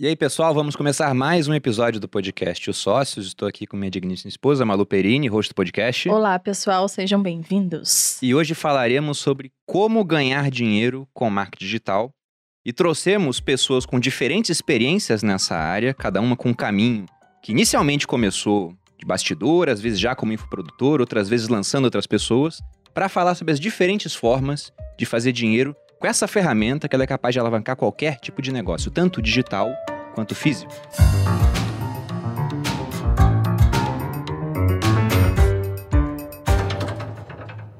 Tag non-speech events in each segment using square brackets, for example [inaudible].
E aí, pessoal, vamos começar mais um episódio do podcast Os Sócios. Estou aqui com minha digníssima esposa, Malu Perini, host do podcast. Olá, pessoal, sejam bem-vindos. E hoje falaremos sobre como ganhar dinheiro com marketing digital. E trouxemos pessoas com diferentes experiências nessa área, cada uma com um caminho que inicialmente começou de bastidor, às vezes já como infoprodutor, outras vezes lançando outras pessoas, para falar sobre as diferentes formas de fazer dinheiro com essa ferramenta que ela é capaz de alavancar qualquer tipo de negócio, tanto digital quanto físico.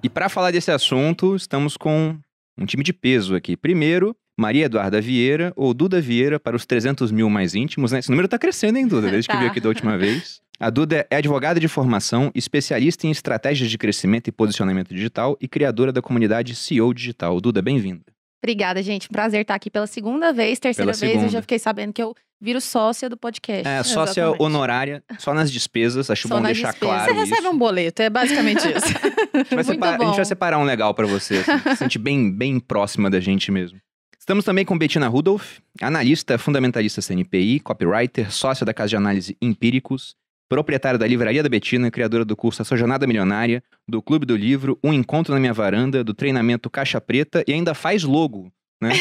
E para falar desse assunto, estamos com um time de peso aqui. Primeiro, Maria Eduarda Vieira, ou Duda Vieira, para os 300 mil mais íntimos. Né? Esse número está crescendo, hein, Duda? Desde que Tá. veio aqui da última vez. A Duda é advogada de formação, especialista em estratégias de crescimento e posicionamento digital e criadora da comunidade CEO Digital. Duda, bem-vinda. Obrigada, gente. Prazer estar aqui pela segunda vez. Terceira Pela vez eu segunda. já fiquei sabendo que eu viro sócia do podcast. É, sócia Exatamente. honorária, só nas despesas, acho Só bom deixar despesas. claro Você recebe isso. um boleto, é basicamente isso. [laughs] A gente vai, separar, a gente bom. vai separar um legal pra você, assim, se sentir bem, bem próxima da gente mesmo. Estamos também com Bettina Rudolph, analista fundamentalista CNPI, copywriter, sócia da casa de análise Empíricos, proprietária da Livraria da Bettina, criadora do curso A Sua Jornada Milionária, do Clube do Livro, Um Encontro na Minha Varanda, do treinamento Caixa Preta e ainda faz logo. Né?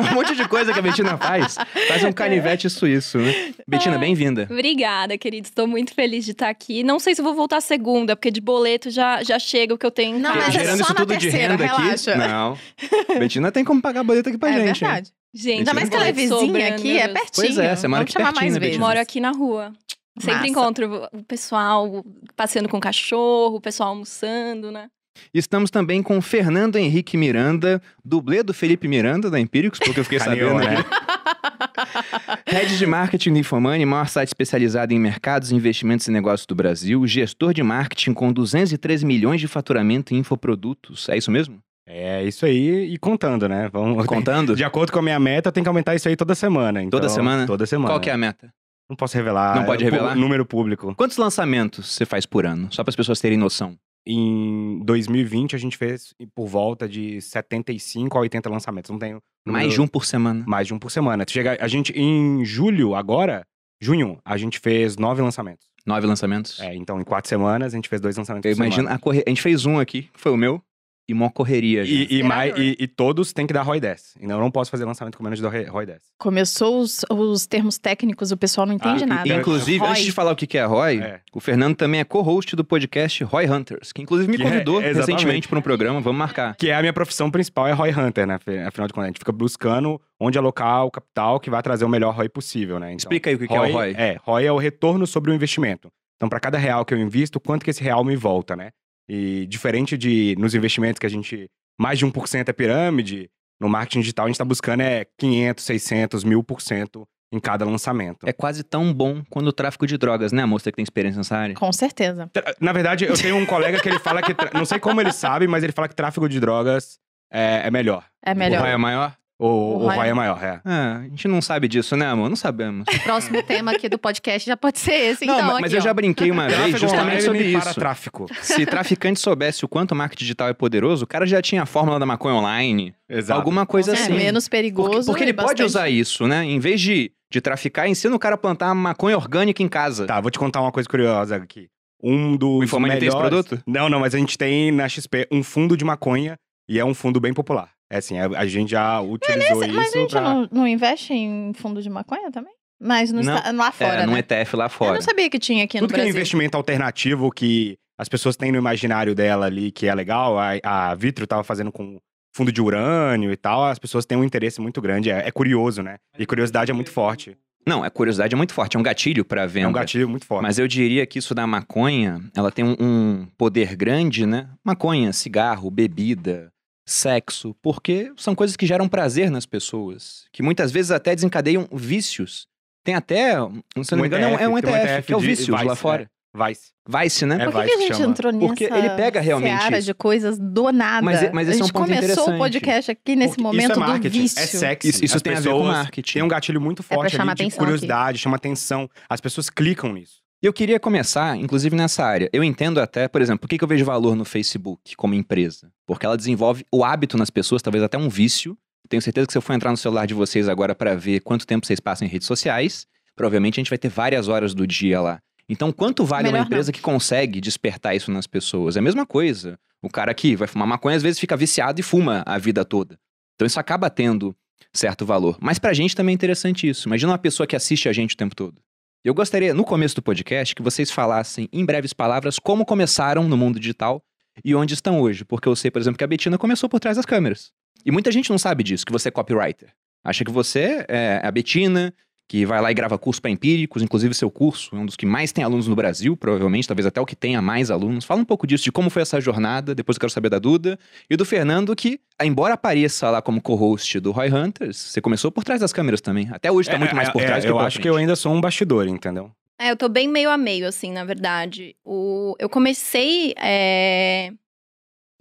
um monte de coisa que a Bettina faz. Faz um canivete suíço, né? Bettina, bem-vinda. Obrigada, querido. Estou muito feliz de estar aqui. Não sei se vou voltar segunda, porque de boleto já, já chega o que eu tenho Não, mas é Gerando só isso na tudo de terceira, renda relaxa. aqui. Não. Bettina tem como pagar boleto aqui pra é gente. hein? verdade. Gente, Ainda mais que ela é vizinha sobrando, aqui, é pertinho. Pois é, você mora Vamos aqui chamar pertinho, mais né? Moro aqui na rua. Sempre Massa. encontro o pessoal passeando com o cachorro, o pessoal almoçando, né? Estamos também com Fernando Henrique Miranda, dublê do Felipe Miranda, da Empíricos, porque eu fiquei [laughs] sabendo, né? [laughs] Head de Marketing do Infomani, maior site especializado em mercados, investimentos e negócios do Brasil, gestor de marketing com 213 milhões de faturamento em infoprodutos. É isso mesmo? É isso aí e contando, né? Vamos [laughs] Contando? De acordo com a minha meta, tenho que aumentar isso aí toda semana. então- Toda semana? Toda semana. Qual que é a meta? Não posso revelar. Não pode é, revelar? Número público. Quantos lançamentos você faz por ano? Só para as pessoas terem noção. Em 2020, a gente fez por volta de 75 a 80 lançamentos. Não tenho. Mais de um por semana. Mais de um por semana. Chega, a gente, em julho, agora, junho, a gente fez nove lançamentos. Nove lançamentos? É, então, em quatro semanas, a gente fez dois lançamentos Eu por imagino, semana. a, corre... a gente fez um aqui, que foi o meu, e uma correria. já. E, e, mais- e- e todos têm que dar ROI 10. Então, eu não posso fazer lançamento com menos de ROI 10. Começou os, os termos técnicos, o pessoal não entende Ah, nada. E, inclusive, ROI. antes de falar o que é ROI, É. o Fernando também é co-host do podcast Roy Hunters, que inclusive me Que é- convidou exatamente. recentemente para um programa, vamos marcar. Que é a minha profissão principal, é ROI Hunter, né? Afinal de contas, a gente fica buscando onde alocar o capital que vai trazer o melhor ROI possível, né? Então, Explica aí o que, que é o ROI. É, ROI é o retorno sobre o investimento. Então, para cada real que eu invisto, quanto que esse real me volta, né? E diferente de nos investimentos que a gente mais de 1% é pirâmide, no marketing digital a gente está buscando é 500, 600, 1000% em cada lançamento. É quase tão bom quanto o tráfico de drogas, né, moça que tem experiência nessa área? Com certeza. Na verdade, eu tenho um colega que ele fala que. Não sei como ele sabe, mas ele fala que tráfego de drogas é, é melhor. É O melhor. ROI é maior? O, o, ROI é maior, é. Ah, a gente não sabe disso, né, amor? Não sabemos. O próximo [laughs] tema aqui do podcast já pode ser esse, não, então. ma- mas aqui, eu ó. já brinquei uma [laughs] vez justamente sobre isso. para tráfico. Se traficante soubesse o quanto o marketing digital é poderoso, o cara já tinha a fórmula da maconha online, Exato. alguma coisa É assim. menos perigoso. Porque, porque ele pode bastante- usar isso, né? Em vez de, de traficar, ensina o cara a plantar maconha orgânica em casa. Tá, vou te contar uma coisa curiosa aqui. Um dos O Infomani tem esse melhores... produto? Não, não, mas a gente tem na XP um fundo de maconha e é um fundo bem popular. É assim, a, a gente já utilizou isso Mas a gente pra... não, não investe em fundo de maconha também? Mas no Não. esta- lá fora, é, né? ETF lá Eu fora. não sabia que tinha aqui no Tudo que é Brasil. investimento alternativo que as pessoas têm no imaginário dela ali, que é legal, a, a Vitro tava fazendo com fundo de urânio e tal, as pessoas têm um interesse muito grande, é, é curioso, né? E curiosidade é muito forte. Não, a curiosidade é muito forte, é um gatilho pra venda. É um gatilho muito forte. Mas eu diria que isso da maconha, ela tem um, um poder grande, né? Maconha, cigarro, bebida, sexo, porque são coisas que geram prazer nas pessoas, que muitas vezes até desencadeiam vícios. Tem até, se eu não me engano, é um- é um ETF, que é o de vícios lá Vice, fora. é, Vice. Vice, né? É Por que, Vice que a gente chama. entrou nessa Porque ele pega realmente seara isso. de coisas do nada? Mas- mas esse é a um gente ponto começou o podcast aqui nesse Porque momento isso é do marketing, vício. É sexy. Isso, isso tem a ver com marketing. Tem um gatilho muito forte chamar ali de atenção aqui. curiosidade, chama atenção. As pessoas clicam nisso. Eu queria começar, inclusive, nessa área. Eu entendo até, por exemplo, por que eu vejo valor no Facebook como empresa? Porque ela desenvolve o hábito nas pessoas, talvez até um vício, Tenho certeza que se eu for entrar no celular de vocês agora para ver quanto tempo vocês passam em redes sociais, provavelmente a gente vai ter várias horas do dia lá. Então, quanto vale Melhor uma empresa que consegue despertar isso nas pessoas? É a mesma coisa. O cara que vai fumar maconha, às vezes fica viciado e fuma a vida toda. Então, isso acaba tendo certo valor. Mas pra gente também é interessante isso. Imagina uma pessoa que assiste a gente o tempo todo. Eu gostaria, no começo do podcast, que vocês falassem em breves palavras como começaram no mundo digital e onde estão hoje. Porque eu sei, por exemplo, que a Betina começou por trás das câmeras. E muita gente não sabe disso, que você é copywriter. Acha que você é a Betina, que vai lá e grava curso para empíricos, inclusive seu curso é um dos que mais tem alunos no Brasil, provavelmente, talvez até o que tenha mais alunos. Fala um pouco disso, de como foi essa jornada, depois eu quero saber da Duda, e do Fernando, que, embora apareça lá como co-host do Roy Hunters, você começou por trás das câmeras também. Até hoje tá muito mais por É, trás é, que Eu acho que frente. eu ainda sou um bastidor, entendeu? É, eu tô bem meio a meio, assim, na verdade. O, eu comecei é,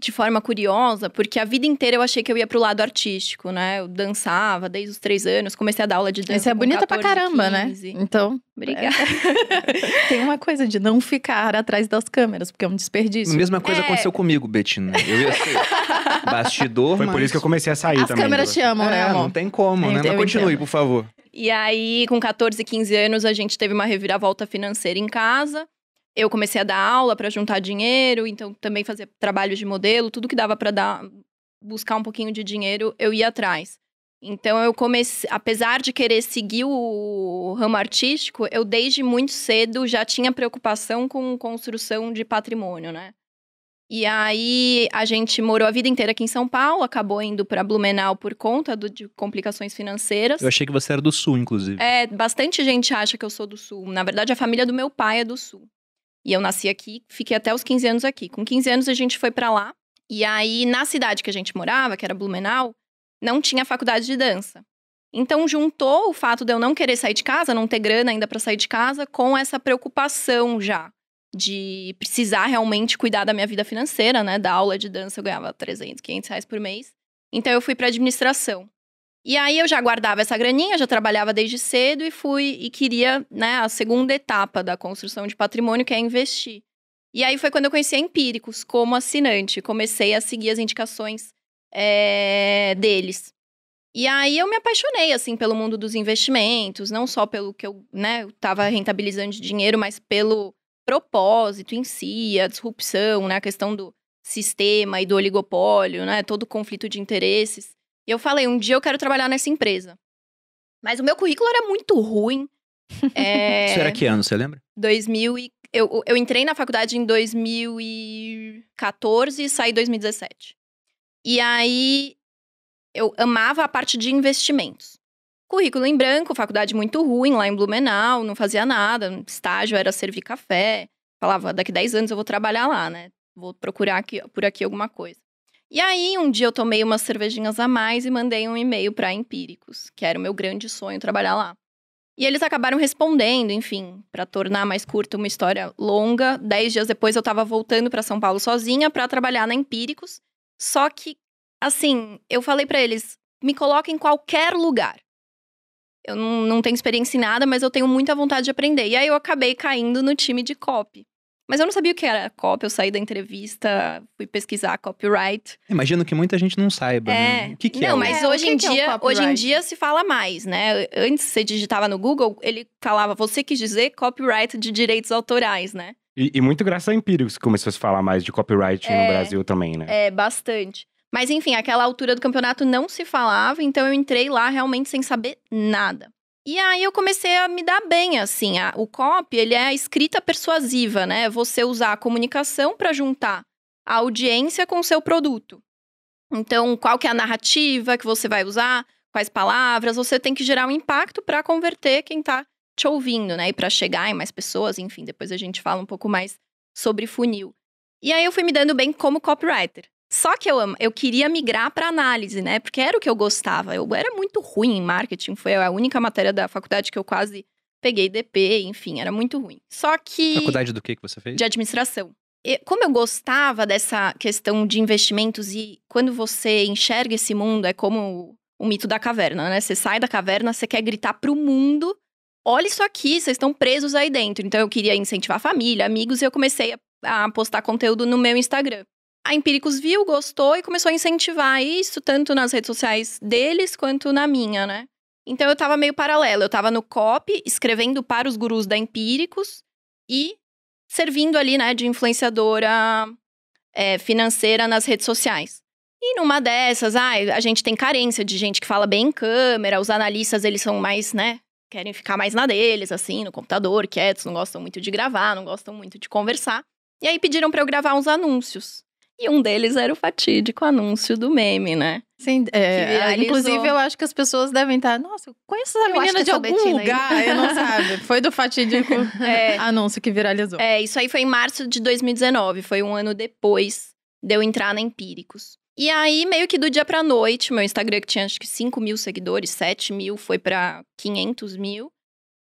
de forma curiosa, porque a vida inteira eu achei que eu ia pro lado artístico, né? Eu dançava desde os três anos, comecei a dar aula de dança. Você é bonita pra 14, caramba, 15. né? Então, Obrigada. [laughs] tem uma coisa de não ficar atrás das câmeras, porque é um A desperdício. mesma coisa É. aconteceu comigo, Betina. Eu ia ser bastidor, Foi mas... por isso que eu comecei a sair As também. câmeras do- te amam, né, É, amor? não tem como, né? Mas continue, entendo. por favor. E aí, com 14, 15 anos, a gente teve uma reviravolta financeira em casa. Eu comecei a dar aula para juntar dinheiro, então também fazer trabalhos de modelo, tudo que dava para dar, buscar um pouquinho de dinheiro, eu ia atrás. Então eu comecei, apesar de querer seguir o ramo artístico, eu desde muito cedo já tinha preocupação com construção de patrimônio, né? E aí a gente morou a vida inteira aqui em São Paulo, acabou indo para Blumenau por conta do- de complicações financeiras. Eu achei que você era do Sul, inclusive. É, bastante gente acha que eu sou do Sul. Na verdade, a família do meu pai é do Sul. E eu nasci aqui, fiquei até os 15 anos aqui. Com 15 anos a gente foi pra lá. E aí, na cidade que a gente morava, que era Blumenau, não tinha faculdade de dança. Então, juntou o fato de eu não querer sair de casa, não ter grana ainda pra sair de casa, com essa preocupação já de precisar realmente cuidar da minha vida financeira, né? Da aula de dança eu ganhava 300, 500 reais por mês. Então, eu fui pra administração. E aí eu já guardava essa graninha, já trabalhava desde cedo e fui e queria, né, a segunda etapa da construção de patrimônio, que é investir. E aí foi quando eu conheci a Empíricos como assinante, comecei a seguir as indicações é, deles. E aí eu me apaixonei, assim, pelo mundo dos investimentos, não só pelo que eu, né, eu tava rentabilizando de dinheiro, mas pelo propósito em si, a disrupção, né, a questão do sistema e do oligopólio, né, todo o conflito de interesses. E eu falei, um dia eu quero trabalhar nessa empresa. Mas o meu currículo era muito ruim. É, [laughs] Isso era que ano, você lembra? 2000 e, eu, eu entrei na faculdade em 2014 e saí em 2017. E aí eu amava a parte de investimentos. Currículo em branco, faculdade muito ruim lá em Blumenau, não fazia nada, estágio era servir café. Falava, daqui 10 anos eu vou trabalhar lá, né? Vou procurar aqui, por aqui alguma coisa. E aí, um dia eu tomei umas cervejinhas a mais e mandei um e-mail para Empíricos, que era o meu grande sonho trabalhar lá. E eles acabaram respondendo, enfim, para tornar mais curta uma história longa. Dez dias depois eu estava voltando para São Paulo sozinha para trabalhar na Empíricos. Só que, assim, eu falei para eles: me coloca em qualquer lugar. Eu não, não tenho experiência em nada, mas eu tenho muita vontade de aprender. E aí eu acabei caindo no time de copy. Mas eu não sabia o que era copy, eu saí da entrevista, fui pesquisar copyright. Imagino que muita gente não saiba, É. né? O que, que não, é? o- mas É, hoje que em é dia, hoje em dia se fala mais, né? Antes você digitava no Google, ele falava, você quis dizer copyright de direitos autorais, né? E, e muito graças a Empíricos que começou a se falar mais de copyright É. no Brasil também, né? É, bastante. Mas enfim, aquela altura do campeonato não se falava, então eu entrei lá realmente sem saber nada. E aí eu comecei a me dar bem, assim. a- o copy, ele é a escrita persuasiva, né? Você usar a comunicação para juntar a audiência com o seu produto. Então, qual que é a narrativa que você vai usar? Quais palavras? Você tem que gerar um impacto para converter quem tá te ouvindo, né? E para chegar em mais pessoas, enfim, depois a gente fala um pouco mais sobre funil. E aí eu fui me dando bem como copywriter. Só que eu, eu queria migrar para análise, né? Porque era o que eu gostava. Eu era muito ruim em marketing, foi a única matéria da faculdade que eu quase peguei DP, enfim, era muito ruim. Só que Faculdade do que que você fez? de administração. E como eu gostava dessa questão de investimentos e quando você enxerga esse mundo, é como o mito da caverna, né? Você sai da caverna, você quer gritar pro mundo: olha isso aqui, vocês estão presos aí dentro. Então eu queria incentivar a família, amigos, e eu comecei a, a postar conteúdo no meu Instagram. A Empíricos viu, gostou e começou a incentivar isso, tanto nas redes sociais deles quanto na minha, né? Então eu tava meio paralelo. Eu tava no COP, escrevendo para os gurus da Empíricos e servindo ali, né, de influenciadora é, financeira nas redes sociais. E numa dessas, ah, a gente tem carência de gente que fala bem em câmera, os analistas, eles são mais, né, querem ficar mais na deles, assim, no computador, quietos, não gostam muito de gravar, não gostam muito de conversar. E aí pediram para eu gravar uns anúncios. E um deles era o fatídico anúncio do meme, né? Sim, é, inclusive eu acho que as pessoas devem estar. Nossa, eu conheço essa Eu menina de algum Betina aí." lugar. Eu não sabe. Foi do fatídico [laughs] [laughs] É. anúncio que viralizou. É, isso aí foi em março de 2019, foi um ano depois de eu entrar na Empíricos. E aí, meio que do dia pra noite, meu Instagram que tinha acho que 5 mil seguidores, 7 mil, foi pra 500 mil.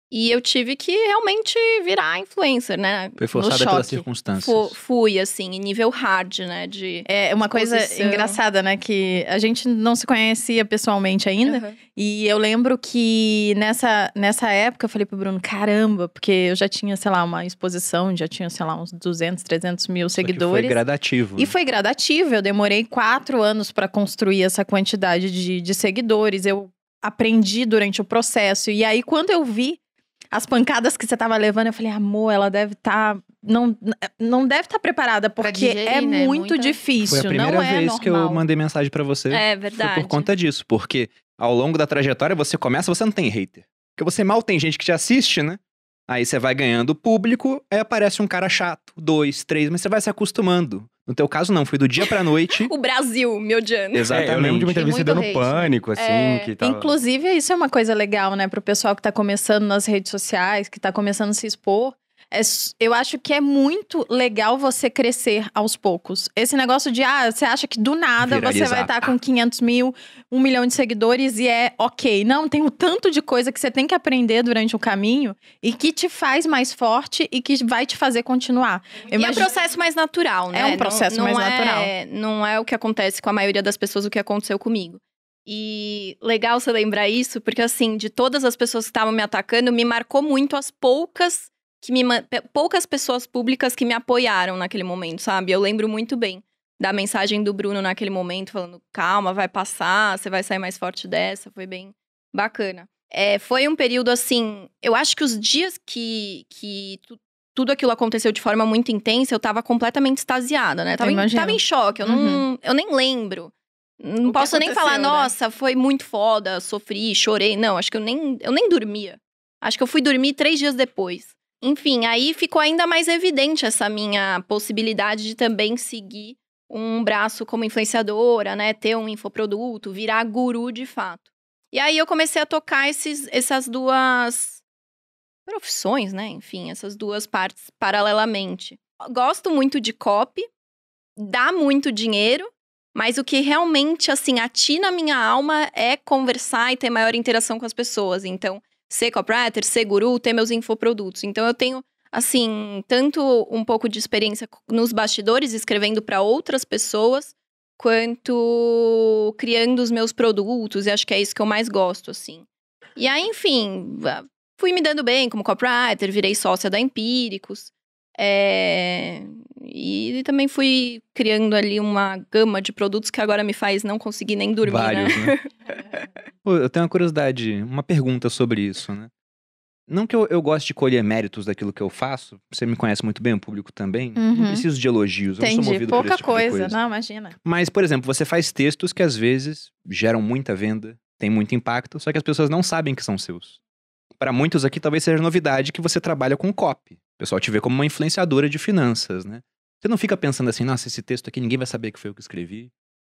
E eu tive que realmente virar influencer, né? Foi forçada pelas circunstâncias. Fu- fui, assim, em nível hard, né? De. É uma coisa Exposição. engraçada, né? Que a gente não se conhecia pessoalmente ainda. Uhum. E eu lembro que nessa, nessa época eu falei pro Bruno, caramba, porque eu já tinha, sei lá, uma exposição, já tinha, sei lá, uns 200, 300 mil seguidores. Foi gradativo. E foi gradativo, eu demorei quatro anos para construir essa quantidade de, de seguidores. Eu aprendi durante o processo. E aí, quando eu vi as pancadas que você tava levando, eu falei, amor, ela deve estar. não, não deve estar preparada, porque digerir, é né? muito Muita- difícil. Foi a primeira não é vez que eu normal. mandei mensagem pra você. É Foi verdade. por conta disso, porque ao longo da trajetória você começa, você não tem hater. Porque você mal tem gente que te assiste, né? Aí você vai ganhando público, aí aparece um cara chato, dois, três, mas você vai se acostumando. No teu caso, não, foi do dia pra noite. [laughs] O Brasil me odiando. Exatamente. É, eu lembro de uma entrevista dando hate. pânico, assim, É, que tava... Inclusive, isso é uma coisa legal, né, pro pessoal que tá começando nas redes sociais, que tá começando a se expor. É eu acho que é muito legal você crescer aos poucos. Esse negócio de, ah, você acha que do nada você Viralizar. vai estar com 500 mil, um milhão de seguidores e é ok. Não, tem o tanto de coisa que você tem que aprender durante o caminho e que te faz mais forte e que vai te fazer continuar. Eu E é um imagino- processo mais natural, né? É um Não- processo não mais é- natural. Não é o que acontece com a maioria das pessoas, o que aconteceu comigo. E legal você lembrar isso, porque assim, de todas as pessoas que estavam me atacando, me marcou muito as poucas que me poucas pessoas públicas que me apoiaram naquele momento, sabe? Eu lembro muito bem da mensagem do Bruno naquele momento, falando: calma, vai passar, você vai sair mais forte dessa. Foi bem bacana. É, foi um período assim. Eu acho que os dias que, que tu- tudo aquilo aconteceu de forma muito intensa, eu tava completamente extasiada, né? Tava, em, tava em choque, eu, não, Uhum. eu nem lembro. Não O posso nem falar, né? nossa, foi muito foda, sofri, chorei. Não, acho que eu nem, eu nem dormia. Acho que eu fui dormir três dias depois. Enfim, aí ficou ainda mais evidente essa minha possibilidade de também seguir um braço como influenciadora, né? Ter um infoproduto, virar guru de fato. E aí eu comecei a tocar esses, essas duas profissões, né? Enfim, essas duas partes paralelamente. Gosto muito de copy, dá muito dinheiro, mas o que realmente, assim, atina a minha alma é conversar e ter maior interação com as pessoas. Então, ser copywriter, ser guru, ter meus infoprodutos. Então, eu tenho, assim, tanto um pouco de experiência nos bastidores, escrevendo para outras pessoas, quanto criando os meus produtos. E acho que é isso que eu mais gosto, assim. E aí, enfim, fui me dando bem como copywriter, virei sócia da Empíricos. É, E também fui criando ali uma gama de produtos que agora me faz não conseguir nem dormir, Vários, né? né? [laughs] Pô, eu tenho uma curiosidade, uma pergunta sobre isso, né? Não que eu, eu goste de colher méritos daquilo que eu faço, você me conhece muito bem, o público também. Não Uhum. preciso de elogios, eu não sou Entendi. movido por Pouca esse tipo de coisa. coisa. Não, imagina. Mas, por exemplo, você faz textos que às vezes geram muita venda, tem muito impacto, só que as pessoas não sabem que são seus. Para muitos aqui talvez seja novidade que você trabalha com copy. O pessoal te vê como uma influenciadora de finanças, né? Você não fica pensando assim, nossa, esse texto aqui ninguém vai saber que foi eu que escrevi.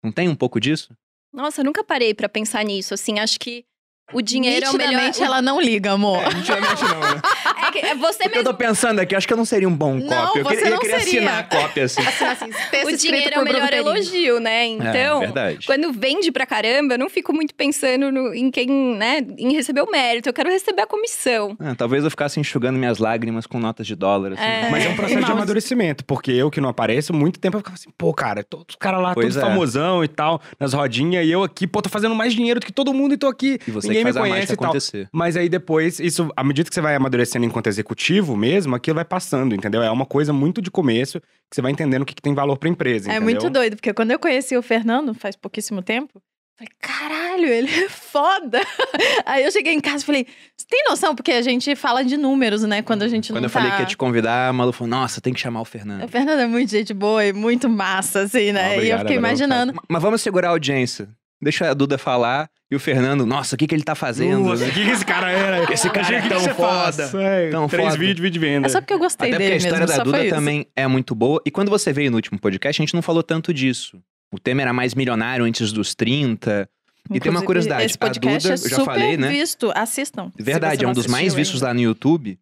Não tem um pouco disso? Nossa, eu nunca parei pra pensar nisso. Assim, acho que o dinheiro é o melhor. Ela não liga, amor. Nitidamente não, né? [laughs] [laughs] É que é você Porque eu tô mesmo. pensando aqui, acho que eu não seria um bom Não, copy. Eu você queria, eu queria seria. assinar a cópia, assim. Assim, assim, O dinheiro é o melhor elogio, né? é, Então, verdade. quando vende pra caramba, eu não fico muito pensando no- em quem, né, em receber o mérito. Eu quero receber a comissão. Ah, talvez eu ficasse enxugando minhas lágrimas com notas de dólar, assim. É. Mas é um processo de amadurecimento, porque eu que não apareço, muito tempo eu ficava assim, pô, cara, todos os caras lá, Pois todos é. famosão e tal, nas rodinhas, e eu aqui, pô, tô fazendo mais dinheiro do que todo mundo e tô aqui. E você Ninguém que faz me a conhece e tal. acontecer. Mas aí depois, isso, à medida que você vai amadurecendo enquanto enquanto executivo mesmo, aquilo vai passando, entendeu? É uma coisa muito de começo que você vai entendendo o que, que tem valor pra empresa, É entendeu? muito doido, porque quando eu conheci o Fernando, faz pouquíssimo tempo, falei, caralho, ele é foda. [laughs] Aí eu cheguei em casa e falei, você tem noção? Porque a gente fala de números, né? Quando a gente Quando não eu falei tá... que ia te convidar, a Malu falou, nossa, tem que chamar o Fernando. O Fernando é muito gente boa e muito massa, assim, né? Ah, e eu obrigado, fiquei imaginando. Ma- Mas vamos segurar a audiência. Deixa a Duda falar e o Fernando, nossa, o que, que ele tá fazendo? Nossa, né? o que, que esse cara era? [laughs] Esse cara é tão que você faz? foda, É, tão três foda. vídeos, vídeo de venda. É só porque eu gostei Até porque dele a história mesmo, da Duda isso. também é muito boa. E quando você veio no último podcast, a gente não falou tanto disso. O tema era mais milionário antes dos 30. E tem uma Inclusive, curiosidade, Esse a podcast Duda, é eu já super falei, né? visto. Assistam. Verdade, é um dos mais vistos ainda. lá no YouTube.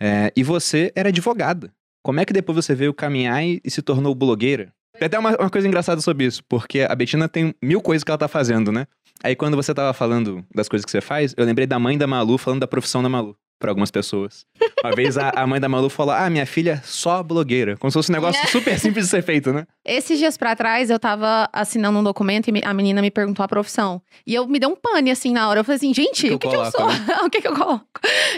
É, e você era advogada. Como é que depois você veio caminhar e, e se tornou blogueira? Tem até uma, uma coisa engraçada sobre isso, porque a Betina tem mil coisas que ela tá fazendo, né? Aí quando você tava falando das coisas que você faz, eu lembrei da mãe da Malu falando da profissão da Malu. Pra algumas pessoas. Uma vez a, a mãe da Malu falou: Ah, minha filha é só blogueira. Como se fosse um negócio super simples de ser feito, né? Esses dias pra trás, eu tava assinando um documento e a menina me perguntou a profissão. E eu me deu um pane, assim, na hora. Eu falei assim, gente, que o que, eu que eu coloco, sou? [laughs] o que, que eu coloco?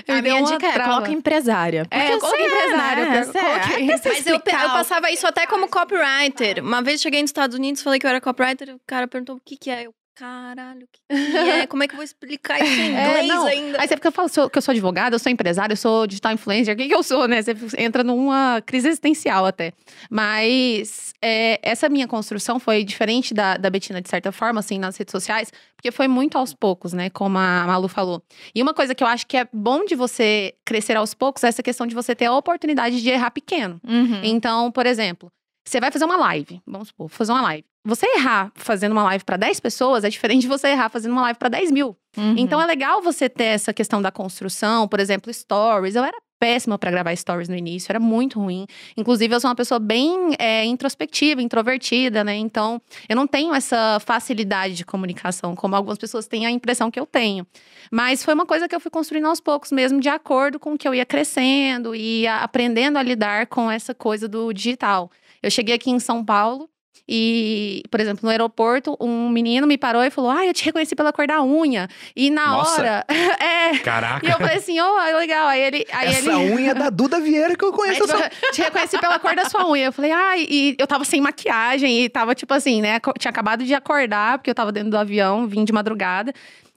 Eu A me dei minha uma dica é, trava. coloca empresária. É, Porque coloca você empresária, né? eu é. coloquei. Mas eu, eu passava isso até como copywriter. Uma vez cheguei nos Estados Unidos, falei que eu era copywriter, o cara perguntou o que que é. Eu, caralho, o que, que [laughs] é? Como é que eu vou explicar isso em É, inglês não. ainda? Aí você porque eu falo sou- que eu sou advogada, eu sou empresária, eu sou digital influencer, o que, que eu sou, né? Você entra numa crise existencial até. Mas é, essa minha construção foi diferente da, da Betina, de certa forma, assim, nas redes sociais, porque foi muito aos poucos, né? Como a Malu falou. E uma coisa que eu acho que é bom de você crescer aos poucos é essa questão de você ter a oportunidade de errar pequeno. Uhum. Então, por exemplo, você vai fazer uma live, vamos supor, fazer uma live. Você errar fazendo uma live para 10 pessoas é diferente de você errar fazendo uma live para 10 mil. Uhum. Então é legal você ter essa questão da construção, por exemplo, stories. Eu era péssima para gravar stories no início, era muito ruim. Inclusive, eu sou uma pessoa bem é, introspectiva, introvertida, né? Então, eu não tenho essa facilidade de comunicação, como algumas pessoas têm a impressão que eu tenho. Mas foi uma coisa que eu fui construindo aos poucos, mesmo de acordo com que eu ia crescendo e aprendendo a lidar com essa coisa do digital. Eu cheguei aqui em São Paulo. E, por exemplo, no aeroporto, um menino me parou e falou: Ah, eu te reconheci pela cor da unha. E na Nossa. hora. [laughs] é. Caraca. E eu falei assim, oh, legal. Aí ele. Aí Essa ele... unha é da [laughs] Duda Vieira que eu Aí, conheço. tipo, essa- te reconheci pela cor da sua unha. Eu falei, ai, e eu tava sem maquiagem e tava, tipo assim, né? Tinha acabado de acordar, porque eu tava dentro do avião, vim de madrugada.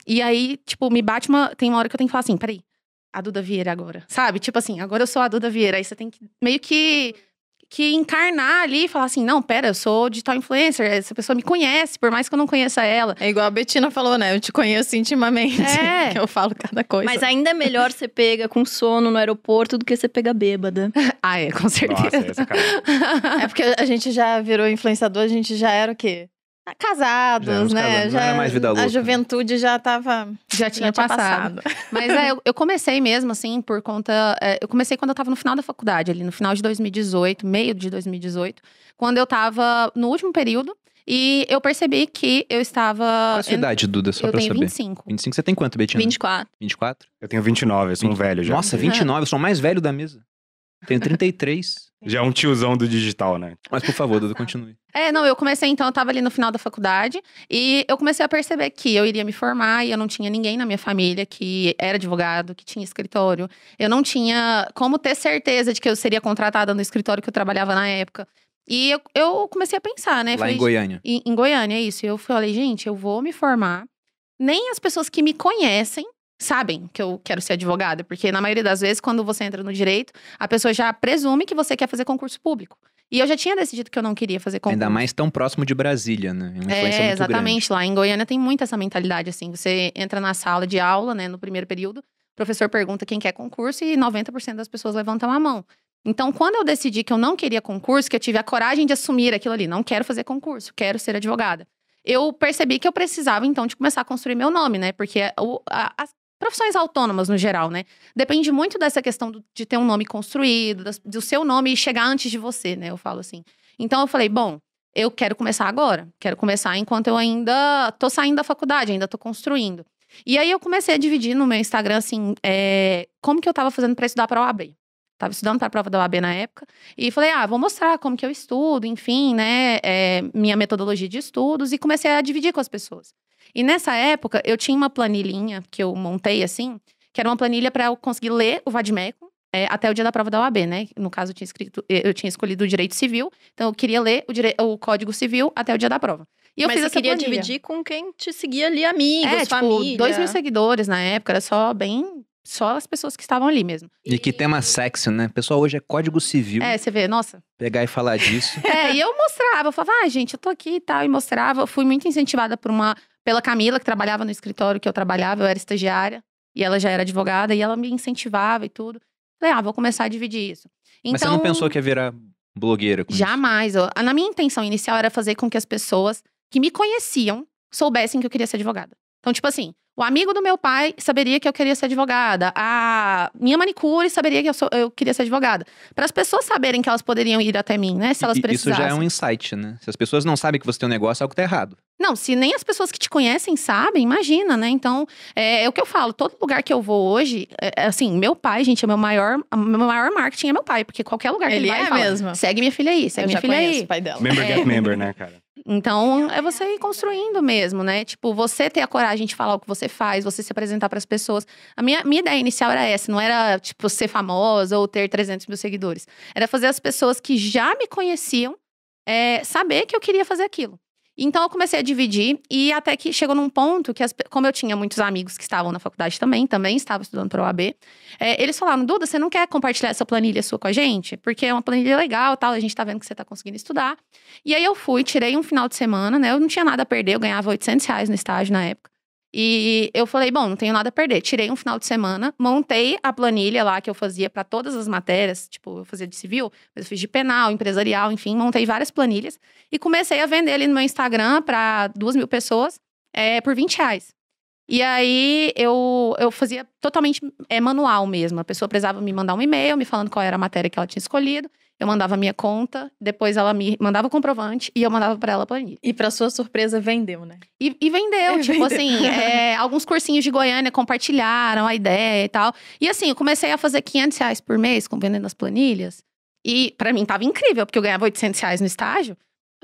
E aí, tipo, me bate uma. Tem uma hora que eu tenho que falar assim, peraí, a Duda Vieira agora. Sabe? Tipo assim, agora eu sou a Duda Vieira. Aí você tem que meio que. Que encarnar ali e falar assim: não, pera, eu sou digital influencer, essa pessoa me conhece, por mais que eu não conheça ela. É igual a Betina falou, né? Eu te conheço intimamente. É. que [laughs] eu falo cada coisa. Mas ainda é melhor você pega com sono no aeroporto do que você pega bêbada. [laughs] Ah, é, com certeza. Nossa, essa cara. [laughs] É porque a gente já virou influenciador, a gente já era o quê? Ah, Casados, Já né? casados, não era mais vida louca. A juventude já tava. Já tinha já passado. [laughs] Mas é, eu, eu comecei mesmo, assim, por conta. é, eu comecei quando eu tava no final da faculdade, ali no final de 2018, meio de 2018, quando eu tava no último período. E eu percebi que eu estava. Qual é a sua idade, Duda, só eu pra tenho saber? 25. 25, você tem quanto, Betina? 24. 24? Eu tenho 29, eu sou um velho já. Nossa, 29, eu sou o mais velho da mesa. Tenho 33. Já é um tiozão do digital, né? Mas por favor, Duda, continue. É, não, eu comecei então, eu tava ali no final da faculdade e eu comecei a perceber que eu iria me formar e eu não tinha ninguém na minha família que era advogado, que tinha escritório. Eu não tinha como ter certeza de que eu seria contratada no escritório que eu trabalhava na época. E eu, eu comecei a pensar, né? Lá Falei, em Goiânia. em, em Goiânia, é isso. E eu falei, gente, eu vou me formar. Nem as pessoas que me conhecem sabem que eu quero ser advogada, porque na maioria das vezes, quando você entra no direito, a pessoa já presume que você quer fazer concurso público. E eu já tinha decidido que eu não queria fazer concurso. Ainda mais tão próximo de Brasília, né? Uma É, exatamente. Lá em Goiânia tem muito essa mentalidade, assim. Você entra na sala de aula, né, no primeiro período, o professor pergunta quem quer concurso e 90% das pessoas levantam a mão. Então, quando eu decidi que eu não queria concurso, que eu tive a coragem de assumir aquilo ali, não quero fazer concurso, quero ser advogada. Eu percebi que eu precisava, então, de começar a construir meu nome, né? Porque o- a- as profissões autônomas, no geral, né? Depende muito dessa questão do- de ter um nome construído, das- do seu nome chegar antes de você, né? Eu falo assim. Então, eu falei, bom, eu quero começar agora. Quero começar enquanto eu ainda tô saindo da faculdade, ainda tô construindo. E aí eu comecei a dividir no meu Instagram, assim, é, como que eu tava fazendo para estudar para OAB. Tava estudando para a prova da OAB na época. E falei, ah, vou mostrar como que eu estudo, enfim, né? é, minha metodologia de estudos. E comecei a dividir com as pessoas. E nessa época, eu tinha uma planilhinha que eu montei, assim, que era uma planilha para eu conseguir ler o Vadmeco, é, até o dia da prova da OAB, né? No caso, eu tinha, escrito, eu tinha escolhido o direito civil, então eu queria ler o, dire... o Código Civil até o dia da prova. E eu Mas fiz você essa queria planilha. dividir com quem te seguia ali, amigos, é, tipo, família. dois mil seguidores na época, era só bem. Só as pessoas que estavam ali mesmo. E que tema sexy, né? Pessoal, hoje é código civil. É, você vê, nossa. Pegar e falar disso. [laughs] É, e eu mostrava, eu falava, ah, gente, eu tô aqui e tal, e mostrava. Eu fui muito incentivada por uma, pela Camila, que trabalhava no escritório que eu trabalhava, eu era estagiária, e ela já era advogada, e ela me incentivava e tudo. Falei, ah, vou começar a dividir isso. Então, Mas você não pensou que ia virar blogueira? Jamais. Eu, na minha intenção inicial era fazer com que as pessoas que me conheciam soubessem que eu queria ser advogada. Então, tipo assim, o amigo do meu pai saberia que eu queria ser advogada. A minha manicure saberia que eu, sou- eu queria ser advogada. Para as pessoas saberem que elas poderiam ir até mim, né? Se elas E- Isso precisassem. já é um insight, né? Se as pessoas não sabem que você tem um negócio, algo tá errado. Não, se nem as pessoas que te conhecem sabem, imagina, né? Então, é, é o que eu falo. Todo lugar que eu vou hoje, é, é assim, meu pai, gente, é meu maior, o meu maior marketing é meu pai, porque qualquer lugar que ele, Ele vai, é fala, mesmo? segue minha filha aí, segue eu minha já filha aí. o pai dela. Member É. get member, né, cara? Então, é você ir construindo mesmo, né? Tipo, você ter a coragem de falar o que você faz, você se apresentar para as pessoas. A minha, minha ideia inicial era essa, não era, tipo, ser famosa ou ter 300 mil seguidores. Era fazer as pessoas que já me conheciam é, saber que eu queria fazer aquilo. Então, eu comecei a dividir e até que chegou num ponto que, as como eu tinha muitos amigos que estavam na faculdade também, também estavam estudando para o AB, é, eles falaram, Duda, você não quer compartilhar essa planilha sua com a gente? Porque é uma planilha legal tal, a gente tá vendo que você tá conseguindo estudar. E aí eu fui, tirei um final de semana, né? Eu não tinha nada a perder, eu ganhava 800 reais no estágio na época. E eu falei, bom, não tenho nada a perder. Tirei um final de semana, montei a planilha lá que eu fazia para todas as matérias. Tipo, eu fazia de civil, mas eu fiz de penal, empresarial, enfim, montei várias planilhas. E comecei a vender ali no meu Instagram para duas mil pessoas é, por 20 reais. E aí eu, eu fazia totalmente é, manual mesmo. A pessoa precisava me mandar um e-mail me falando qual era a matéria que ela tinha escolhido. Eu mandava a minha conta, depois ela me mandava o comprovante e eu mandava para ela a planilha. E pra sua surpresa, vendeu, né? E, e vendeu, [laughs] E tipo vendeu. assim, é, alguns cursinhos de Goiânia compartilharam a ideia e tal. E assim, eu comecei a fazer 500 reais por mês com vendendo as planilhas. E pra mim tava incrível, porque eu ganhava 800 reais no estágio.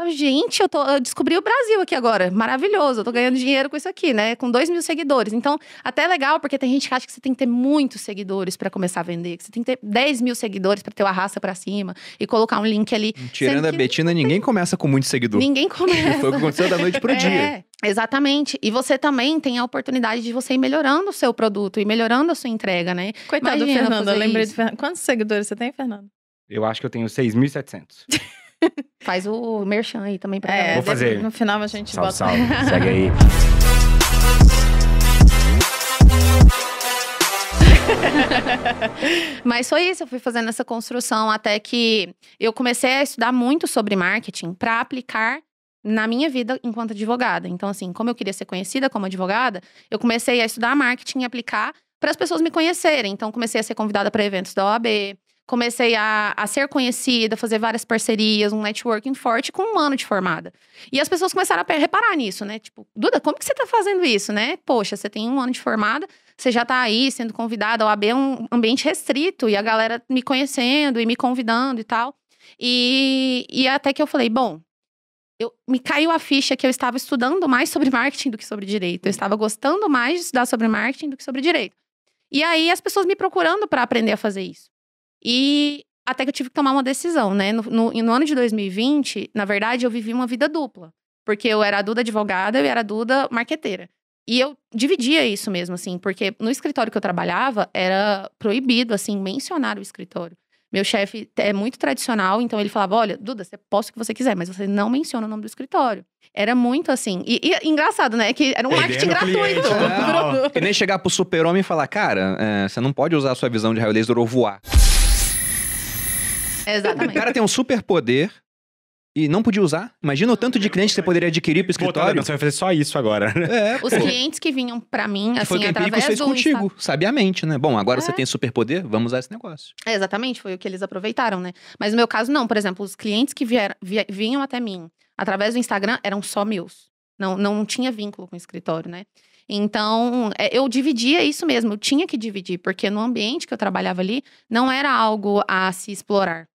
Gente, eu, tô, eu descobri o Brasil aqui agora. Maravilhoso. Eu tô ganhando dinheiro com isso aqui, né? Com 2 mil seguidores. Então, até é legal, porque tem gente que acha que você tem que ter muitos seguidores pra começar a vender. Que você tem que ter 10 mil seguidores pra ter o arrasta pra cima e colocar um link ali. Tirando a Betina, ninguém começa com muito seguidor. Ninguém começa. [laughs] Foi o que aconteceu da noite pro [laughs] dia. É, exatamente. E você também tem a oportunidade de você ir melhorando o seu produto e melhorando a sua entrega, né? Coitado do Imagina Fernando, eu lembrei isso. do Fernando. Quantos seguidores você tem, Fernando? Eu acho que eu tenho 6.700. [laughs] Faz o merchan aí também pra É, galera. Vou fazer. No final a gente Salve, bota. salve. Segue aí. [laughs] Mas foi isso, eu fui fazendo essa construção até que eu comecei a estudar muito sobre marketing para aplicar na minha vida enquanto advogada. Então, assim, como eu queria ser conhecida como advogada, eu comecei a estudar marketing e aplicar para as pessoas me conhecerem. Então, comecei a ser convidada para eventos da OAB, comecei a, a ser conhecida, fazer várias parcerias, um networking forte com um ano de formada. E as pessoas começaram a reparar nisso, né? Tipo, Duda, como que você tá fazendo isso, né? Poxa, você tem um ano de formada, você já tá aí sendo convidada. A OAB é um ambiente restrito e a galera me conhecendo e me convidando e tal. E, e até que eu falei, bom, eu, me caiu a ficha que eu estava estudando mais sobre marketing do que sobre direito. Eu estava gostando mais de estudar sobre marketing do que sobre direito. E aí as pessoas me procurando para aprender a fazer isso. E até que eu tive que tomar uma decisão, né? No, no, no ano de 2020, na verdade, eu vivi uma vida dupla. Porque eu era a Duda advogada e eu era a Duda marqueteira. E eu dividia isso mesmo, assim, porque no escritório que eu trabalhava, era proibido, assim, mencionar o escritório. Meu chefe é muito tradicional, então ele falava: olha, Duda, você posta o que você quiser, mas você não menciona o nome do escritório. Era muito assim. E, e engraçado, né? Que era um marketing cliente, gratuito. né? Total. [laughs] Que nem chegar pro super-homem e falar, cara, é, você não pode usar a sua visão de raio laser ou voar. O Exatamente. cara tem um superpoder e não podia usar. Imagina o tanto de cliente que você poderia adquirir pro escritório. você vai fazer só isso agora. É, Os pô. clientes que vinham pra mim, Que foi o assim, que através fez do contigo, Insta- sabiamente, né? Bom, agora você É. tem superpoder, vamos usar esse negócio. É, Exatamente, foi o que eles aproveitaram, né? Mas no meu caso, não. Por exemplo, os clientes que vieram, vi- vinham até mim através do Instagram eram só meus. Não, não tinha vínculo com o escritório, né? Então, é, eu dividia isso mesmo, eu tinha que dividir, porque no ambiente que eu trabalhava ali, não era algo a se explorar.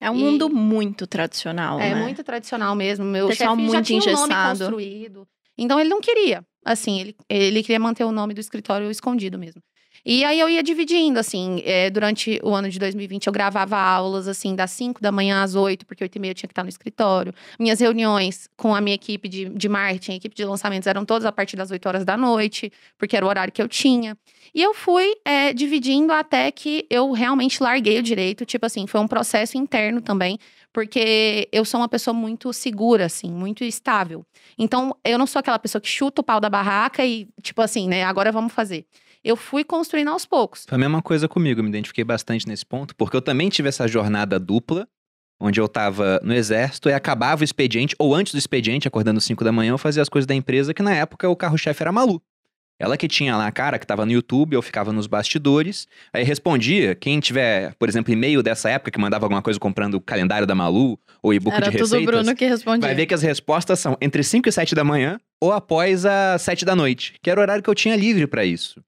É um E- mundo muito tradicional, É né? muito tradicional mesmo. Meu Pessoal chefe já muito tinha um nome engessado. construído. Então ele não queria. Assim, ele, ele queria manter o nome do escritório escondido mesmo. E aí eu ia dividindo, assim, é, durante o ano de 2020 eu gravava aulas, assim, das 5 da manhã às 8, porque 8 e meia eu tinha que estar no escritório. Minhas reuniões com a minha equipe de, de marketing, equipe de lançamentos, eram todas a partir das 8 horas da noite, porque era o horário que eu tinha. E eu fui é, dividindo até que eu realmente larguei o direito. Tipo assim, foi um processo interno também, porque eu sou uma pessoa muito segura, assim, muito estável. Então, eu não sou aquela pessoa que chuta o pau da barraca e, tipo assim, né, agora vamos fazer. Eu fui construindo aos poucos. Foi a mesma coisa comigo, eu me identifiquei bastante nesse ponto, porque eu também tive essa jornada dupla, onde eu tava no exército e acabava o expediente, ou antes do expediente, acordando às 5 da manhã, eu fazia as coisas da empresa, que na época o carro-chefe era Malu. Ela que tinha lá a cara, que tava no YouTube, eu ficava nos bastidores, aí respondia, quem tiver, por exemplo, e-mail dessa época, que mandava alguma coisa comprando o calendário da Malu, ou e-book Era de tudo o receitas, Bruno que respondia. vai ver que as respostas são entre 5 e 7 da manhã, ou após as 7 da noite, que era o horário que eu tinha livre pra isso.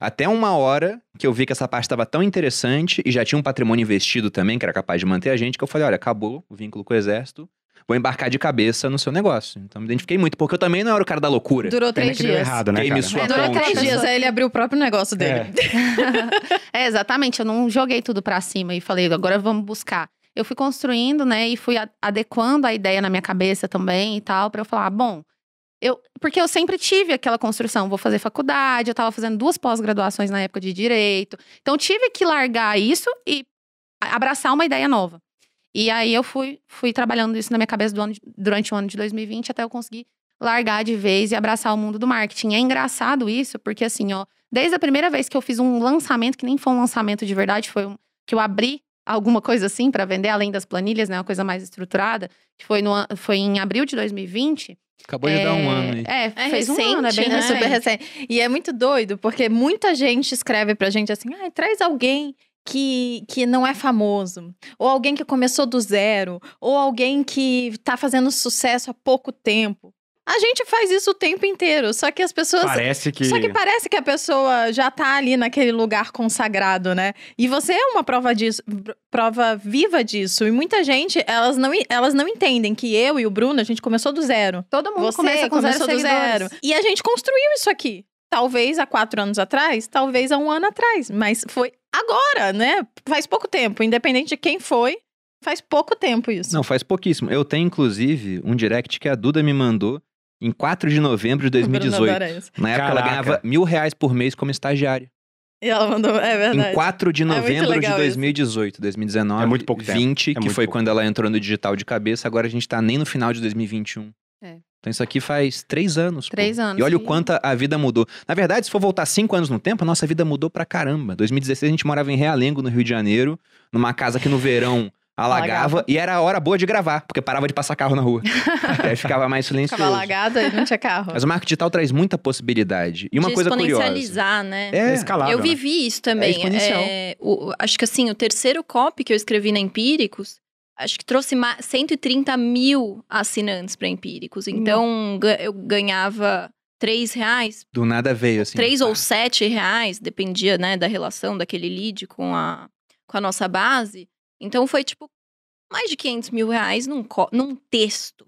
Até uma hora que eu vi que essa parte estava tão interessante e já tinha um patrimônio investido também, que era capaz de manter a gente, que eu falei: olha, acabou o vínculo com o exército, vou embarcar de cabeça no seu negócio. Então me identifiquei muito, porque eu também não era o cara da loucura. Durou três deu dias. errado, né, cara? sua É, durou ponte. Três dias, aí ele abriu o próprio negócio dele. [laughs] É, exatamente. Eu não joguei tudo pra cima e falei, agora vamos buscar. Eu fui construindo, né, e fui adequando a ideia na minha cabeça também e tal, pra eu falar, bom, eu, porque eu sempre tive aquela construção, vou fazer faculdade, eu tava fazendo duas pós-graduações na época de direito. Então tive que largar isso e abraçar uma ideia nova. E aí eu fui, fui trabalhando isso na minha cabeça ano durante o ano de 2020 até eu conseguir largar de vez e abraçar o mundo do marketing. É engraçado isso, porque assim, ó, desde a primeira vez que eu fiz um lançamento, que nem foi um lançamento de verdade, foi um, que eu abri alguma coisa assim para vender, além das planilhas, né, uma coisa mais estruturada, que foi, no, foi em abril de 2020. Acabou de dar um ano aí. É, É fez um ano, é recente, bem né? É recente. super recente. E é muito doido, porque muita gente escreve pra gente assim: ah, traz alguém que, que não é famoso, ou alguém que começou do zero, ou alguém que tá fazendo sucesso há pouco tempo. A gente faz isso o tempo inteiro, só que as pessoas. Parece que. Só que parece que a pessoa já tá ali naquele lugar consagrado, né? E você é uma prova disso, prova viva disso. E muita gente, elas não, elas não entendem que eu e o Bruno, a gente começou do zero. Todo mundo Você começa com começou zero do zero. E a gente construiu isso aqui. Talvez há quatro anos atrás, talvez há um ano atrás. Mas foi agora, né? Faz pouco tempo. Independente de quem foi, faz pouco tempo isso. Não, faz pouquíssimo. Eu tenho, inclusive, um direct que a Duda me mandou em 4 de novembro de O Bruno 2018. adora isso. Na época, ela Caraca. ganhava mil reais por mês como estagiária. E ela mandou, é verdade. Em 4 de muito novembro de legal isso. 2018, 2019. É muito pouco tempo. 20, É que foi pouco quando ela entrou no digital de cabeça. Agora a gente tá nem no final de 2021. É. Então isso aqui faz três anos. pô. Três anos, E olha o sim. quanto a- a vida mudou. Na verdade, se for voltar cinco anos no tempo, a nossa vida mudou pra caramba. 2016 a gente morava em Realengo, no Rio de Janeiro, numa casa que no verão alagava, Alagava. e era a hora boa de gravar, porque parava de passar carro na rua. [laughs] aí ficava mais silencioso. Ficava alagada e não tinha carro. Mas o marketing digital traz muita possibilidade. E uma de coisa curiosa. exponencializar, né? É, É escalável. eu né? vivi isso também. É. É, o- acho que assim, o terceiro copy que eu escrevi na Empíricos, acho que trouxe ma- 130 mil assinantes para Empíricos. Então, ga- eu ganhava 3 reais, do nada veio, assim. 3 ou 7 reais, dependia, né, da relação daquele lead com a, com a nossa base. Então, foi tipo mais de 500 mil reais num, num texto.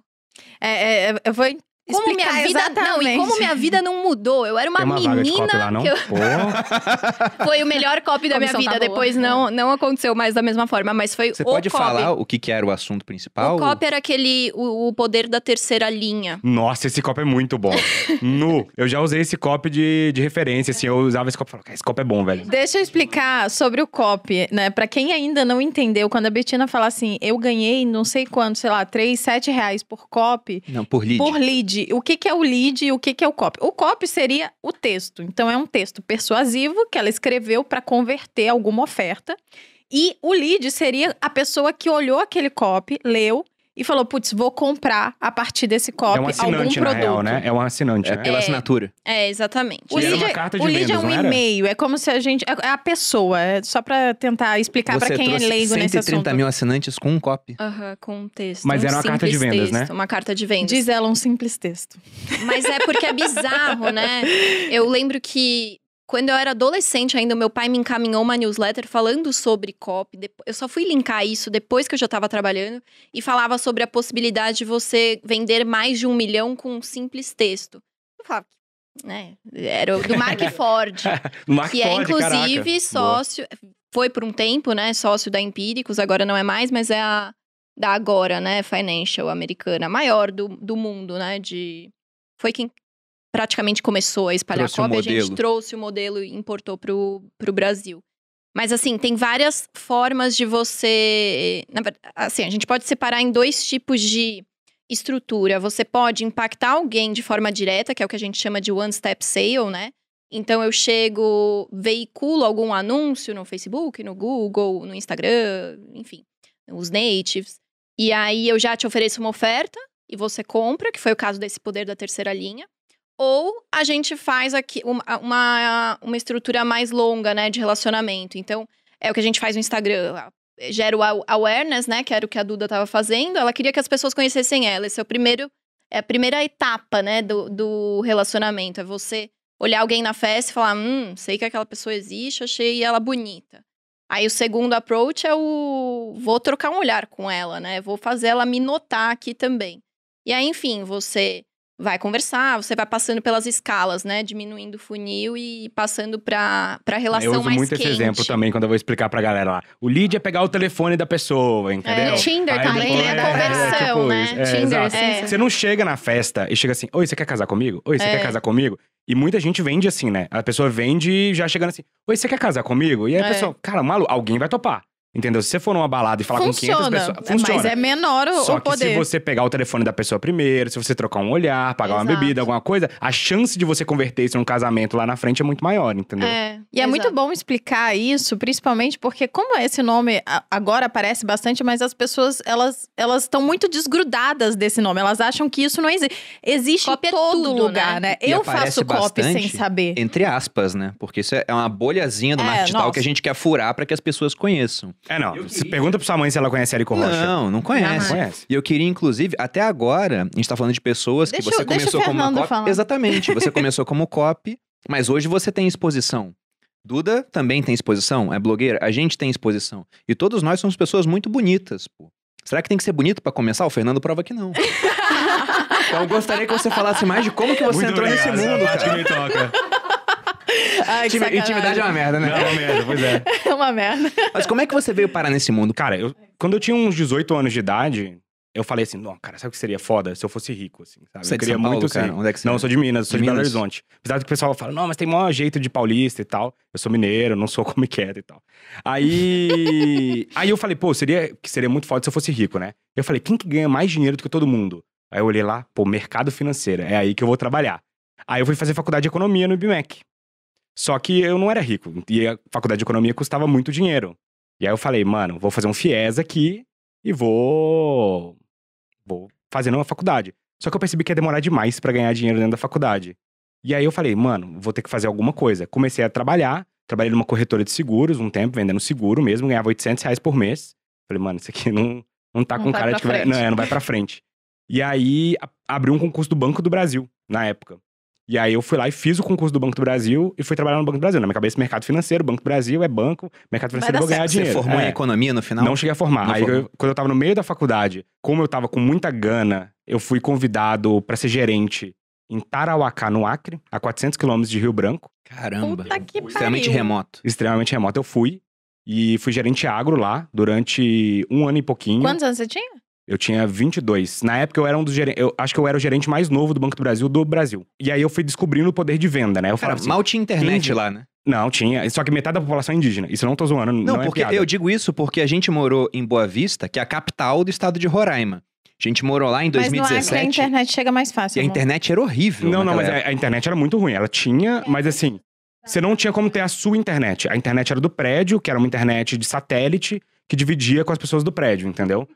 É, é, é, eu vou Como minha vida não, e como minha vida não mudou. Eu era uma, uma menina copy lá, que eu- [laughs] foi o melhor copy da minha vida. tá boa. Depois não, não aconteceu mais da mesma forma, mas foi Você o pode copy. falar o que, que era o assunto principal? O copy era aquele, o, o poder da terceira linha. nossa, esse copo é muito bom. [laughs] nu. Eu já usei esse copo de, de referência, assim. Eu usava esse copo e falava, "Cara, esse copo é bom, velho. Deixa eu explicar sobre o copy, né? Pra quem ainda não entendeu, quando a Betina fala assim, eu ganhei não sei quanto, sei lá, 3, 7 reais por copy, Não, por lead. por lead. O que, que é o lead e o que, que é o copy? O copy seria o texto. Então, é um texto persuasivo que ela escreveu para converter alguma oferta. E o lead seria a pessoa que olhou aquele copy, leu e falou: putz, vou comprar a partir desse copy É um algum assinante, na produto. real, né? É um assinante, É né? pela assinatura. É, exatamente. O Era lead, uma é- carta de o lead vendas, é um e-mail, é como se a gente. É a pessoa, é só pra tentar explicar pra Você quem é leigo nesse 130 assunto. mil assinantes com um copy. Aham, com um texto. Mas um era uma carta de vendas, né? texto, Uma carta de vendas. Diz ela um simples texto. Mas é porque é bizarro, né? Eu lembro que quando eu era adolescente ainda, meu pai me encaminhou uma newsletter falando sobre copy. Depo- Eu só fui linkar isso depois que eu já estava trabalhando e falava sobre a possibilidade de você vender mais de um milhão com um simples texto. Eu falava, né? Era do Mark [laughs] Ford. Mark que é, Ford, inclusive, caraca. sócio. Foi por um tempo, né? Sócio da Empíricos, agora não é mais, mas é a da Agora, né? Financial americana, a maior do, do mundo, né? De, foi quem praticamente começou a espalhar Trouxe o a cópia. A gente trouxe o modelo e importou pro, pro Brasil. Mas, assim, tem várias formas de você. Assim, a gente pode separar em dois tipos de estrutura. Você pode impactar alguém de forma direta, que é o que a gente chama de one-step sale, né? Então eu chego, veiculo algum anúncio no Facebook, no Google, no Instagram, enfim, os natives. E aí eu já te ofereço uma oferta e você compra, que foi o caso desse poder da terceira linha. Ou a gente faz aqui uma, uma, estrutura mais longa, né, de relacionamento. Então, é o que a gente faz no Instagram. Gera o aw- awareness, né, que era o que a Duda estava fazendo. Ela queria que as pessoas conhecessem ela. Esse é o primeiro, é a primeira etapa, né, do, do relacionamento. É você olhar alguém na festa e falar, hum, sei que aquela pessoa existe, achei ela bonita. Aí o segundo approach é o vou trocar um olhar com ela, né? Vou fazer ela me notar aqui também. E aí, enfim, você vai conversar, você vai passando pelas escalas, né? Diminuindo o funil e passando pra, pra relação Eu uso mais muito quente. esse exemplo também quando eu vou explicar pra galera lá. O lead é pegar o telefone da pessoa, entendeu? É. Tinder também, depois- né? é, Conversão, tipo né? isso. É, Tinder. É. Você não chega na festa e chega assim, oi, você quer casar comigo? Oi, você É. quer casar comigo? E muita gente vende assim, né? A pessoa vende já chegando assim, oi, você quer casar comigo? E aí a É. pessoa, cara, maluco, alguém vai topar. Entendeu? Se você for numa balada e falar com 500 Funciona. pessoas, Mas funciona. é menor o, Só o que poder. se você pegar o telefone da pessoa primeiro, se você trocar um olhar, pagar uma Exato. bebida, alguma coisa, a chance de você converter isso num casamento lá na frente é muito maior, entendeu? É, E é muito exato. bom explicar isso, principalmente porque como esse nome agora aparece bastante, mas as pessoas elas elas estão muito desgrudadas desse nome. Elas acham que isso não existe. Existe Copy é em todo tudo, lugar, né? né? Eu faço copy sem saber. Entre aspas, né? Porque isso é uma bolhazinha do É, marketing digital nossa. que a gente quer furar pra que as pessoas conheçam. É, não. Você pergunta pra sua mãe se ela conhece Érico Rocha. Não, não conhece. Conhece? E eu queria, inclusive, até agora, a gente tá falando de pessoas Deixa que você começou como uma Fernando copy. falar. Exatamente. Você [laughs] começou como copy, mas hoje você tem exposição. Duda também tem exposição, é blogueira, a gente tem exposição. E todos nós somos pessoas muito bonitas, pô. Será que tem que ser bonito pra começar? O Fernando prova que não. [laughs] então eu gostaria que você falasse mais de como que você Muito entrou nesse obrigado, mundo, essa parte cara. que me toca. Ai, que sacanagem. Intimidade é uma merda, né? Não, mesmo, pois é. [laughs] É uma merda. Mas como é que você veio parar nesse mundo? Cara, eu, quando eu tinha uns 18 anos de idade, eu falei assim, não, cara, sabe o que seria foda se eu fosse rico, assim, sabe? Você é eu de queria São Paulo, muito cara? Onde é que você Não, é? eu sou de Minas, eu sou De de, Belo? Horizonte. Apesar do que o pessoal fala, não, mas tem maior jeito de paulista e tal. Eu sou mineiro, não sou [laughs] como quieto e tal. Aí. [laughs] aí eu falei, pô, seria, que seria muito foda se eu fosse rico, né? Eu falei, quem que ganha mais dinheiro do que todo mundo? Aí eu olhei lá, pô, mercado financeiro, é aí que eu vou trabalhar. Aí eu fui fazer faculdade de economia no IBMEC. Só que eu não era rico. E a faculdade de economia custava muito dinheiro. E aí eu falei, mano, vou fazer um FIES aqui e vou. Vou fazendo uma faculdade. Só que eu percebi que ia demorar demais pra ganhar dinheiro dentro da faculdade. E aí eu falei, mano, vou ter que fazer alguma coisa. Comecei a trabalhar, trabalhei numa corretora de seguros um tempo, vendendo seguro mesmo, ganhava 800 reais por mês. Falei, mano, isso aqui [laughs] não, não tá Não com vai cara de que vai. frente. Não, é, não vai pra frente. E aí abriu um concurso do Banco do Brasil, na época. E aí eu fui lá e fiz o concurso do Banco do Brasil e fui trabalhar no Banco do Brasil. Na minha cabeça, mercado financeiro, Banco do Brasil é banco, mercado financeiro vou ganhar certo. Você dinheiro. formou É. em economia no final? Não cheguei a formar. Não Aí, eu- quando eu tava no meio da faculdade, como eu tava com muita gana, eu fui convidado pra ser gerente em Tarauacá, no Acre, a 400 quilômetros de Rio Branco, Caramba. Puta que Extremamente pariu. remoto. extremamente remoto. Eu fui e fui gerente agro lá durante um ano e pouquinho. Quantos anos você tinha? Eu tinha 22. Na época eu era um dos gerentes, eu acho que eu era o gerente mais novo do Banco do Brasil do Brasil. E aí eu fui descobrindo o poder de venda, né? Eu Cara, falava assim, mal tinha internet lá, né? não, tinha, só que metade da população é indígena. Isso eu não tô zoando, não, Não, é porque piada. eu digo isso porque a gente morou em Boa Vista, que é a capital do estado de Roraima. A gente morou lá em Mas no Acre a 2017 internet chega mais fácil. e a internet era horrível. Não, não, mas época. a, a internet era muito ruim. Ela tinha, mas assim, você não tinha como ter a sua internet. A internet era do prédio, que era uma internet de satélite, que dividia com as pessoas do prédio, entendeu?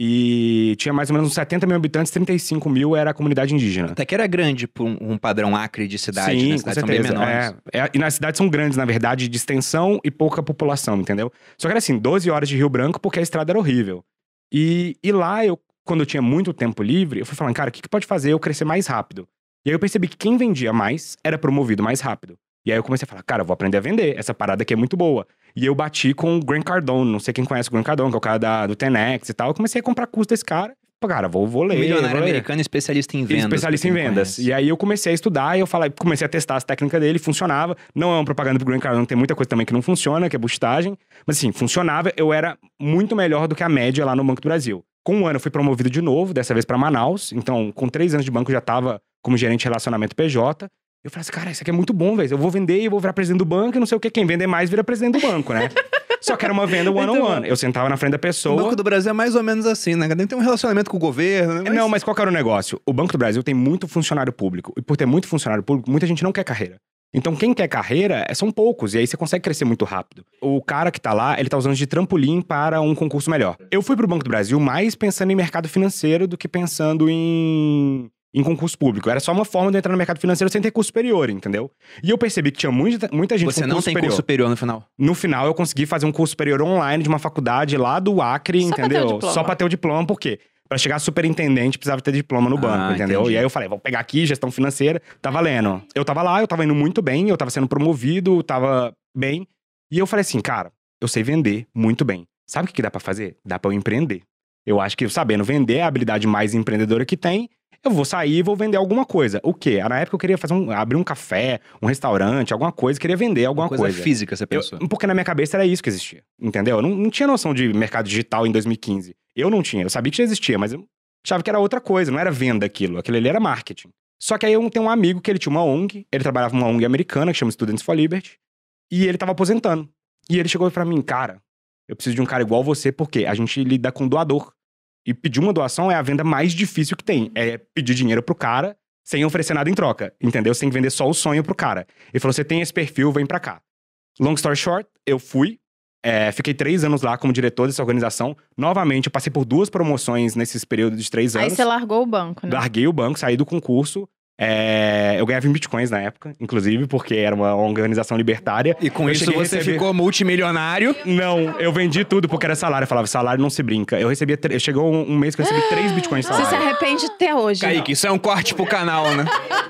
E tinha mais ou menos uns 70 mil habitantes, 35 mil era a comunidade indígena. Até que era grande por um, um padrão acre de cidade, Sim, né? com Cidades são bem certeza. menores. É, é, e nas cidades são grandes, na verdade, de extensão e pouca população, entendeu? Só que era assim, 12 horas de Rio Branco porque a estrada era horrível. E, e lá, eu, quando eu tinha muito tempo livre, eu fui falando, cara, o que, que pode fazer eu crescer mais rápido? E aí eu percebi que quem vendia mais era promovido mais rápido. E aí eu comecei a falar, cara, eu vou aprender a vender. Essa parada aqui é muito boa. E eu bati com o Grant Cardone, não sei quem conhece o Grant Cardone, que é o cara da, do 10X e tal. Eu comecei a comprar curso desse cara. cara, vou, vou ler. Milionário vou ler. americano especialista em vendas. especialista em vendas. conhece. E aí eu comecei a estudar e eu falei, comecei a testar as técnicas dele, funcionava. Não é uma propaganda pro Green Cardone, tem muita coisa também que não funciona, que é boostagem. Mas assim, funcionava, eu era muito melhor do que a média lá no Banco do Brasil. Com um ano eu fui promovido de novo, dessa vez para Manaus. Então, com três anos de banco, eu já tava como gerente de relacionamento PJ. Eu falei assim, cara, isso aqui é muito bom, velho. Eu vou vender e vou virar presidente do banco e não sei o que. Quem vender mais vira presidente do banco, né? [laughs] Só que era uma venda one on one. Eu sentava na frente da O pessoa. Banco do Brasil é mais ou menos assim, né? Tem um relacionamento com o governo. né? Não, mas qual que era o negócio? O Banco do Brasil tem muito funcionário público. E por ter muito funcionário público, muita gente não quer carreira. Então, quem quer carreira é- são poucos, e aí você consegue crescer muito rápido. O cara que tá lá, ele tá usando de trampolim para um concurso melhor. Eu fui pro Banco do Brasil mais pensando em mercado financeiro do que pensando em, em concurso público. Era só uma forma de entrar no mercado financeiro sem ter curso superior, entendeu? E eu percebi que tinha muita, muita gente Você com não curso tem superior. curso superior no final. No final, eu consegui fazer um curso superior online de uma faculdade lá do Acre, Só pra ter o entendeu? diploma. Só pra ter o diploma, por quê? Pra chegar superintendente, precisava ter diploma no banco, Ah, entendeu? entendi. E aí eu falei, vou pegar aqui, gestão financeira, tá valendo. Eu tava lá, eu tava indo muito bem, eu tava sendo promovido, tava bem. E eu falei assim, cara, eu sei vender muito bem. Sabe o que que dá pra fazer? Dá pra eu empreender. Eu acho que sabendo vender é a habilidade mais empreendedora que tem. Eu vou sair e vou vender alguma coisa. O quê? Na época eu queria fazer um, abrir um café, um restaurante, alguma coisa, queria vender alguma coisa, coisa. física, você Eu- pensou. porque na minha cabeça era isso que existia, entendeu? Eu não, não tinha noção de mercado digital em 2015. Eu não tinha, eu sabia que já existia, mas eu achava que era outra coisa, não era venda aquilo. Aquilo ali era marketing. Só que aí eu tenho um amigo que ele tinha uma ONG, ele trabalhava numa ONG americana que chama Students for Liberty, e ele tava aposentando. E ele chegou pra mim, cara, eu preciso de um cara igual você, porque a gente lida com doador. E pedir uma doação é a venda mais difícil que tem. É pedir dinheiro pro cara sem oferecer nada em troca, entendeu? Você tem que vender só o sonho pro cara. Ele falou: você tem esse perfil, vem pra cá. Long story short, eu fui. é, fiquei três anos lá como diretor dessa organização. Novamente, eu passei por duas promoções nesses períodos de três Aí anos. você largou o banco, né? Larguei o banco, saí do concurso. É, eu ganhava em bitcoins na época, inclusive, porque era uma organização libertária. E com Eu isso você receber- ficou multimilionário. Não, eu vendi tudo porque era salário. Eu falava, salário não se brinca. Eu recebia. tre- Chegou um, um mês que eu recebi três bitcoins de Você se salário. arrepende até hoje. Kaique, isso é um corte pro canal, né?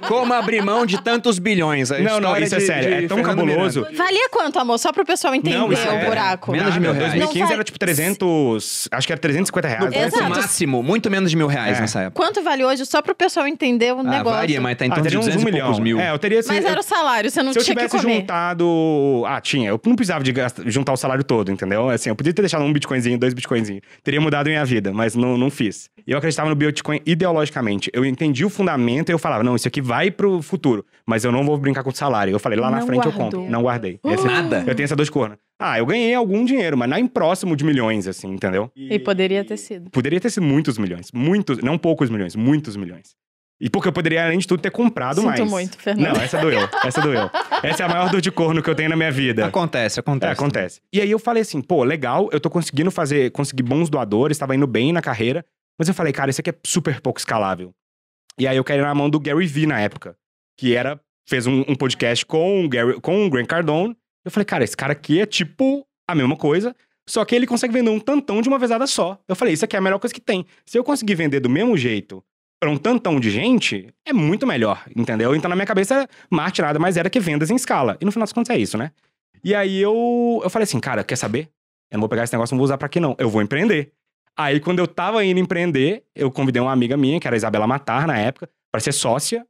Como abrir mão de tantos bilhões? A Não, não, isso é de- sério. de É tão Fernando cabuloso. Miranda. Valia quanto, amor? Só pro pessoal entender Não, isso o é- buraco. Menos de mil reais. 2015 Não era tipo 300. Acho que era 350 reais. No né? máximo, muito menos de mil reais É. nessa época. Quanto vale hoje? Só pro pessoal entender o Ah, negócio. varia, mas tá em Ah, torno de teria uns 200 um e milhão. mil. É, eu teria. assim, Mas eu- era o salário, você não Se eu tinha que tivesse comer. juntado. Ah, tinha. Eu não precisava de gastar- juntar o salário todo, entendeu? Assim, eu podia ter deixado um bitcoinzinho, dois bitcoinzinhos. Teria mudado minha vida, mas não, não fiz. E eu acreditava no Bitcoin ideologicamente. Eu entendi o fundamento e eu falava, não, isso aqui vai pro futuro. Mas eu não vou brincar com o salário. Eu falei, lá na Não frente eu guardou. compro. Não guardei. Esse- Nada. Eu tenho essa dor de corno. Ah, eu ganhei algum dinheiro, mas nem próximo de milhões, assim, entendeu? E poderia ter sido. Poderia ter sido muitos milhões. Muitos, não poucos milhões, muitos milhões. E porque eu poderia, além de tudo, ter comprado Sinto mais. muito, Fernando. Não, essa doeu. Essa doeu. Essa é a maior dor de corno que eu tenho na minha vida. Acontece, É, acontece. acontece. E aí eu falei assim, pô, legal, eu tô conseguindo fazer, conseguir bons doadores, tava indo bem na carreira. Mas eu falei, cara, isso aqui é super pouco escalável. E aí eu caí na mão do Gary Vee na época, que era, fez um, um podcast com o, Gary, com o Grant Cardone. Eu falei, cara, esse cara aqui é tipo a mesma coisa, só que ele consegue vender um tantão de uma vezada só. Eu falei, isso aqui é a melhor coisa que tem. Se eu conseguir vender do mesmo jeito pra um tantão de gente, é muito melhor, entendeu? Então na minha cabeça, marketing nada mais era que vendas em escala. E no final das contas é isso, né? E aí eu, eu falei assim, cara, quer saber? Eu não vou pegar esse negócio, não vou usar pra aqui não. Eu vou empreender. Aí quando eu tava indo empreender, eu convidei uma amiga minha, que era a Isabela Matar na época, pra ser sócia.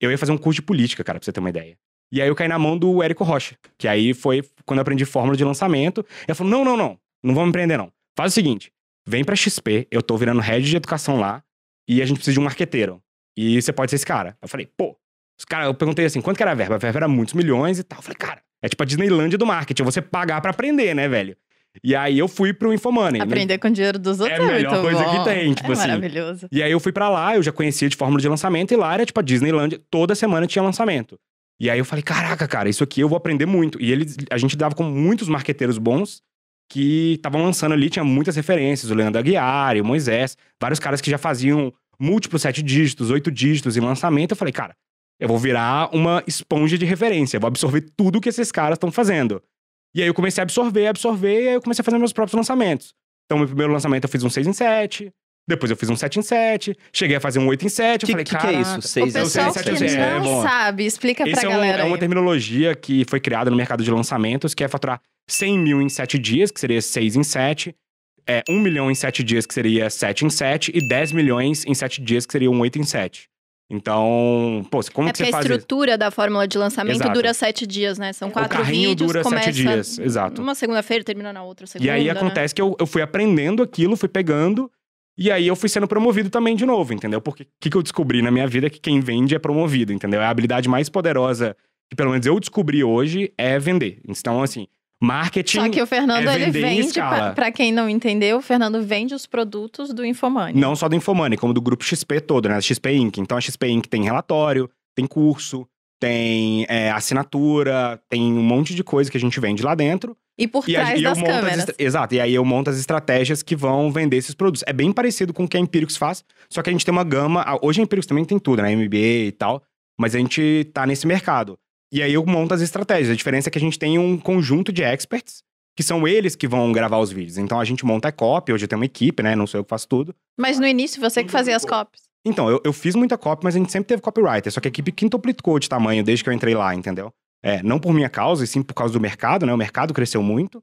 Eu ia fazer um curso de política, cara, pra você ter uma ideia. E aí eu caí na mão do Érico Rocha, que aí foi quando eu aprendi fórmula de lançamento. Ele falou: não, não, não, não vamos empreender, não. Faz o seguinte: vem pra XP, eu tô virando head de educação lá, e a gente precisa de um marqueteiro. E você pode ser esse cara. Eu falei, pô, os cara, eu perguntei assim, quanto que era a verba? A verba era muitos milhões e tal. Eu falei, cara, é tipo a Disneylandia do marketing, é você pagar pra aprender, né, velho? E aí eu fui pro Infomoney. né? Aprender com o dinheiro dos outros É a é, melhor coisa bom. que tem, tipo é assim. maravilhoso. E aí eu fui pra lá, eu já conhecia de fórmula de lançamento, e lá era tipo a Disneyland, toda semana tinha lançamento. E aí eu falei, caraca, cara, isso aqui eu vou aprender muito. E eles, a gente dava com muitos marqueteiros bons que estavam lançando ali, tinha muitas referências, o Leandro Aguiar, o Moisés, vários caras que já faziam múltiplos sete dígitos, oito dígitos em lançamento. Eu falei, cara, eu vou virar uma esponja de referência, vou absorver tudo que esses caras estão fazendo. E aí eu comecei a absorver, absorver, e aí eu comecei a fazer meus próprios lançamentos. Então, meu primeiro lançamento eu fiz um 6 em 7, depois eu fiz um 7 em 7, cheguei a fazer um 8 em 7, eu Que, falei, que, que é isso? O Seis eu pessoal sei, que sete, é, não bom. sabe, explica Esse pra é, um- galera é uma aí. terminologia que foi criada no mercado de lançamentos, que é faturar 100 mil em 7 dias, que seria 6 em 7. é 1 milhão em 7 dias, que seria 7 em 7, e 10 milhões em 7 dias, que seria um 8 em 7. Então, pô, como é que você a faz isso? estrutura da fórmula de lançamento Exato. dura sete dias, né? São quatro carrinho vídeos, dura sete dias, exato. Numa segunda-feira, termina na outra segunda, E aí né? acontece que eu, eu fui aprendendo aquilo, fui pegando, e aí eu fui sendo promovido também de novo, entendeu? Porque o que, que eu descobri na minha vida é que quem vende é promovido, entendeu? É a habilidade mais poderosa que pelo menos eu descobri hoje é vender. Então, assim, marketing. Só que o Fernando, é ele vende, pra quem não entendeu, o Fernando vende os produtos do Infomoney. Não só do Infomoney, como do grupo XP todo, né? XP Inc. Então a XP Inc. tem relatório, tem curso, tem é, assinatura, tem um monte de coisa que a gente vende lá dentro. E por E, a- trás e eu das as câmeras. estra- Exato, e aí eu monto as estratégias que vão vender esses produtos. É bem parecido com o que a Empíricos faz, só que a gente tem uma gama. a- Hoje a Empíricos também tem tudo, né? MBA e tal, mas a gente tá nesse mercado. E aí eu monto as estratégias. A diferença é que a gente tem um conjunto de experts, que são eles que vão gravar os vídeos. Então a gente monta a copy, hoje eu tenho uma equipe, né? Não sou eu que faço tudo. Mas no início, você que fazia as copies. Então, eu, eu fiz muita copy, mas a gente sempre teve copywriter. Só que a equipe quintuplicou de tamanho desde que eu entrei lá, entendeu? É, não por minha causa, e sim por causa do mercado, né? O mercado cresceu muito.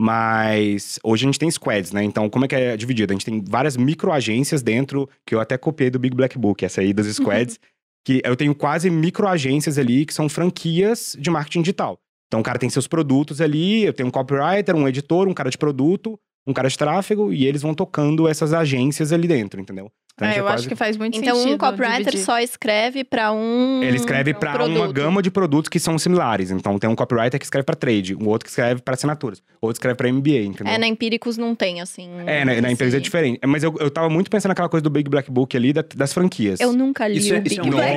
Mas hoje a gente tem squads, né? Então, como é que é dividido? A gente tem várias microagências dentro, que eu até copiei do Big Black Book, essa aí dos squads. que eu tenho quase microagências ali, que são franquias de marketing digital. Então, o cara tem seus produtos ali, eu tenho um copywriter, um editor, um cara de produto, um cara de tráfego, e eles vão tocando essas agências ali dentro, entendeu? Então, a É, gente eu é acho quase- que faz muito Então, sentido. um copywriter dividir. só escreve pra um. Ele escreve um pra uma gama de produtos que são similares. Então, tem um copywriter que escreve pra trade, um outro que escreve pra assinaturas, outro escreve pra MBA, entendeu? É, na Empíricos não tem, assim. É, na, na empresa é diferente. Mas eu, eu tava muito pensando naquela coisa do Big Black Book ali, da- das franquias. Eu nunca li Isso é- o isso Big é um Black.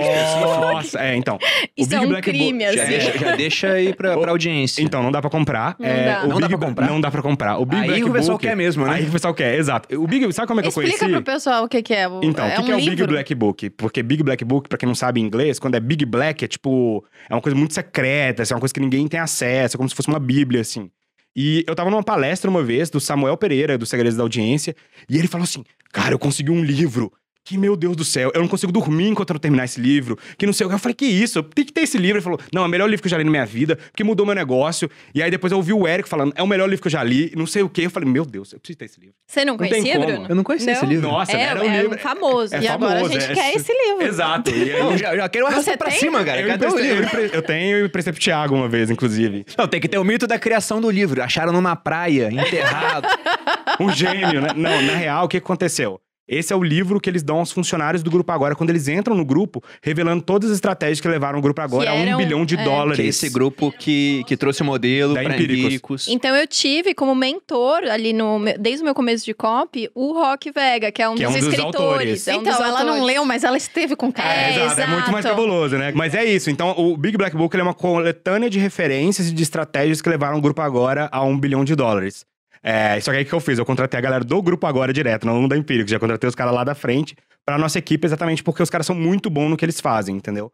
Nossa, é, então. [laughs] Isso é Big um Black Book- crime, Já, assim. deixa, já deixa aí pra, pra audiência. Então, não dá pra comprar. Não É, dá. o Não dá Big pra Ba- comprar? Não dá pra comprar. O Big Aí Black o pessoal Book- quer mesmo, né? Aí o pessoal quer, exato. O Big, sabe como é que eu Explica conheci? pro pessoal o que, que é. O- Então, é o que, um que é o livro. Big Black Book? Porque Big Black Book, pra quem não sabe inglês, quando é Big Black, é tipo. É uma coisa muito secreta, assim, é uma coisa que ninguém tem acesso, é como se fosse uma bíblia, assim. E eu tava numa palestra uma vez do Samuel Pereira, do Segredos da Audiência, e ele falou assim: Cara, eu consegui um livro. Que, meu Deus do céu, eu não consigo dormir enquanto eu não terminar esse livro. Que não sei o que. Eu falei, que isso? Tem que ter esse livro. Ele falou, não, é o melhor livro que eu já li na minha vida, porque mudou meu negócio. E aí depois eu ouvi o Eric falando, é o melhor livro que eu já li, não sei o que. Eu falei, meu Deus, eu preciso ter esse livro. Você não Não tem conhecia. Bruno? Eu não conhecia esse Não? livro. Nossa, é, era um é livro. famoso. É E agora a famoso, gente é- quer esse livro. Exato. E aí, Eu já, já quero arrastar pra tem? cima, cara. eu, Cadê o livro? eu tenho e emprestei pro Thiago uma vez, inclusive. Não, tem que ter o mito da criação do livro. Acharam numa praia, enterrado. [laughs] Um gênio, né? Não, na real, o que aconteceu? Esse é o livro que eles dão aos funcionários do Grupo Agora quando eles entram no grupo, revelando todas as estratégias que levaram o Grupo Agora a um eram- bilhão de é. dólares. que é esse grupo que, que trouxe o modelo Da pra Empíricos. Empíricos. Então eu tive como mentor ali no desde o meu começo de copy o Rock Vega, que é um Que é dos um dos escritores. autores. É um Então, dos ela não leu, mas ela esteve com o cara. É, exato, é muito mais exato. cabuloso, né? Mas é isso. Então, o Big Black Book ele é uma coletânea de referências e de estratégias que levaram o Grupo Agora a um bilhão de dólares. É, só que aí o que eu fiz? Eu contratei a galera do Grupo Agora direto, não da Empíricos. Já contratei os caras lá da frente pra nossa equipe, exatamente porque os caras são muito bons no que eles fazem, entendeu?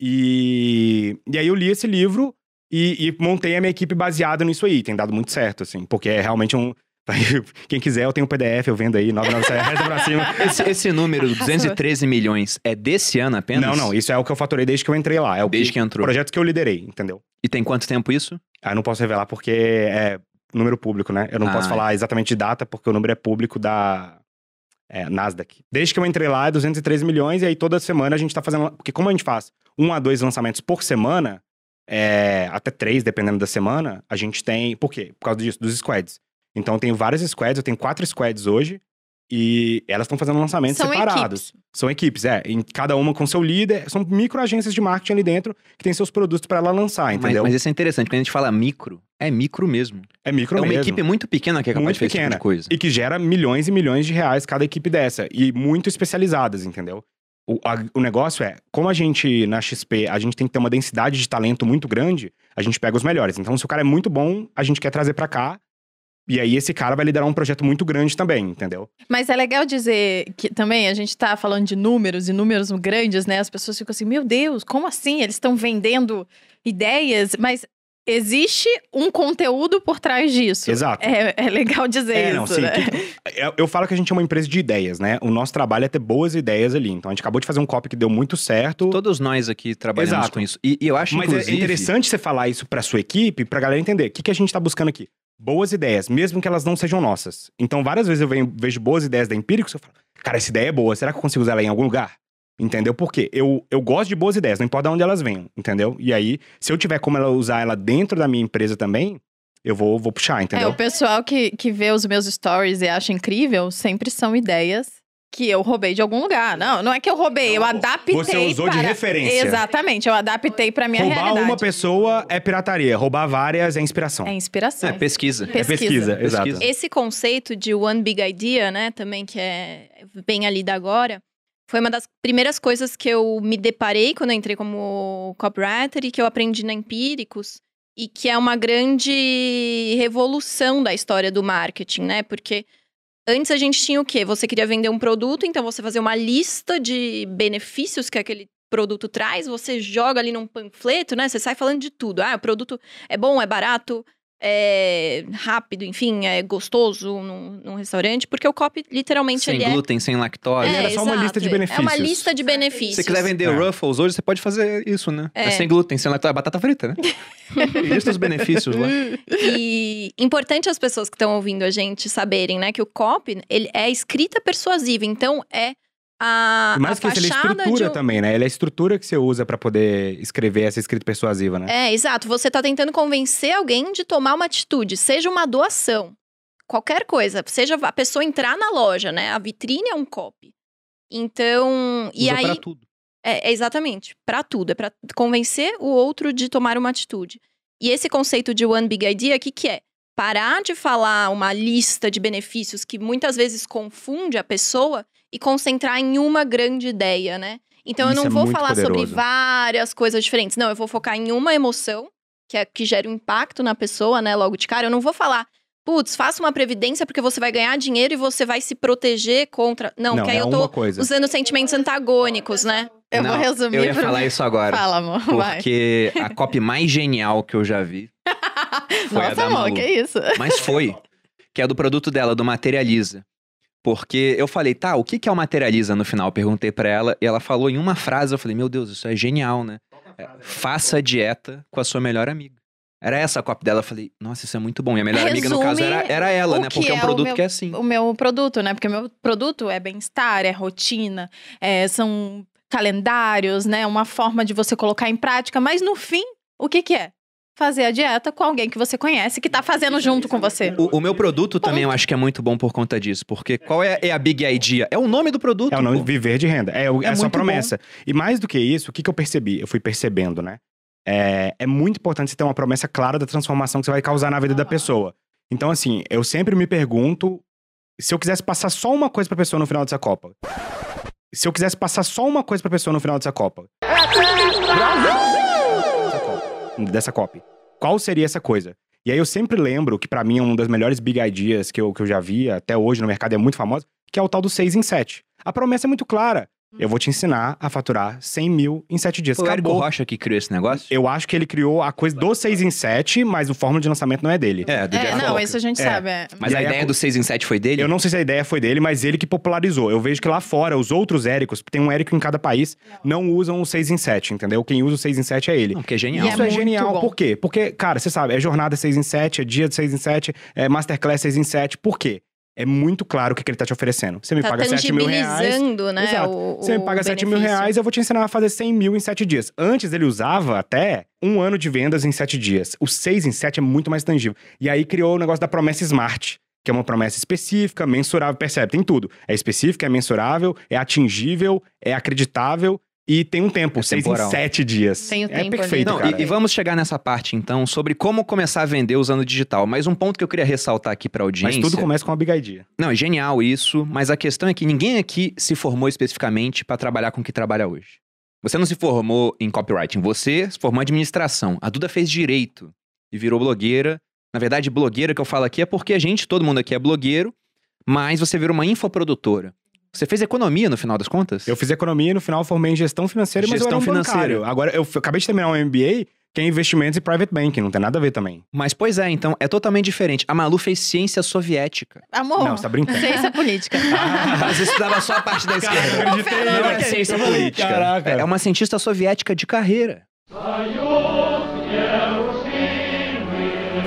E, e aí eu li esse livro e, e montei a minha equipe baseada nisso aí. Tem dado muito certo, assim, porque é realmente um. [laughs] Quem quiser, eu tenho um PDF, eu vendo aí, 997, resta pra cima. [laughs] Esse, esse número, 213 milhões, é desse ano apenas? Não, não, isso é o que eu faturei desde que eu entrei lá. É o Desde que entrou. projetos que eu liderei, entendeu? E tem quanto tempo isso? Ah, não posso revelar porque é número público, né? Eu não Ah, posso é. falar exatamente de data porque o número é público da é, Nasdaq. Desde que eu entrei lá é 213 milhões e aí toda semana a gente tá fazendo. Porque como a gente faz um a dois lançamentos por semana, é, até três, dependendo da semana, a gente tem. Por quê? Por causa disso, dos squads. Então eu tenho vários squads, eu tenho quatro squads hoje. E elas estão fazendo lançamentos São separados. equipes. São equipes, é. Em cada uma com seu líder. São micro agências de marketing ali dentro que tem seus produtos pra ela lançar, Mas, entendeu? mas isso é interessante, quando a gente fala micro, é micro mesmo. é micro é uma mesmo. equipe muito pequena que é capaz Muito de fazer esse tipo pequena. de coisa. E que gera milhões e milhões de reais cada equipe dessa. E muito especializadas, entendeu? O, a- o negócio é, como a gente, na XP, a gente tem que ter uma densidade de talento muito grande, a gente pega os melhores. Então, se o cara é muito bom, a gente quer trazer pra cá. E aí, esse cara vai liderar um projeto muito grande também, entendeu? Mas é legal dizer que também a gente tá falando de números e números grandes, né? As pessoas ficam assim, meu Deus, como assim? Eles estão vendendo ideias, mas existe um conteúdo por trás disso. Exato. É, é legal dizer É, isso, não, sim. né? que- eu, eu falo que a gente é uma empresa de ideias, né? O nosso trabalho é ter boas ideias ali. Então, a gente acabou de fazer um copy que deu muito certo. Todos nós aqui trabalhamos Exato. com isso. E, e eu acho, Mas inclusive... é interessante você falar isso pra sua equipe, pra galera entender. O que, que a gente tá buscando aqui? Boas ideias, mesmo que elas não sejam nossas. Então, várias vezes eu venho- vejo boas ideias da Empíricos, eu falo, cara, essa ideia é boa, será que eu consigo usar ela em algum lugar? Entendeu? Porque eu, eu gosto de boas ideias, não importa de onde elas venham, entendeu? E aí, se eu tiver como ela usar ela dentro da minha empresa também, eu vou, vou puxar, É, entendeu? o pessoal que, que vê os meus stories e acha incrível, sempre são ideias que eu roubei de algum lugar. Não, não é que eu roubei, eu adaptei Você usou de para- referência. Exatamente, eu adaptei pra minha Roubar realidade. uma pessoa é pirataria, roubar várias é inspiração. É inspiração. É, pesquisa. Pesquisa. É pesquisa, exato. Pesquisa. Esse conceito de One Big Idea, né, também que é bem ali da agora, foi uma das primeiras coisas que eu me deparei quando eu entrei como copywriter e que eu aprendi na Empíricos e que é uma grande revolução da história do marketing, né? Porque antes a gente tinha o quê? Você queria vender um produto, então você fazia uma lista de benefícios que aquele produto traz, você joga ali num panfleto, né? Você sai falando de tudo. Ah, o produto é bom, é barato, é rápido, enfim, é gostoso num, num restaurante, porque o copy literalmente Sem ele é glúten, sem lactose. é, era só uma exato. lista de É uma benefícios. lista de benefícios. Se você quiser vender É. Ruffles hoje, você pode fazer isso, né? É, É. sem glúten, sem lactose, batata frita, né? [laughs] Lista os benefícios lá. E importante as pessoas que estão ouvindo a gente saberem, né, que o copy, ele é escrita persuasiva, então é a, E mais a que isso, ele é estrutura de um... também, né? Ele é a estrutura que você usa pra poder escrever essa escrita persuasiva, né? É, exato. Você tá tentando convencer alguém de tomar uma atitude, seja uma doação, qualquer coisa, seja a pessoa entrar na loja, né? A vitrine é um copy. Então, e Usa aí pra tudo. É, é exatamente, Pra tudo, é pra convencer o outro de tomar uma atitude. E esse conceito de one big idea, o que que é? Parar de falar uma lista de benefícios que muitas vezes confunde a pessoa e concentrar em uma grande ideia, né? Então Isso eu não é vou falar sobre poderoso. várias coisas diferentes. Não, eu vou focar em uma emoção que é que gera um impacto na pessoa, né, logo de cara. Eu não vou falar Putz, faça uma previdência porque você vai ganhar dinheiro e você vai se proteger contra. Não, que aí é eu tô uma coisa. usando sentimentos antagônicos, né? Eu Não, vou resumir. Eu ia pro- falar isso agora. Fala, amor. Vai. Porque a copy mais genial que eu já vi [laughs] foi a Nossa, da amor, Malu. que isso? Mas foi. Que é do produto dela, do Materializa. Porque eu falei, tá, o que que é o Materializa no final? Eu perguntei pra ela e ela falou em uma frase. Eu falei, meu Deus, isso é genial, né? É, Faça dieta com a sua melhor amiga. Era essa a copy dela. Eu falei, nossa, isso é muito bom. E a melhor [laughs] amiga, no caso, Resume era, era ela, né? que Porque é um é produto meu- que é assim. o meu produto, né? Porque o meu produto é bem-estar, é rotina, é, são calendários, né? Uma forma de você colocar em prática. Mas no fim, o que que é? Fazer a dieta com alguém que você conhece, que tá fazendo junto com você. O, o meu produto também eu acho que é muito bom por conta disso. Porque qual é, é a big idea? É o nome do produto. É o nome pô. viver de renda. É, o- É é a sua promessa. E mais do que isso, o que, que eu percebi? Eu fui percebendo, né? É, é muito importante você ter uma promessa clara da transformação que você vai causar na vida da pessoa. Então, assim, eu sempre me pergunto se eu quisesse passar só uma coisa pra pessoa no final dessa Copa. Se eu quisesse passar só uma coisa pra pessoa no final dessa Copa. Dessa Copa. Dessa Copa. Qual seria essa coisa? E aí eu sempre lembro que pra mim é um das melhores big ideas que eu, que eu já vi até hoje no mercado, é muito famosa, que é o tal do 6 em 7. A promessa é muito clara. Eu vou te ensinar a faturar 100 mil em 7 dias. Foi o Acabou. Rocha que criou esse negócio? Eu acho que ele criou a coisa do 6 em 7, mas o fórmula de lançamento não é dele. É, do É, Jeff não, Walker. isso a gente É. sabe. é. Mas E a ideia co- do 6 em 7 foi dele? Eu não sei se a ideia foi dele, mas ele que popularizou. Eu vejo que lá fora, os outros Éricos, tem um Érico em cada país, não usam o 6 em 7, entendeu? Quem usa o 6 em 7 é ele. Não, porque é genial. E Isso é, muito genial. bom. Por quê? Porque, cara, você sabe, é jornada 6 em 7, é dia de 6 em 7, é masterclass 6 em 7. Por quê? É muito claro o que, que ele tá te oferecendo. Você me Tá paga 7 mil reais. né? Exato. O, Você me paga 7 mil reais, eu vou te ensinar a fazer 100 mil em 7 dias. Antes ele usava até um ano de vendas em 7 dias. O 6 em 7 é muito mais tangível. E aí criou o negócio da promessa Smart, que é uma promessa específica, mensurável, percebe? Tem tudo. É específica, é mensurável, é atingível, é acreditável e tem um tempo, É 6 em temporal. 7 dias. Tem o é tempo perfeito, Não, cara. e, e vamos chegar nessa parte então sobre como começar a vender usando o digital. Mas um ponto que eu queria ressaltar aqui pra audiência. Mas tudo começa com uma big idea. Não, é genial isso, mas a questão é que ninguém aqui se formou especificamente pra trabalhar com o que trabalha hoje. Você não se formou em copywriting, você se formou em administração. A Duda fez direito e virou blogueira. Na verdade, blogueira que eu falo aqui é porque a gente, todo mundo aqui é blogueiro, mas você virou uma infoprodutora. Você fez economia no final das contas? Eu fiz economia e no final formei em gestão financeira, mas eu era Gestão um financeira. bancário. Agora, eu acabei de terminar um MBA, que é investimentos e private banking, não tem nada a ver também. Mas, pois é, então, é totalmente diferente. A Malu fez ciência soviética. Amor, Não, você tá brincando. ciência política. Mas isso dava só a parte da esquerda. acreditei, Não é ciência política. Caraca. É uma cientista soviética de carreira.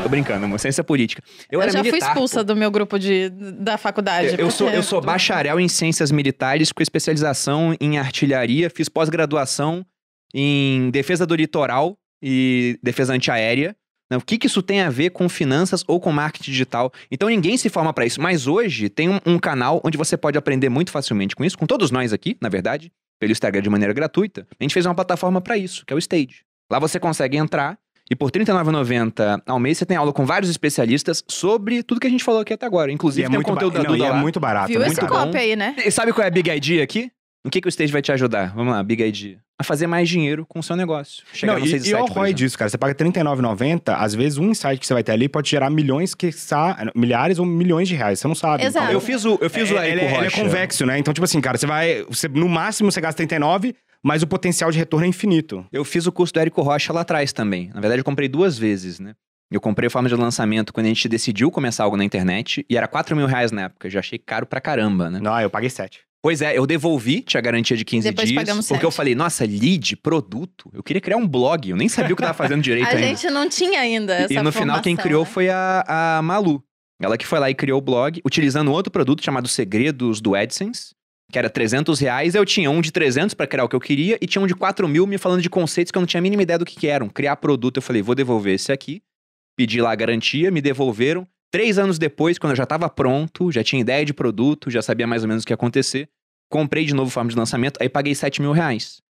Tô brincando, amor. Ciência política. Eu, Eu, já fui militar, expulsa pô. do meu grupo de, da faculdade. Eu sou, porque- eu sou bacharel em ciências militares com especialização em artilharia. Fiz pós-graduação em defesa do litoral e defesa antiaérea. né? O que, que isso tem a ver com finanças ou com marketing digital? Então ninguém se forma para isso. Mas hoje tem um, um canal onde você pode aprender muito facilmente com isso, com todos nós aqui, na verdade, pelo Instagram de maneira gratuita. A gente fez uma plataforma para isso, que é o Stage. Lá você consegue entrar e por R$ 39,90 ao mês você tem aula com vários especialistas sobre tudo que a gente falou aqui até agora. E Inclusive é tem um muito, conteúdo ba- da não, e Duda é lá. muito barato, Viu esse muito bom. copy aí, né? E sabe qual é a Big Idea aqui? O que, que o Stage vai te ajudar? Vamos lá, Big Idea. A fazer mais dinheiro com o seu negócio. Chegar Não, no e, 6 e olha o por ROI disso, cara. Você paga R$39,90, às vezes um insight que você vai ter ali pode gerar milhões, que milhares ou milhões de reais. Você não sabe. Exato. Então, Eu fiz o, eu fiz o é, aí ele, com o é- ele é convexo, né? Então, tipo assim, cara, você vai. Você, no máximo você gasta 39, mas o potencial de retorno é infinito. Eu fiz o curso do Érico Rocha lá atrás também. Na verdade, eu comprei duas vezes, né? Eu comprei a forma de lançamento quando a gente decidiu começar algo na internet e era 4 mil reais na época. Eu já achei caro pra caramba, né? Não, eu paguei 7. Pois é, eu devolvi, tinha garantia de 15 Depois dias. pagamos porque eu sete. falei, nossa, lead, produto. Eu queria criar um blog. Eu nem sabia o que eu tava fazendo [laughs] direito A ainda. gente não tinha ainda essa E no final, quem criou né? foi a, a Malu. Ela que foi lá e criou o blog, utilizando outro produto chamado Segredos do AdSense, que era 300 reais. Eu tinha um de 300 pra criar o que eu queria, e tinha um de 4 mil me falando de conceitos que eu não tinha a mínima ideia do que, que eram. Criar produto, eu falei, vou devolver esse aqui. Pedi lá a garantia, me devolveram. Três anos depois, quando eu já estava pronto, já tinha ideia de produto, já sabia mais ou menos o que ia acontecer, comprei de novo forma de lançamento, aí paguei 7 mil reais.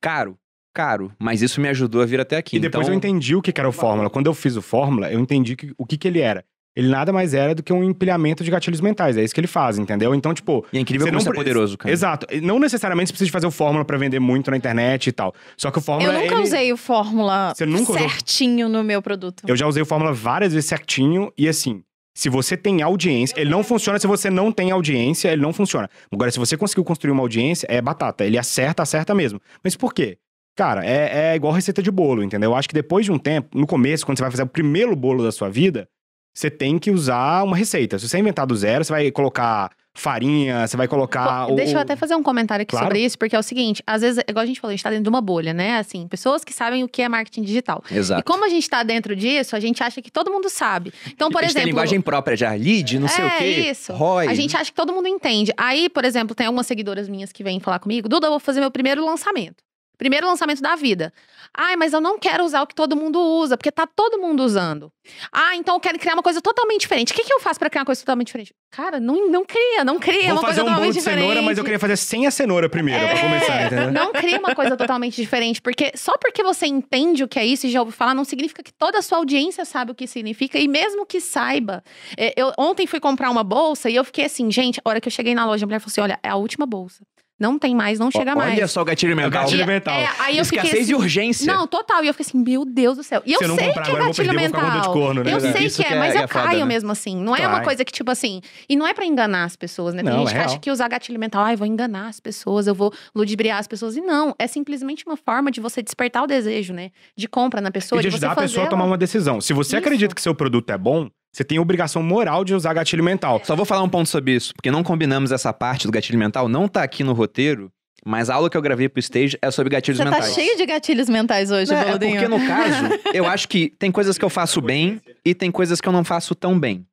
Caro, caro, mas isso me ajudou a vir até aqui. E depois então, eu entendi o que que era o Fórmula. Quando eu fiz o Fórmula, eu entendi que- o que, que ele era. Ele nada mais era do que um empilhamento de gatilhos mentais. É isso que ele faz, entendeu? Então, tipo, E é incrível Você como não isso é poderoso, cara. Exato. Não necessariamente você precisa de fazer o Fórmula pra vender muito na internet e tal. Só que o Fórmula. Eu nunca ele- usei o Fórmula Você nunca usou? certinho no meu produto. Eu já usei o Fórmula várias vezes certinho e assim. Se você tem audiência, ele não funciona se você não tem audiência, ele não funciona. Agora, se você conseguiu construir uma audiência, é batata. Ele acerta, acerta mesmo. Mas por quê? Cara, é, é igual receita de bolo, entendeu? Eu acho que depois de um tempo, no começo, quando você vai fazer o primeiro bolo da sua vida, você tem que usar uma receita. Se você inventar do zero, você vai colocar farinha, você vai colocar. Pô, o- Deixa eu até fazer um comentário aqui Claro. sobre isso, porque é o seguinte, às vezes, igual a gente falou, a gente tá dentro de uma bolha, né? Assim, pessoas que sabem o que é marketing digital. E Exato. como a gente tá dentro disso, a gente acha que todo mundo sabe. Então, por a gente tem exemplo. linguagem própria já, lead, não sei é o quê. isso. ROI. A gente acha que todo mundo entende. Aí, por exemplo, tem algumas seguidoras minhas que vêm falar comigo: Duda, eu vou fazer meu primeiro lançamento. Primeiro lançamento da vida. Ai, mas eu não quero usar o que todo mundo usa, porque tá todo mundo usando. Ah, então eu quero criar uma coisa totalmente diferente. O que, que eu faço pra criar uma coisa totalmente diferente? Cara, não, não cria, não cria Vou uma fazer coisa um bolo totalmente de diferente. cenoura, mas eu queria fazer sem a cenoura primeiro, pra É, começar, entendeu? Não cria uma coisa totalmente diferente, porque só porque você entende o que é isso e já ouviu falar, não significa que toda a sua audiência sabe o que significa, e mesmo que saiba. é, Eu ontem fui comprar uma bolsa e eu fiquei assim, gente, a hora que eu cheguei na loja, a mulher falou assim: olha, é a última bolsa. Não tem mais, não chega mais. Olha só o gatilho mental. gatilho E- mental. é, aí eu fiquei assim, de urgência. Não, total. E eu fiquei assim, meu Deus do céu. E eu Se eu não sei comprar que é agora, eu vou gatilho perder, vou ficar com dor de mental. corno, né? Eu Exato. sei Isso que é, que é- mas é eu foda, caio né? mesmo assim. Não é uma coisa que, tipo assim. E não é pra enganar as pessoas, né? Tem Não, gente é que acha real. que usar gatilho mental, ai, vou enganar as pessoas, eu vou ludibriar as pessoas. E não, é simplesmente uma forma de você despertar o desejo, né? De compra na pessoa, e de de, você ajudar a pessoa a tomar uma decisão. Se você Isso. acredita que seu produto é bom, você tem obrigação moral de usar gatilho mental. Só vou falar um ponto sobre isso, porque não combinamos essa parte do gatilho mental, não tá aqui no roteiro, mas a aula que eu gravei pro stage é sobre gatilhos Você tá mentais. cheio de gatilhos mentais hoje, Não, é porque no caso, eu acho que tem coisas que eu faço bem e tem coisas que eu não faço tão bem.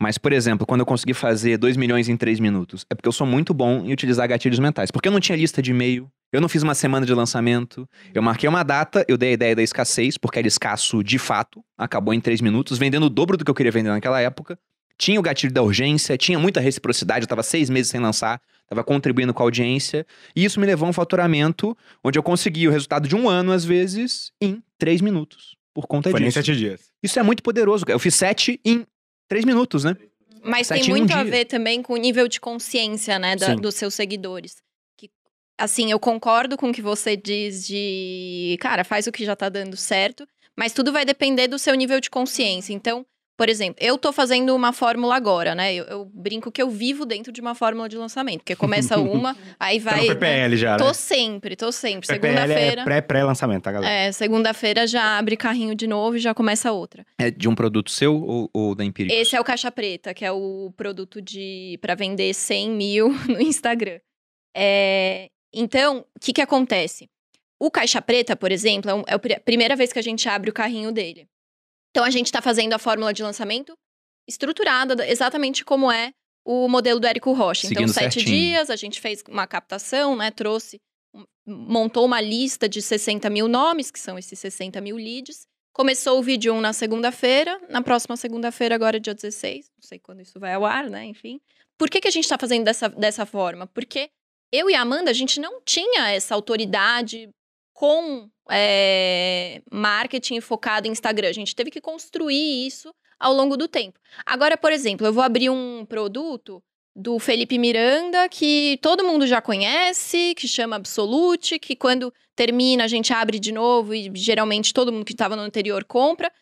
Mas, por exemplo, quando eu consegui fazer 2 milhões em 3 minutos, é porque eu sou muito bom em utilizar gatilhos mentais. Porque eu não tinha lista de e-mail, eu não fiz uma semana de lançamento, eu marquei uma data, eu dei a ideia da escassez, porque era escasso de fato, acabou em 3 minutos, vendendo o dobro do que eu queria vender naquela época. Tinha o gatilho da urgência, tinha muita reciprocidade, eu tava seis meses sem lançar, tava contribuindo com a audiência. E isso me levou a um faturamento onde eu consegui o resultado de um ano, às vezes, em 3 minutos. Por conta Foi disso. sete dias. Isso é muito poderoso. cara. Eu fiz sete em três minutos, né? Mas Sete tem em um muito a ver também com o nível de consciência, né, da- dos seus seguidores. Que, assim, eu concordo com o que você diz de, cara, faz o que já tá dando certo, mas tudo vai depender do seu nível de consciência. Então, por exemplo, eu tô fazendo uma fórmula agora, né? Eu, eu brinco que eu vivo dentro de uma fórmula de lançamento, porque começa [laughs] uma, aí Tá vai. né? PPL já, né? Tô sempre, tô sempre. É Segunda-feira. pré-pré-lançamento, tá, galera? É, segunda-feira já abre carrinho de novo e já começa outra. É de um produto seu ou, ou da Empírica? Esse é o Caixa Preta, que é o produto de para vender 100 mil [laughs] no Instagram. É, então, o que, que acontece? O Caixa Preta, por exemplo, é, um- é a pri- primeira vez que a gente abre o carrinho dele. Então a gente está fazendo a fórmula de lançamento estruturada, da- exatamente como é o modelo do Érico Rocha. Então, Seguindo sete certinho. dias, a gente fez uma captação, né? Trouxe, um- montou uma lista de 60 mil nomes, que são esses 60 mil leads. Começou o vídeo 1 na segunda-feira, na próxima segunda-feira, agora é dia 16, não sei quando isso vai ao ar, né? Enfim. Por que, que a gente está fazendo dessa, dessa forma? Porque eu e a Amanda, a gente não tinha essa autoridade com é, marketing focado em Instagram. A gente teve que construir isso ao longo do tempo. Agora, por exemplo, eu vou abrir um produto do Felipe Miranda que todo mundo já conhece, que chama Absolute, que quando termina a gente abre de novo e geralmente todo mundo que estava no anterior compra.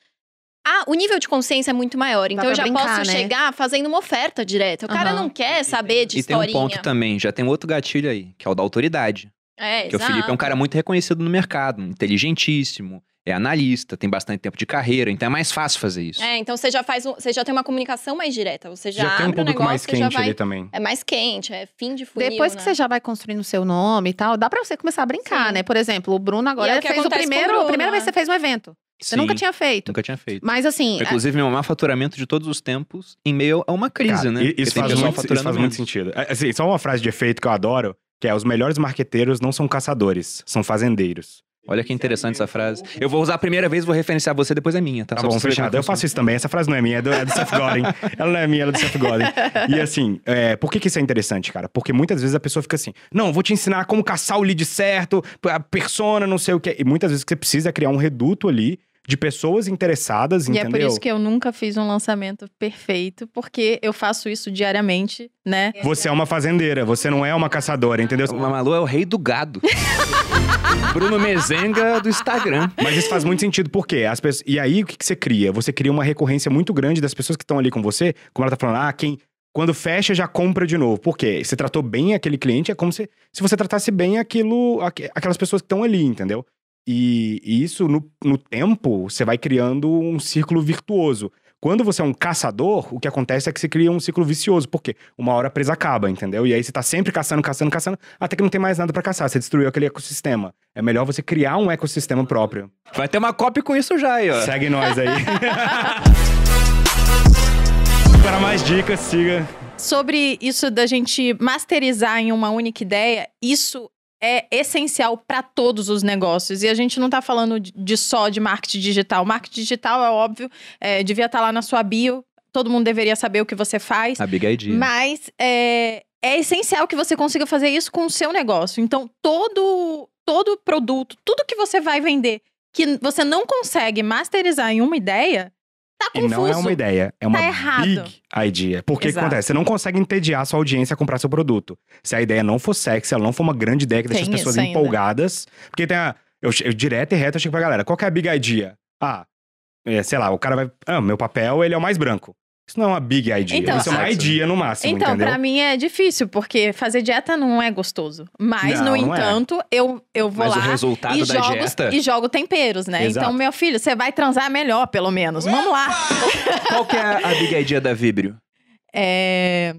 Ah, o nível de consciência é muito maior. Então eu já brincar, posso né? chegar fazendo uma oferta direta. O cara Aham. não quer saber de E tem um historinha. ponto também, já tem outro gatilho aí, que é o da autoridade. É, Porque o Felipe é um exato. cara muito reconhecido no mercado, inteligentíssimo, é analista, tem bastante tempo de carreira, então é mais fácil fazer isso. É, então você já faz um, você já tem uma comunicação mais direta. Você já, Já, tem um abre o público negócio, mais quente vai, ali também. É mais quente, é fim de funil, Depois que né? você já vai construindo o seu nome e tal, dá pra você começar a brincar, Sim. né? Por exemplo, o Bruno agora é o fez o primeiro, Bruno, a primeira vez né? que você fez um evento. Você Sim, nunca tinha feito. nunca tinha feito. Mas assim, Inclusive, meu maior faturamento de todos os tempos em meio a uma crise, Cara, né? Porque Isso faz, muito, isso faz muito sentido. É, Assim, só uma frase de efeito que eu adoro, que é os melhores marqueteiros não são caçadores, são fazendeiros. Olha que interessante essa frase. Eu vou usar a primeira vez, vou referenciar você, depois é minha, tá? Tá Só bom, fechado. Eu faço isso também. Essa frase não é minha, é do, é do Seth Godin. [laughs] ela não é minha, ela é do Seth Godin. E assim, é, por que, que isso é interessante, cara? Porque muitas vezes a pessoa fica assim, não, vou te ensinar como caçar o lead certo, a persona, não sei o quê. E muitas vezes você precisa criar um reduto ali de pessoas interessadas, E entendeu? é por isso que eu nunca fiz um lançamento perfeito, porque eu faço isso diariamente, né? Você é uma fazendeira, você não é uma caçadora, entendeu? O Mamalu é o rei do gado. [laughs] Bruno Mezenga do Instagram. Mas isso faz muito sentido, por quê? As pessoas... E aí, o que, que você cria? Você cria uma recorrência muito grande das pessoas que estão ali com você, como ela tá falando, ah, quem. Quando fecha, já compra de novo. Por quê? Você tratou bem aquele cliente, é como se, se você tratasse bem aquilo, aqu- aquelas pessoas que estão ali, entendeu? E, e isso, no, no tempo, você vai criando um círculo virtuoso. Quando você é um caçador, o que acontece é que você cria um ciclo vicioso. Por quê? Uma hora a presa acaba, entendeu? E aí você tá sempre caçando, caçando, caçando, até que não tem mais nada pra caçar. Você destruiu aquele ecossistema. É melhor você criar um ecossistema próprio. Vai ter uma cópia com isso já aí, ó. Segue nós aí. [laughs] Para mais dicas, siga. Sobre isso da gente masterizar em uma única ideia, isso é essencial para todos os negócios. E a gente não tá falando de, só de marketing digital. Marketing digital é óbvio, é, devia estar lá na sua bio. Todo mundo deveria saber o que você faz. A Big Idea. Mas é, é essencial que você consiga fazer isso com o seu negócio. Então, todo, todo produto, tudo que você vai vender que você não consegue masterizar em uma ideia, tá E confuso. não é uma ideia, é uma errado. big idea. Porque o que acontece? Você não consegue entediar a sua audiência a comprar seu produto. Se a ideia não for sexy, ela não for uma grande ideia que deixa as pessoas isso ainda. empolgadas. Porque tem a. Eu, eu direto e reto eu chego pra galera. Qual que é a big idea? Ah, é, sei lá, o cara vai. Ah, meu papel ele é o mais branco. Isso não é uma big idea. Então, Isso é uma a- idea no máximo, Então, entendeu? pra mim é difícil, porque fazer dieta não é gostoso. Mas, Não, no não é. entanto, eu, eu vou Mas o lá resultado e da jogo, dieta. e jogo temperos, né? Exato. Então, meu filho, você vai transar melhor, pelo menos. Vamos lá. [laughs] Qual que é a Big Idea da Vibrio? É...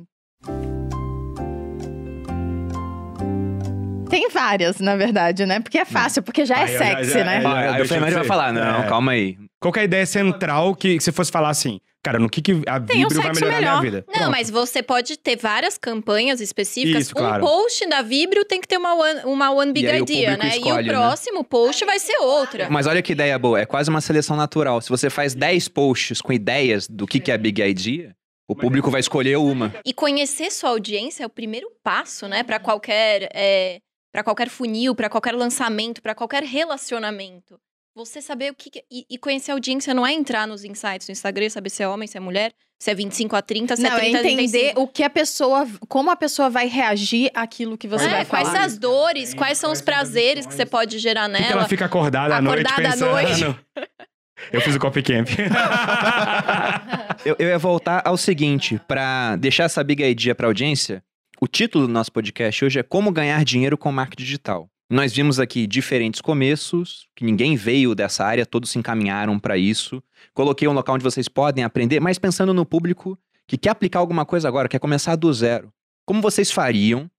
Tem várias, na verdade, né? Porque é fácil, porque já é eu já- sexy, já- né? é, Ah, aí o deixa Fernando eu vai falar, não, É. calma aí. Qual que é a ideia central que, que você fosse falar assim? Cara, no que, que a Tem um Vibrio vai melhorar a melhor. minha vida? Não, Pronto. mas você pode ter várias campanhas específicas. Isso, um claro. post da Vibrio tem que ter uma One, uma one Big E aí Idea, né? escolhe, e né? o próximo post vai ser outra. Mas olha que ideia boa, é quase uma seleção natural. Se você faz 10 posts com ideias do que, que é a Big Idea, o público vai escolher uma. E conhecer sua audiência é o primeiro passo, né? Pra qualquer, é, para qualquer funil, pra qualquer lançamento, pra qualquer relacionamento. Você saber o que. que- e, e conhecer a audiência não é entrar nos insights do Instagram, saber se é homem, se é mulher, se é 25 a 30, se Não, é é 30 a entender 35. o que a pessoa, como a pessoa vai reagir àquilo que você É, vai quais falar. são as dores, quais são os prazeres que você pode gerar Por que nela. ela fica acordada à noite Acordada à pensando? noite. [laughs] Eu fiz o copy camp. [laughs] Eu, eu ia voltar ao seguinte, pra deixar essa Big Idea pra audiência, o título do nosso podcast hoje é Como Ganhar Dinheiro com Marketing Digital. Nós vimos aqui diferentes começos, que ninguém veio dessa área, todos se encaminharam para isso. Coloquei um local onde vocês podem aprender, mas pensando no público que quer aplicar alguma coisa agora, quer começar do zero. Como vocês fariam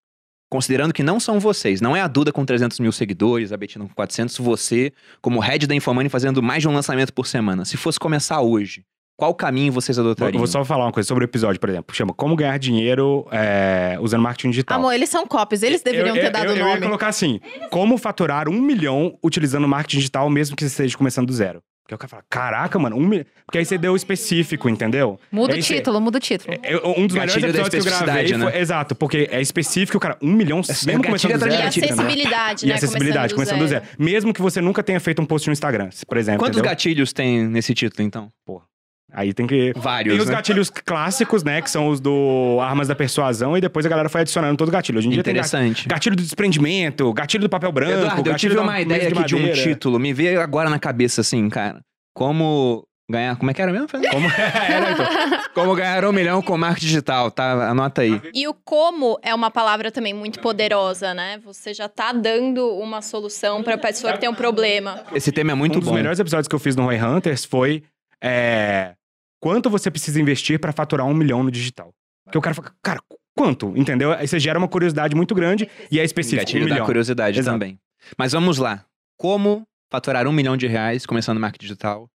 considerando que não são vocês, não é a Duda com 300 mil seguidores, a Betina com 400, você, como head da Infomani, fazendo mais de um lançamento por semana. Se fosse começar hoje, qual caminho vocês adotariam? vou só falar uma coisa sobre o episódio, por exemplo. Chama Como Ganhar Dinheiro é, Usando Marketing Digital. Amor, eles são copies, eles deveriam eu, ter eu- dado eu, o Eu ia nome. colocar assim: Como faturar um milhão utilizando marketing digital, mesmo que você esteja começando do zero. Porque o cara fala, caraca, mano, um milhão. Porque aí você deu específico, entendeu? Muda Aí o você- título, muda o título. É, um dos melhores Gatilho da episódios que eu gravei especificidade, foi, né? Exato, porque é específico, cara, um milhão, É, mesmo gatilho começando do E zero. entendeu? acessibilidade, E né? acessibilidade, começando do zero. Mesmo que você nunca tenha feito um post no Instagram, por exemplo. Quantos entendeu? gatilhos tem nesse título, então? Aí tem que. Vários, Tem os né? gatilhos clássicos, né? Que são os do Armas da Persuasão, e depois a galera foi adicionando todo gatilho. Hoje em dia tem gatilho, Interessante. gatilho do desprendimento, gatilho do papel branco, Eduardo, eu gatilho tive uma ideia aqui de um madeira. título. Me veio agora na cabeça, assim, cara. Como ganhar... Como é que era mesmo? Como... [laughs] é, né, então? Como ganhar um milhão com marketing digital, tá? Anota aí. E o como é uma palavra também muito poderosa, né? Você já tá dando uma solução pra pessoa que tem um problema. Esse tema é muito um dos bom. melhores episódios que eu fiz no Roy Hunters foi é, quanto você precisa investir pra faturar um milhão no digital. Porque o cara fala, cara, quanto? Entendeu? Aí você gera uma curiosidade muito grande e é específico, Gatilho um da milhão. curiosidade Exato. também. Mas vamos lá. Como faturar um milhão de reais começando marketing digital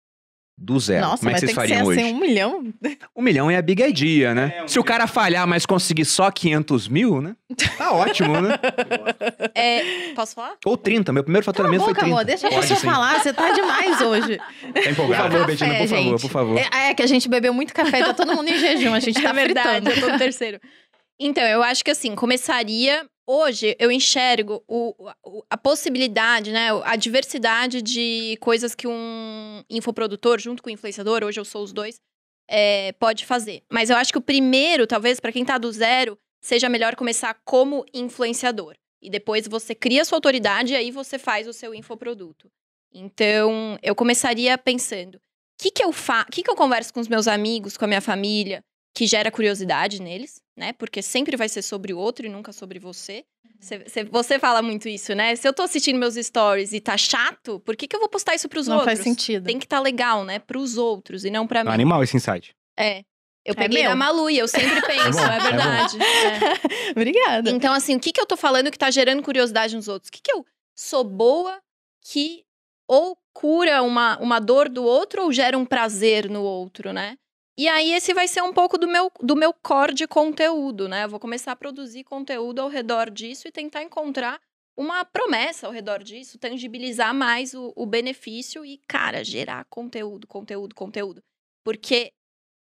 do zero? Nossa, Como é mas que vocês tem que ser fariam hoje? assim, um milhão? [laughs] Um milhão é a big idea, né? É, um Se o milhão. cara falhar, mas conseguir só 500 mil, né? Tá [laughs] ótimo, né? É, posso falar? Ou 30. Meu primeiro Cala a faturamento boca, foi 30. amor, deixa a Pode, pessoa sim. falar, você tá demais hoje. Tá Por empolgado. favor, Café, Betina, por favor, gente. por favor. É, é que a gente bebeu muito café e tá todo mundo em jejum, a gente [laughs] tá é verdade, fritando. eu tô no terceiro. Então, eu acho que assim, começaria. Hoje eu enxergo o, o- a possibilidade, né? A diversidade de coisas que um infoprodutor, junto com o influenciador, hoje eu sou os dois, é, pode fazer. Mas eu acho que o primeiro, talvez, pra quem tá do zero, seja melhor começar como influenciador. E depois você cria sua autoridade e aí você faz o seu infoproduto. Então, eu começaria pensando: o que, que eu fa que, que eu converso com os meus amigos, com a minha família? que gera curiosidade neles, né? Porque sempre vai ser sobre o outro e nunca sobre você. Cê- cê- você fala muito isso, né? Se eu tô assistindo meus stories e tá chato, por que, que eu vou postar isso pros Não outros? faz sentido. Tem que tá legal, né? Pros outros e não pra É um mim. animal esse insight. É. Eu É peguei meu. da Malu e eu sempre [laughs] penso, bom, é, é bom. verdade. É. [laughs] Obrigada. Então, assim, o que, que eu tô falando que tá gerando curiosidade nos outros? O que, que eu sou boa que ou cura uma, uma dor do outro ou gera um prazer no outro, né? E aí, esse vai ser um pouco do meu, do meu core de conteúdo, né? Eu vou começar a produzir conteúdo ao redor disso e tentar encontrar uma promessa ao redor disso, tangibilizar mais o, o benefício e, cara, gerar conteúdo, conteúdo, conteúdo. Porque,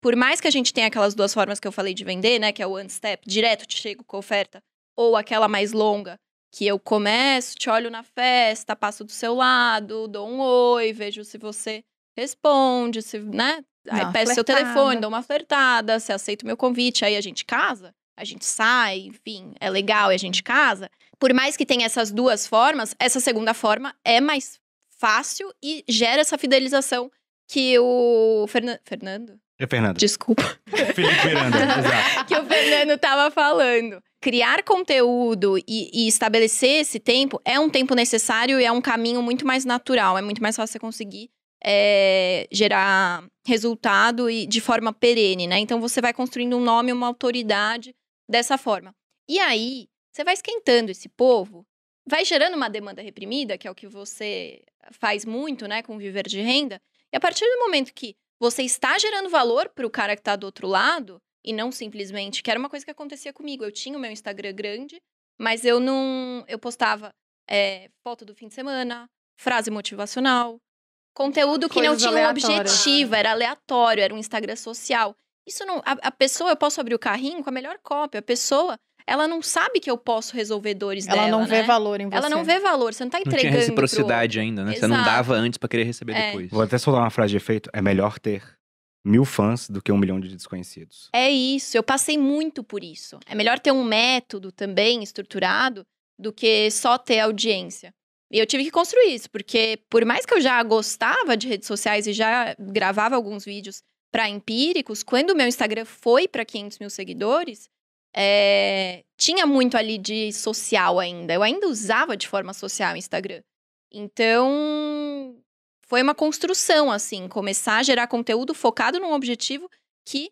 por mais que a gente tenha aquelas duas formas que eu falei de vender, né? Que é o one step, direto te chego com oferta, ou aquela mais longa, que eu começo, te olho na festa, passo do seu lado, dou um oi, vejo se você responde, se, né? Aí uma peço seu telefone, dou uma flertada, você aceita o meu convite, aí a gente casa, a gente sai, enfim, é legal e a gente casa. Por mais que tenha essas duas formas, essa segunda forma é mais fácil e gera essa fidelização que o Fernan- Fernando, É Fernando. desculpa, [laughs] Felipe Miranda, exato. [laughs] que o Fernando tava falando. Criar conteúdo e, e estabelecer esse tempo é um tempo necessário e é um caminho muito mais natural. É muito mais fácil você conseguir é, gerar resultado e de forma perene, né? Então você vai construindo um nome, uma autoridade dessa forma. E aí, você vai esquentando esse povo, vai gerando uma demanda reprimida, que é o que você faz muito, né, com viver de renda. E a partir do momento que você está gerando valor para o cara que está do outro lado, e não simplesmente, que era uma coisa que acontecia comigo. Eu tinha o meu Instagram grande, mas eu não. Eu postava é, foto do fim de semana, frase motivacional, conteúdo que não Coisas tinha um aleatórias. objetivo, era aleatório, era um Instagram social. Isso não. A, a pessoa, eu posso abrir o carrinho com a melhor cópia. A pessoa, ela não sabe que eu posso resolver dores Ela dela. não vê né? valor em você. Ela não vê valor, você não tá Não entregando. tinha pro reciprocidade ainda, né? Você não Exato. dava antes pra querer receber É. depois. Vou até soltar uma frase de efeito. É melhor ter mil fãs do que um milhão de desconhecidos. É isso, eu passei muito por isso. É melhor ter um método também estruturado do que só ter audiência. E eu tive que construir isso, porque por mais que eu já gostava de redes sociais e já gravava alguns vídeos para empíricos, quando o meu Instagram foi para 500 mil seguidores, é, tinha muito ali de social ainda. Eu ainda usava de forma social o Instagram. Então, foi uma construção, assim, começar a gerar conteúdo focado num objetivo que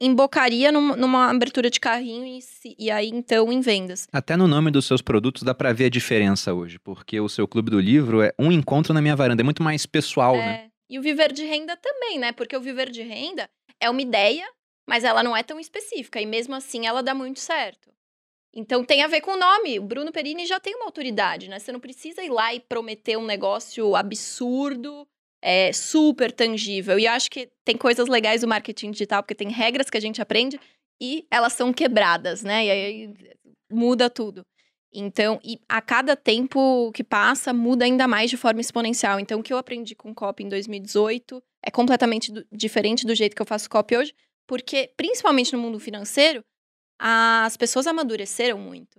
embocaria num- numa abertura de carrinho e, e aí então em vendas. Até no nome dos seus produtos dá pra ver a diferença hoje, porque o seu clube do livro é um encontro na minha varanda, é muito mais pessoal, né? É, E o viver de renda também, né? Porque o viver de renda é uma ideia, mas ela não é tão específica. E mesmo assim ela dá muito certo. Então tem a ver com o nome. O Bruno Perini já tem uma autoridade, né? Você não precisa ir lá e prometer um negócio absurdo, é, super tangível. E eu acho que tem coisas legais do marketing digital, porque tem regras que a gente aprende e elas são quebradas, né? E aí muda tudo. Então, e a cada tempo que passa, muda ainda mais de forma exponencial. Então, o que eu aprendi com copy em 2018 é completamente do- diferente do jeito que eu faço copy hoje, porque, principalmente no mundo financeiro, as pessoas amadureceram muito.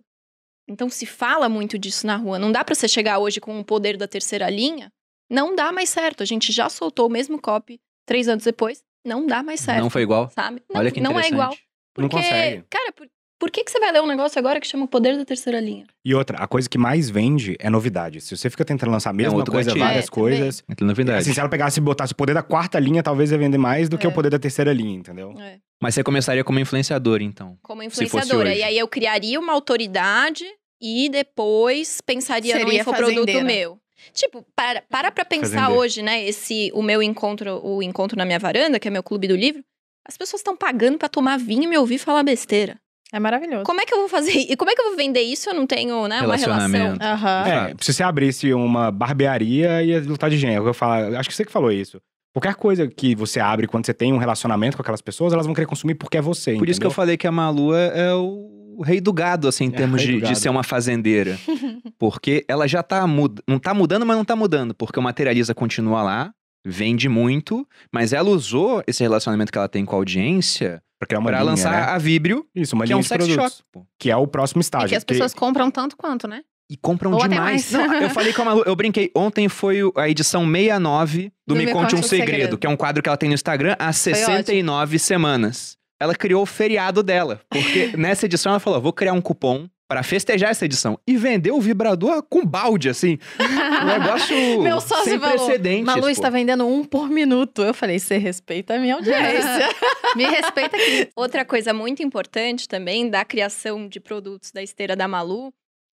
Então, se fala muito disso na rua. Não dá pra você chegar hoje com o poder da terceira linha. Não dá mais certo. A gente já soltou o mesmo copy três anos depois. Não dá mais certo. Não foi igual? Sabe? Não, Olha que não é igual. Não Porque, consegue. cara, por, por que, que você vai ler um negócio agora que chama o poder da terceira linha? E outra, a coisa que mais vende é novidade. Se você fica tentando lançar a mesma outro coisa, gatilho. várias É, coisas. É novidade. Assim, se ela pegasse e botasse o poder da quarta linha, talvez ia vender mais do que É. o poder da terceira linha, entendeu? É. Mas você começaria como influenciador, então. como influenciadora. E aí eu criaria uma autoridade e depois pensaria no Seria infoproduto fazendeira. meu. Tipo, para, para pra pensar hoje, né? Esse, o meu encontro, o encontro na minha varanda, que é meu clube do livro. As pessoas estão pagando pra tomar vinho e me ouvir falar besteira. É maravilhoso. Como é que eu vou fazer? E como é que eu vou vender isso? se Eu não tenho, né, uma relação. Relacionamento. Aham. É, se você abrisse uma barbearia, ia lutar de gênero. Eu falo, acho que você que falou isso. Qualquer coisa que você abre quando você tem um relacionamento com aquelas pessoas, elas vão querer consumir porque é você. Por isso que eu entendeu? falei que a Malu é é o rei do gado, assim, em É, termos de, de ser uma fazendeira. [laughs] porque ela já tá mudando. Não tá mudando, mas não tá mudando. Porque o Materializa continua lá, vende muito, mas ela usou esse relacionamento que ela tem com a audiência linha, lançar né? a Vibrio, Isso, uma que é um de sex produtos. shop. pô. Que é o próximo E estágio. que as pessoas compram tanto quanto, né? E compram Ou demais. mais. Não, eu falei com a Malu, eu brinquei. Ontem foi a edição 69 do, Me Conte um segredo, que é um quadro que ela tem no Instagram há 69 semanas. Ela criou o feriado dela, porque [laughs] nessa edição ela falou: vou criar um cupom pra festejar essa edição. E vendeu o vibrador com balde, assim. Um negócio [laughs] Meu sócio sem falou, precedentes. Malu pô. está vendendo um por minuto. Eu falei, você respeita a minha audiência. [laughs] Me respeita aqui. Outra coisa muito importante também da criação de produtos da esteira da Malu.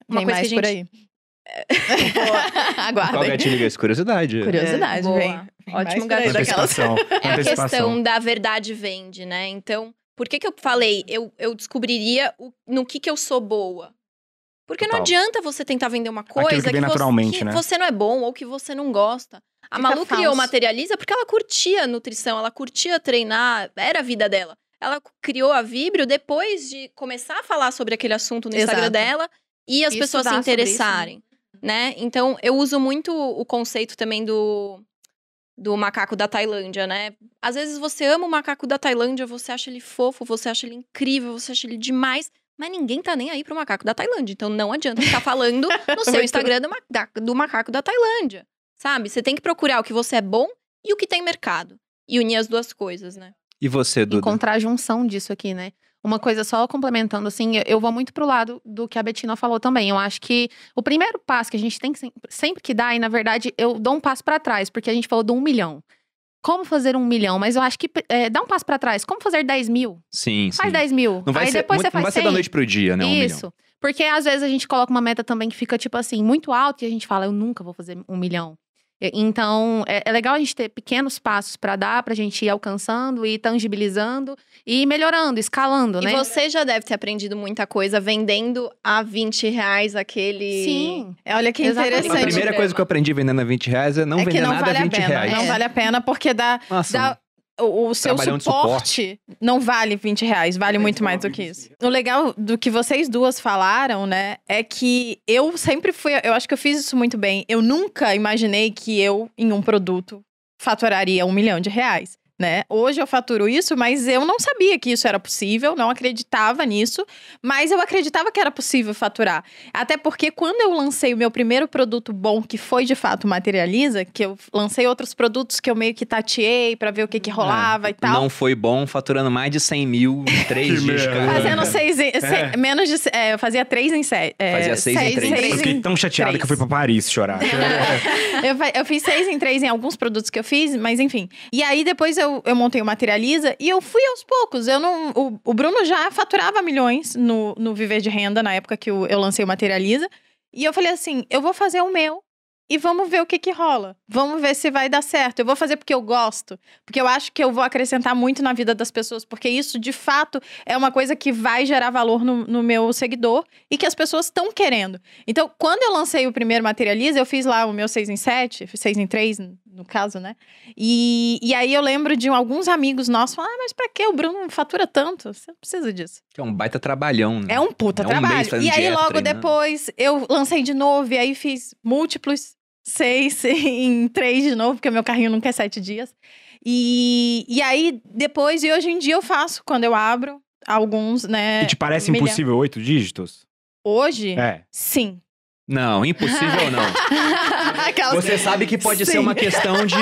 Uma Vem coisa mais que a por gente aí. [laughs] Qual Aguardem. gatilho é? Curiosidade. Curiosidade, Boa. vem. Ótimo por gatilho. daquelas. É a questão da verdade vende, né? Então, por que que eu falei, eu, eu descobriria o- no que que eu sou boa? Porque não Total. adianta você tentar vender uma coisa que vem você- naturalmente, que né? você não é bom ou que você não gosta. A Fica Malu criou falso. Materializa porque ela curtia nutrição, ela curtia treinar, era a vida dela. Ela criou a Vibrio depois de começar a falar sobre aquele assunto no Instagram Exato. dela e as E pessoas se sobre isso, interessarem, né? Então, eu uso muito o conceito também do do macaco da Tailândia, né? Às vezes você ama o macaco da Tailândia, você acha ele fofo, você acha ele incrível, você acha ele demais, mas ninguém tá nem aí pro macaco da Tailândia. Então não adianta ficar falando [laughs] no seu Instagram do macaco, do macaco da Tailândia, sabe? Você tem que procurar o que você é bom e o que tem mercado e unir as duas coisas, né? E você, Duda? encontrar a junção disso aqui, né? Uma coisa só complementando, assim, eu- vou muito pro lado do que a Betina falou também. Eu acho que o primeiro passo que a gente tem que sempre, sempre que dar, e na verdade eu dou um passo pra trás, porque a gente falou do um milhão. Como fazer um milhão? Mas eu acho que é, dá um passo pra trás. Como fazer 10 mil? Sim, sim. Faz 10 mil. Não vai, Aí ser, depois muito- você faz não vai ser 100. da noite pro dia, né? Um milhão. Isso. Porque às vezes a gente coloca uma meta também que fica, tipo assim, muito alta e a gente fala, eu nunca vou fazer um milhão. E- Então, é, é legal a gente ter pequenos passos pra dar, pra gente ir alcançando, ir tangibilizando e melhorando, escalando, E né? você já deve ter aprendido muita coisa vendendo a 20 reais aquele. Sim. É, Olha que Exatamente. A interessante. primeira coisa que eu aprendi vendendo a 20 reais é não é vender que não nada vale a a 20 pena. reais. Não É. vale a pena porque dá, Nossa, dá o, o seu de suporte, não vale 20 reais, vale muito mais do que isso. O legal do que vocês duas falaram, né, é que eu sempre fui, eu acho que eu fiz isso muito bem. Eu nunca imaginei que eu, em um produto, faturaria um milhão de reais. Né? Hoje eu faturo isso, mas eu não sabia que isso era possível, não acreditava nisso, mas eu acreditava que era possível faturar. Até porque quando eu lancei o meu primeiro produto bom, que foi de fato materializa, que eu lancei outros produtos que eu meio que tateei pra ver o que que rolava É, e tal. Não foi bom, faturando mais de 100 mil em [laughs] três dias, cara. Fazendo seis em, se- É. menos de. é, eu fazia três em sete. é, Fazia seis em três. Eu fiquei tão chateado que eu fui pra Paris chorar. [laughs] eu, eu fiz seis em três em alguns produtos que eu fiz, mas enfim. E aí depois eu eu, eu montei o Materializa e eu fui aos poucos. Eu não, o, o Bruno já faturava milhões no, no Viver de Renda, na época que eu, eu lancei o Materializa. E eu falei assim: eu vou fazer o meu e vamos ver o que que rola. Vamos ver se vai dar certo. Eu vou fazer porque eu gosto, porque eu acho que eu vou acrescentar muito na vida das pessoas, porque isso de fato é uma coisa que vai gerar valor no, no meu seguidor e que as pessoas estão querendo. Então, quando eu lancei o primeiro Materializa, eu fiz lá o meu 6 em 7, 6 em 3, no caso, né? E, e aí eu lembro de alguns amigos nossos falar: ah, mas pra que o Bruno fatura tanto? Você não precisa disso. Que é um baita trabalhão, né? É um puta É um trabalho. e aí, logo treinando. depois, eu lancei de novo, e aí fiz múltiplos seis [laughs] em três de novo, porque meu carrinho nunca é sete dias. E, e aí, depois, e hoje em dia eu faço, quando eu abro, alguns, né? E te parece milha- impossível oito dígitos? Hoje, É. sim. Não, impossível não. [laughs] Você sabe que pode ser Sim. uma questão de,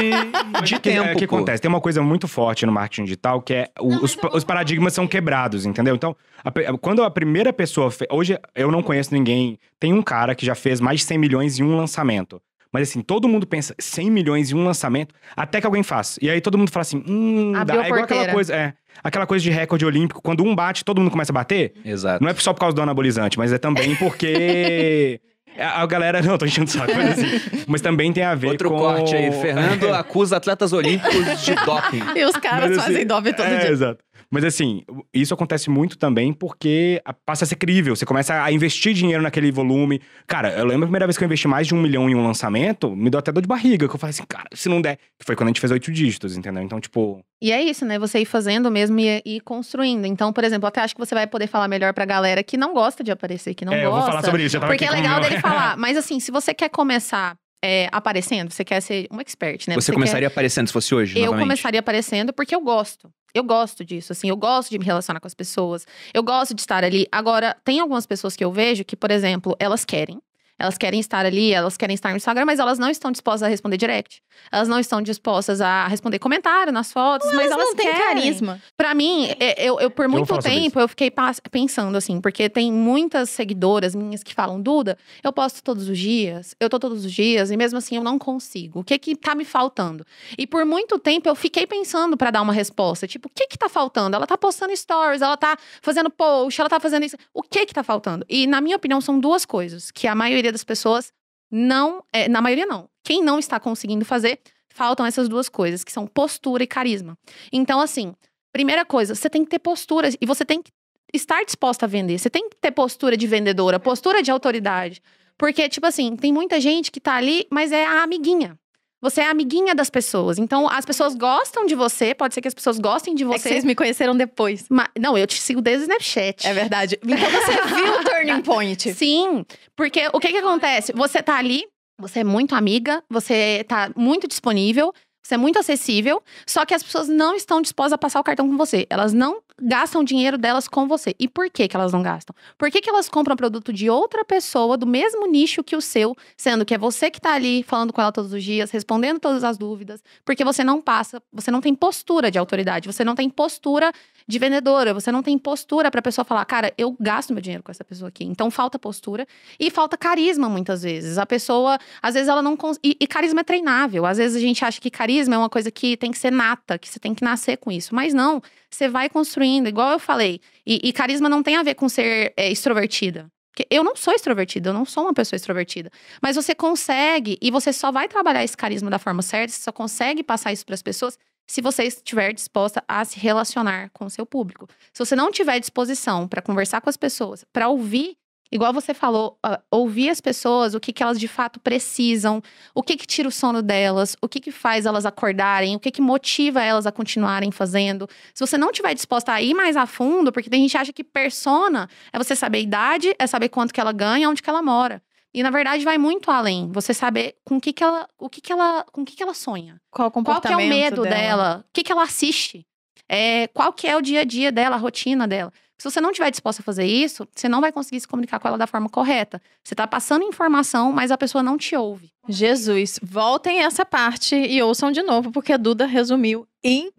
de O que, tempo. é, que pô. acontece? Tem uma coisa muito forte no marketing digital que é o- os, os paradigmas são quebrados, entendeu? Então, a quando a primeira pessoa. fe- Hoje eu não conheço ninguém. Tem um cara que já fez mais de 100 milhões em um lançamento. Mas assim, todo mundo pensa 100 milhões em um lançamento, até que alguém faça. E aí todo mundo fala assim: hum, dá. Abriu É igual aquela coisa, é. Aquela coisa de recorde olímpico, quando um bate, todo mundo começa a bater. Exato. Não é só por causa do anabolizante, mas é também porque. [laughs] A a galera. [laughs] Não, tô enchendo o saco, mas assim. [laughs] Mas também tem a ver Outro com. corte aí. [laughs] Fernando acusa atletas olímpicos de doping. E os caras Mas, assim, fazem dove todo é, dia. Exato. Mas assim, isso acontece muito também porque passa a ser crível. Você começa a investir dinheiro naquele volume. Cara, eu lembro a primeira vez que eu investi mais de um milhão em um lançamento, me deu até dor de barriga. Que eu falei assim, cara, se não der. Que foi quando a gente fez oito dígitos, entendeu? Então, tipo. E é isso, né? Você ir fazendo mesmo e ir construindo. Então, por exemplo, eu até acho que você vai poder falar melhor pra galera que não gosta de aparecer, que não é, eu gosta. vou falar sobre isso. Já tava Porque é legal meu- dele falar. Mas assim, se você quer começar é, aparecendo, você quer ser um expert, né? Você quer- começaria aparecendo se fosse hoje, Eu novamente? começaria aparecendo porque eu gosto. Eu gosto disso, assim, eu gosto de me relacionar com as pessoas. Eu gosto de estar ali. Agora, tem algumas pessoas que eu vejo que, por exemplo, elas querem. Elas querem estar ali, elas querem estar no Instagram, mas elas não estão dispostas a responder direct. Elas não estão dispostas a responder comentário nas fotos, mas elas não têm querem. carisma. Pra mim, é, eu, eu por muito sobre tempo, eu fiquei pensando assim, porque tem muitas seguidoras minhas que falam, Duda, eu posto todos os dias, eu tô todos os dias, e mesmo assim eu não consigo. O que que tá me faltando? E por muito tempo eu fiquei pensando pra dar uma resposta, tipo, o que que tá faltando? Ela tá postando stories, ela tá fazendo post, ela tá fazendo isso. O que que tá faltando? E na minha opinião são duas coisas que a maioria das pessoas não, é, na maioria não. Quem não está conseguindo fazer, faltam essas duas coisas, que são postura e carisma. Então assim, Primeira coisa, você tem que ter postura e você tem que estar disposta a vender. Você tem que ter postura de vendedora, postura de autoridade. Porque, tipo assim, tem muita gente que tá ali, mas é a amiguinha. Você é amiguinha das pessoas. Então, as pessoas gostam de você, pode ser que as pessoas gostem de É você. vocês me conheceram depois. ma- Não, eu te sigo desde o Snapchat. É verdade. Então você [laughs] viu o turning point. Sim, porque o que que acontece? Você tá ali, você é muito amiga, você tá muito disponível, você é muito acessível, só que as pessoas não estão dispostas a passar o cartão com você. Elas não gastam o dinheiro delas com você. E por que que elas não gastam? Por que que elas compram produto de outra pessoa do mesmo nicho que o seu, sendo que é você que tá ali falando com ela todos os dias, respondendo todas as dúvidas, porque você não passa, você não tem postura de autoridade, você não tem postura de vendedora, você não tem postura pra pessoa falar, cara, eu gasto meu dinheiro com essa pessoa aqui. Então falta postura e falta carisma muitas vezes. A pessoa, às vezes ela não cons... e, e carisma é treinável. Às vezes a gente acha que carisma é uma coisa que tem que ser nata, que você tem que nascer com isso. Mas não, você vai construindo, igual eu falei. E, e carisma não tem a ver com ser é, extrovertida. Porque eu não sou extrovertida, eu não sou uma pessoa extrovertida. Mas você consegue, e você só vai trabalhar esse carisma da forma certa, você só consegue passar isso para as pessoas se você estiver disposta a se relacionar com o seu público. Se você não tiver disposição para conversar com as pessoas, para ouvir, igual você falou, ah, ouvir as pessoas, o que, que elas de fato precisam, o que, que tira o sono delas, o que, que faz elas acordarem, o que, que motiva elas a continuarem fazendo. Se você não estiver disposta a ir mais a fundo, porque tem gente que acha que persona é você saber a idade, é saber quanto que ela ganha, onde que ela mora. E na verdade vai muito além. Você saber com que que ela, o que que ela, com que que ela sonha. Qual o Qual comportamento que é o medo dela? dela? O que, que ela assiste? É, qual que é o dia a dia dela, a rotina dela? Se você não estiver disposta a fazer isso, você não vai conseguir se comunicar com ela da forma correta. Você está passando informação, mas a pessoa não te ouve. Jesus, voltem essa parte e ouçam de novo, porque a Duda resumiu em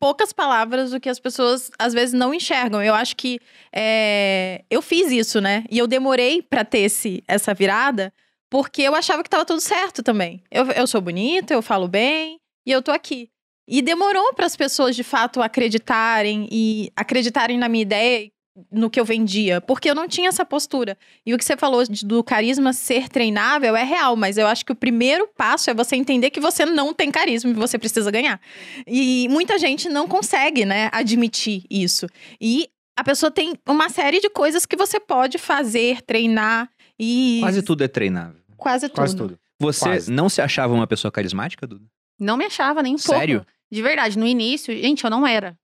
poucas palavras o que as pessoas às vezes não enxergam. Eu acho que é, eu fiz isso, né? E eu demorei pra ter esse, essa virada, porque eu achava que tava tudo certo também. Eu, eu sou bonita, eu falo bem e eu tô aqui. E demorou para as pessoas de fato acreditarem e acreditarem na minha ideia, no que eu vendia, porque eu não tinha essa postura. E o que você falou de- do carisma ser treinável é real, mas eu acho que o primeiro passo é você entender que você não tem carisma e você precisa ganhar. E muita gente não consegue, né, admitir isso. E a pessoa tem uma série de coisas que você pode fazer, treinar e Quase tudo é treinável. quase tudo. Quase tudo. Você Quase. não se achava uma pessoa carismática, Duda? Não me achava nem um Sério? pouco. De verdade, no início, gente, eu não era.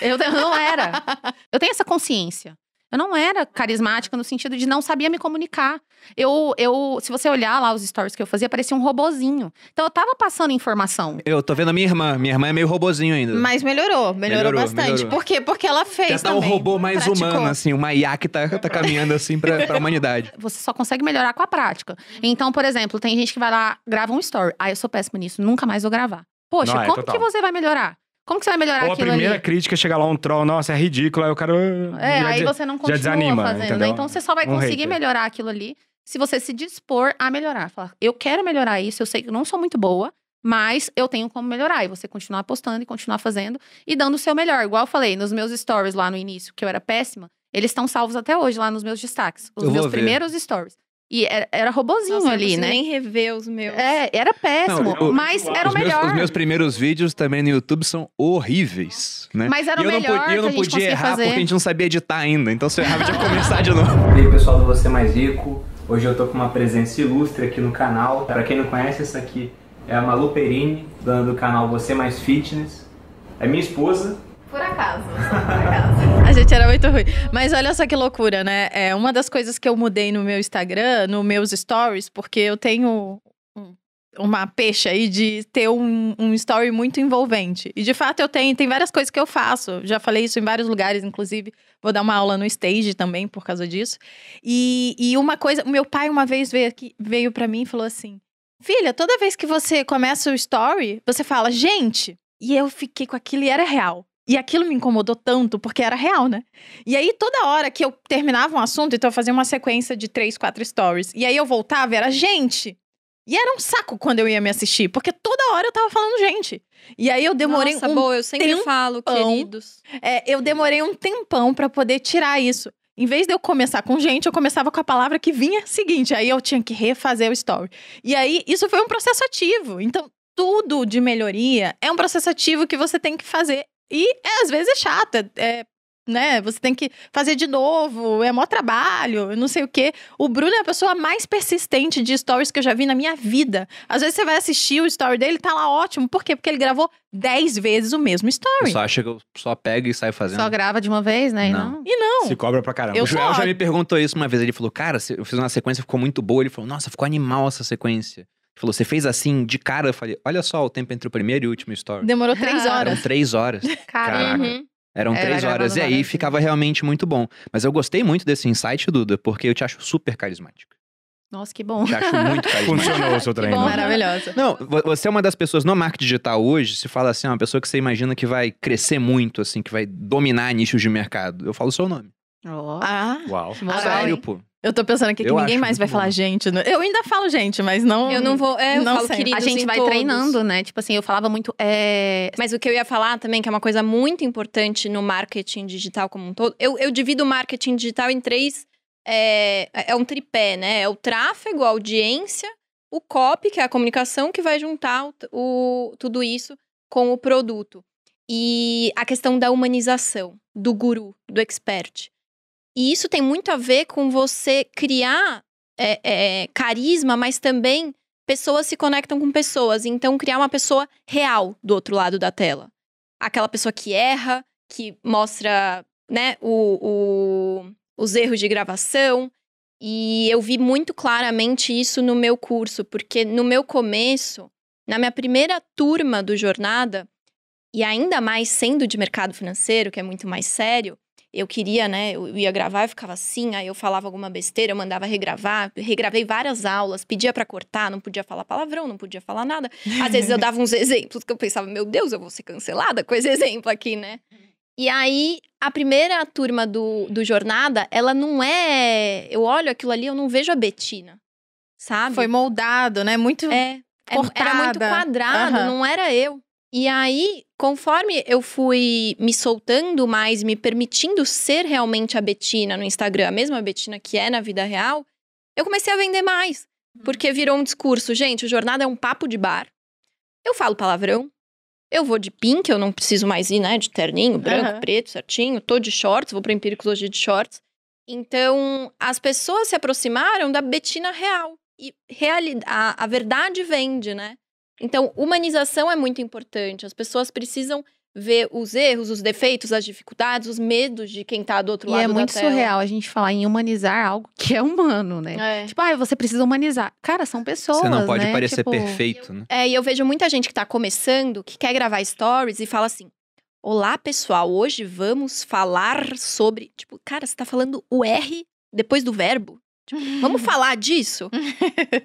Eu, eu não era. [laughs] Eu tenho essa consciência. Eu não era carismática no sentido de não sabia me comunicar. Eu, eu, se você olhar lá os stories que eu fazia, parecia um robozinho. Então eu tava passando informação. Eu tô vendo a minha irmã. Minha irmã é meio robozinho ainda. Mas melhorou, melhorou, Melhorou, bastante. melhorou. Por quê? Porque ela fez Já tá um robô mais praticou. humano, assim, uma IA que tá, tá caminhando assim pra, pra humanidade. [laughs] Você só consegue melhorar com a prática. Então, por exemplo, tem gente que vai lá, grava um story. Ah, eu sou péssima nisso, nunca mais vou gravar. Poxa, Não, é, como total. que você vai melhorar? Como que você vai melhorar Ou a aquilo primeira ali? crítica chega lá um troll, nossa, é ridículo, aí o cara. É, já aí você não continua desanima, fazendo, né? Então você só vai Um conseguir hater. melhorar aquilo ali se você se dispor a melhorar. Falar, eu quero melhorar isso, eu sei que eu não sou muito boa, mas eu tenho como melhorar. E você continuar postando e continuar fazendo e dando o seu melhor. Igual eu falei, nos meus stories lá no início, que eu era péssima, eles estão salvos até hoje lá nos meus destaques. Os Eu meus primeiros stories. E era, era robozinho Nossa, eu não ali, né? nem rever os meus. É, era péssimo, Não, eu- mas era o os, meus, melhor. os meus primeiros vídeos também no YouTube são horríveis, né? Mas era e o eu não, melhor podia, eu não podia errar fazer. porque a gente não sabia editar ainda. Então se eu errava, tinha que [laughs] começar de novo. E aí pessoal do Você Mais Rico, hoje eu tô com uma presença ilustre aqui no canal. Pra quem não conhece, essa aqui é a Malu Perini, dona do canal Você Mais Fitness. É minha esposa. Por acaso, [laughs] por acaso. A gente era muito ruim. Mas olha só que loucura, né? É uma das coisas que eu mudei no meu Instagram, nos meus stories, porque eu tenho um- uma peixe aí de ter um, um story muito envolvente. E de fato eu tenho, tem várias coisas que eu faço. Já falei isso em vários lugares, inclusive. Vou dar uma aula no stage também por causa disso. E, e uma coisa, o meu pai uma vez veio aqui, veio para mim e falou assim: Filha, toda vez que você começa o story, você fala, gente. E eu fiquei com aquilo e era real. E aquilo me incomodou tanto, porque era real, né? E aí, toda hora que eu terminava um assunto, então eu fazia uma sequência de três, quatro stories. E aí eu voltava, era gente. E era um saco quando eu ia me assistir, porque toda hora eu tava falando gente. E aí eu demorei Nossa, um boa, eu sempre tempão. falo, queridos. é, eu demorei um tempão pra poder tirar isso. Em vez de eu começar com gente, eu começava com a palavra que vinha seguinte. Aí eu tinha que refazer o story. E aí, isso foi um processo ativo. Então, tudo de melhoria é um processo ativo que você tem que fazer. E é, às vezes é chato, é, é, né? Você tem que fazer de novo, é mó trabalho, não sei o quê. O Bruno é a pessoa mais persistente de stories que eu já vi na minha vida. Às vezes você vai assistir o story dele, tá lá ótimo. Por quê? Porque ele gravou 10 vezes o mesmo story. pessoal acha que eu só pego e saio fazendo. Só grava de uma vez, né? E Não. não. E não. Se cobra pra caramba. Eu o Joel sou já me perguntou isso uma vez. Ele falou, cara, eu fiz uma sequência, ficou muito boa. Ele falou, nossa, ficou animal essa sequência. Falou, você fez assim, de cara? Eu falei, olha só o tempo entre o primeiro e o último story. Demorou [laughs] três horas. Eram três horas. [laughs] Caraca. Uhum. Eram Era três horas. E aí ficava realmente muito bom. Mas eu gostei muito desse insight, Duda, porque eu te acho super carismática. Nossa, que bom. Te acho muito [laughs] carismática. Funcionou o seu treino. bom. né? Maravilhosa. Não, vo- você é uma das pessoas no marketing digital hoje, se fala assim, uma pessoa que você imagina que vai crescer muito, assim, que vai dominar nichos de mercado. Eu falo o seu nome. Ó. Ah, Uau. Moral, Sério, pô. Eu tô pensando aqui que Eu ninguém mais vai muito falar bom. gente. né? Eu ainda falo gente, mas não. Eu não vou. É, eu Não falo queridos A gente vai todos. treinando, né? Tipo assim, eu falava muito. É... Mas o que eu ia falar também, que é uma coisa muito importante no marketing digital como um todo, eu, eu divido o marketing digital em três. É, é um tripé, né? É o tráfego, a audiência, o copy, que é a comunicação, que vai juntar o, o- tudo isso com o produto. E a questão da humanização, do guru, do expert. E isso tem muito a ver com você criar é, é, carisma, mas também pessoas se conectam com pessoas. Então, criar uma pessoa real do outro lado da tela. Aquela pessoa que erra, que mostra né, o, o- os erros de gravação. E eu vi muito claramente isso no meu curso, porque no meu começo, na minha primeira turma do Jornada, e ainda mais sendo de mercado financeiro, que é muito mais sério, eu queria, né? Eu ia gravar e ficava assim, aí eu falava alguma besteira, eu mandava regravar, regravei várias aulas, pedia pra cortar, não podia falar palavrão, não podia falar nada. Às vezes eu dava [laughs] uns exemplos que eu pensava, meu Deus, eu vou ser cancelada com esse exemplo aqui, né? E aí, a primeira turma do, do Jornada, ela não é. Eu olho aquilo ali, eu não vejo a Betina. Sabe? Foi moldado, né? Muito. É. é- Era muito cortada. quadrado, Aham. não era eu. E aí, conforme eu fui me soltando mais, me permitindo ser realmente a Betina no Instagram, a mesma Betina que é na vida real, eu comecei a vender mais. Porque virou um discurso, gente, o jornada é um papo de bar. Eu falo palavrão. Eu vou de pink, eu não preciso mais ir, né? De terninho, branco, Aham. preto, certinho. Tô de shorts, vou pra Empíricos hoje de shorts. Então, as pessoas se aproximaram da Betina real. E reali a, a verdade vende, né? Então, humanização é muito importante. As pessoas precisam ver os erros, os defeitos, as dificuldades, os medos de quem tá do outro E lado é da muito tela. surreal a gente falar em humanizar algo que é humano, né? É. Tipo, ah, você precisa humanizar. Cara, são pessoas, Você não pode né? parecer Tipo, perfeito, né? É, e eu vejo muita gente que tá começando, que quer gravar stories e fala assim: Olá, pessoal, hoje vamos falar sobre. Tipo, cara, você tá falando o R depois do verbo? Tipo, vamos falar disso?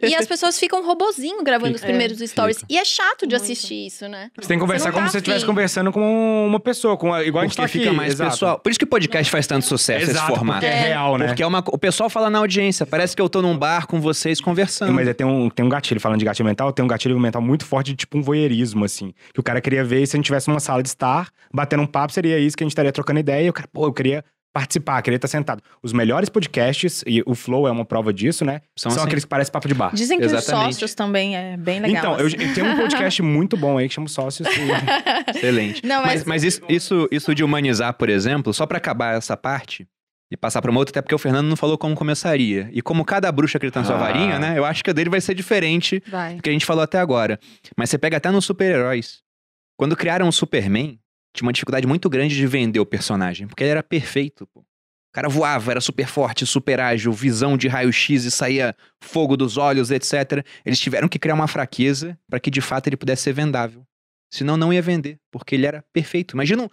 e as [laughs] pessoas ficam robozinho gravando os Fica. primeiros stories. E é chato de Muito. assistir isso, né? Você tem que conversar não como tá se você estivesse conversando com uma pessoa, com a- igual a gente Porque tá aqui. fica mais exato. pessoal. Por isso que o podcast faz tanto sucesso, esse Exato, formato. porque é real, né? Porque é uma, o pessoal fala na audiência. Parece que eu tô num bar com vocês conversando. Mas é, tem, um, tem um gatilho, falando de gatilho mental, tem um gatilho mental muito forte de tipo um voyeurismo, assim. Que o cara queria ver, se a gente tivesse numa sala de estar, batendo um papo, seria isso que a gente estaria trocando ideia. E o cara, pô, eu queria participar, queria estar sentado. Os melhores podcasts, e o Flow é uma prova disso, né? São São, assim. aqueles que parecem papo de bar. Dizem que Exatamente. os sócios também é bem legal. Então, eu, assim. eu tenho um podcast [laughs] muito bom aí que chama Sócios. e- [laughs] Excelente. Não, mas mas- mas isso, isso, isso de humanizar, por exemplo, só pra acabar essa parte e passar pra uma outra, até porque o Fernando não falou como começaria. E como cada bruxa acredita na sua Ah. varinha, né? Eu acho que a dele vai ser diferente Vai. do que a gente falou até agora. Mas você pega até nos super-heróis. Quando criaram o Superman, tinha uma dificuldade muito grande de vender o personagem, porque ele era perfeito, pô. O cara voava, era super forte, super ágil, visão de raio-x e saía fogo dos olhos, etc. Eles tiveram que criar uma fraqueza para que de fato ele pudesse ser vendável. Senão não ia vender, porque ele era perfeito. Imagina um-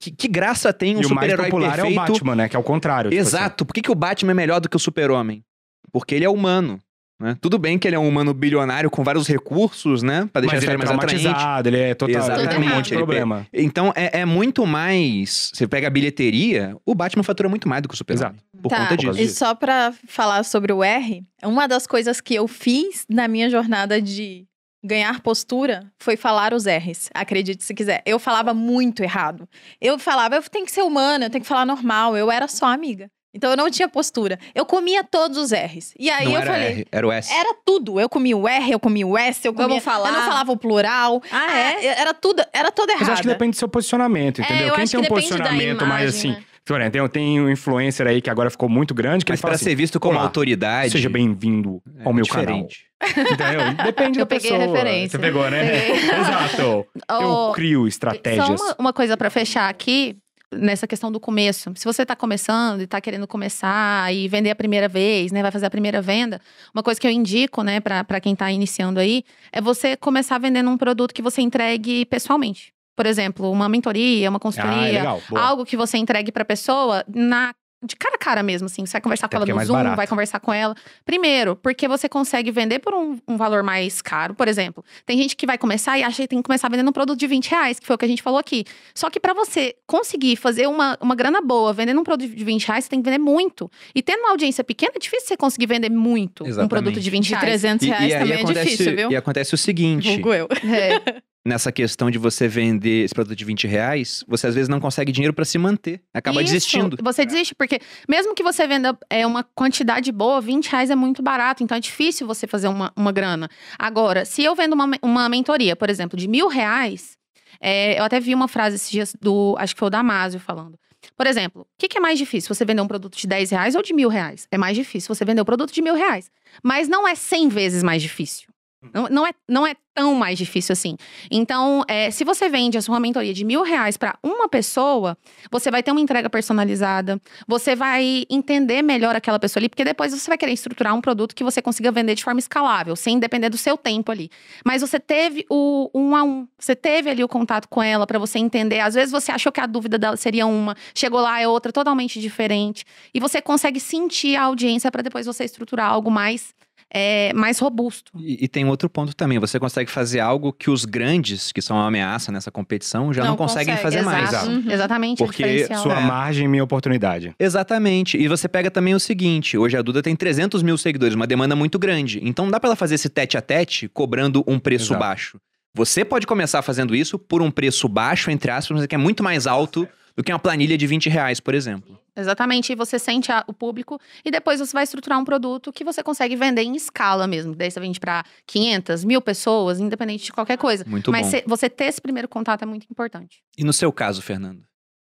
que, que graça tem um o mais super-herói popular perfeito. é o Batman, né? Que é o contrário. tipo assim. Exato. Por que, que o Batman é melhor do que o super-homem? Porque ele é humano. Né? Tudo bem que ele é um humano bilionário com vários recursos, né? Pra deixar a Mas ele história é mais atraente. traumatizado, ele é total. Ele tem um Exatamente. monte de Ele problema. Então é, é muito mais. Você pega a bilheteria, o Batman fatura muito mais do que o Super-Homem. Exato. Por Tá, conta disso. E só pra falar sobre o R, uma das coisas que eu fiz na minha jornada de ganhar postura foi falar os R's. Acredite se quiser. Eu falava muito errado. Eu falava, eu tenho que ser humana, eu tenho que falar normal. Eu era só amiga. Então eu não tinha postura. Eu comia todos os R's. E aí Não eu era falei. R, era o S. Era tudo. Eu comia o R, eu comia o S, eu comia. Vamos falar. Eu não falava o plural. Ah, é? Era tudo, era toda errada. Mas eu acho que depende do seu posicionamento, É, entendeu? eu Quem acho tem um que da posicionamento mais imagem, assim. né? Florian, tem, tem um influencer aí que agora ficou muito grande, que Mas ele fala para assim, ser visto como "Olá, autoridade. Seja bem-vindo é ao meu canal. diferente. Entendeu? [laughs] Depende Eu da peguei a referência. Você pegou, né? Peguei. [laughs] Exato. Eu Ô, crio estratégias. Só uma, uma coisa pra fechar aqui, nessa questão do começo. Se você tá começando e tá querendo começar e vender a primeira vez, né, vai fazer a primeira venda, uma coisa que eu indico, né, pra quem tá iniciando aí, é você começar vendendo um produto que você entregue pessoalmente. Por exemplo, uma mentoria, uma Ah, é consultoria, legal. Boa. algo que você entregue pra pessoa na de cara a cara mesmo, assim. Você vai conversar Até com ela é no mais Zoom, barato. vai conversar com ela. Primeiro, porque você consegue vender por um, um valor mais caro. Por exemplo, tem gente que vai começar e acha que tem que começar vendendo um produto de 20 reais, que foi o que a gente falou aqui. Só que pra você conseguir fazer uma, uma grana boa vendendo um produto de 20 reais, você tem que vender muito. E tendo uma audiência pequena, é difícil você conseguir vender muito um Exatamente. produto de 20 De reais. 300 E, reais e aí também acontece, é difícil, viu? e acontece o seguinte: Vulgo eu. É. [laughs] nessa questão de você vender esse produto de 20 reais, você às vezes não consegue dinheiro pra se manter. Acaba Isso, desistindo. Você desiste, porque mesmo que você venda é, uma quantidade boa, 20 reais é muito barato, então é difícil você fazer uma, uma grana. Agora, se eu vendo uma, uma mentoria, por exemplo, de mil reais, é, eu até vi uma frase esses dias do, acho que foi o Damásio falando. Por exemplo, o que, que é mais difícil? Você vender um produto de 10 reais ou de mil reais? É mais difícil você vender um produto de mil reais. Mas não é 100 vezes mais difícil. Não, não, é, não é tão mais difícil assim. Então, é, se você vende a sua mentoria de mil reais para uma pessoa, você vai ter uma entrega personalizada, você vai entender melhor aquela pessoa ali, porque depois você vai querer estruturar um produto que você consiga vender de forma escalável, sem depender do seu tempo ali. Mas você teve o um a um, você teve ali o contato com ela para você entender. Às vezes você achou que a dúvida dela seria uma, chegou lá é outra totalmente diferente, e você consegue sentir a audiência para depois você estruturar algo mais é, mais robusto. E, e tem outro ponto também. Você consegue fazer algo que os grandes, que são uma ameaça nessa competição, já não, Não conseguem consegue, fazer mais. Exato, Uhum. exatamente. é Porque. Sua É. margem, minha oportunidade. Exatamente. E você pega também o seguinte: hoje a Duda tem 300 mil seguidores, uma demanda muito grande. Então não dá pra ela fazer esse tete a tete cobrando um preço Exato. baixo. Você pode começar fazendo isso por um preço baixo, entre aspas, mas que é muito mais alto do que uma planilha de 20 reais, por exemplo. Exatamente, e você sente a- o público e depois você vai estruturar um produto que você consegue vender em escala mesmo. Daí você vende para 500, mil pessoas, independente de qualquer coisa. Muito Mas bom. cê- você ter esse primeiro contato é muito importante. E no seu caso, Fernando?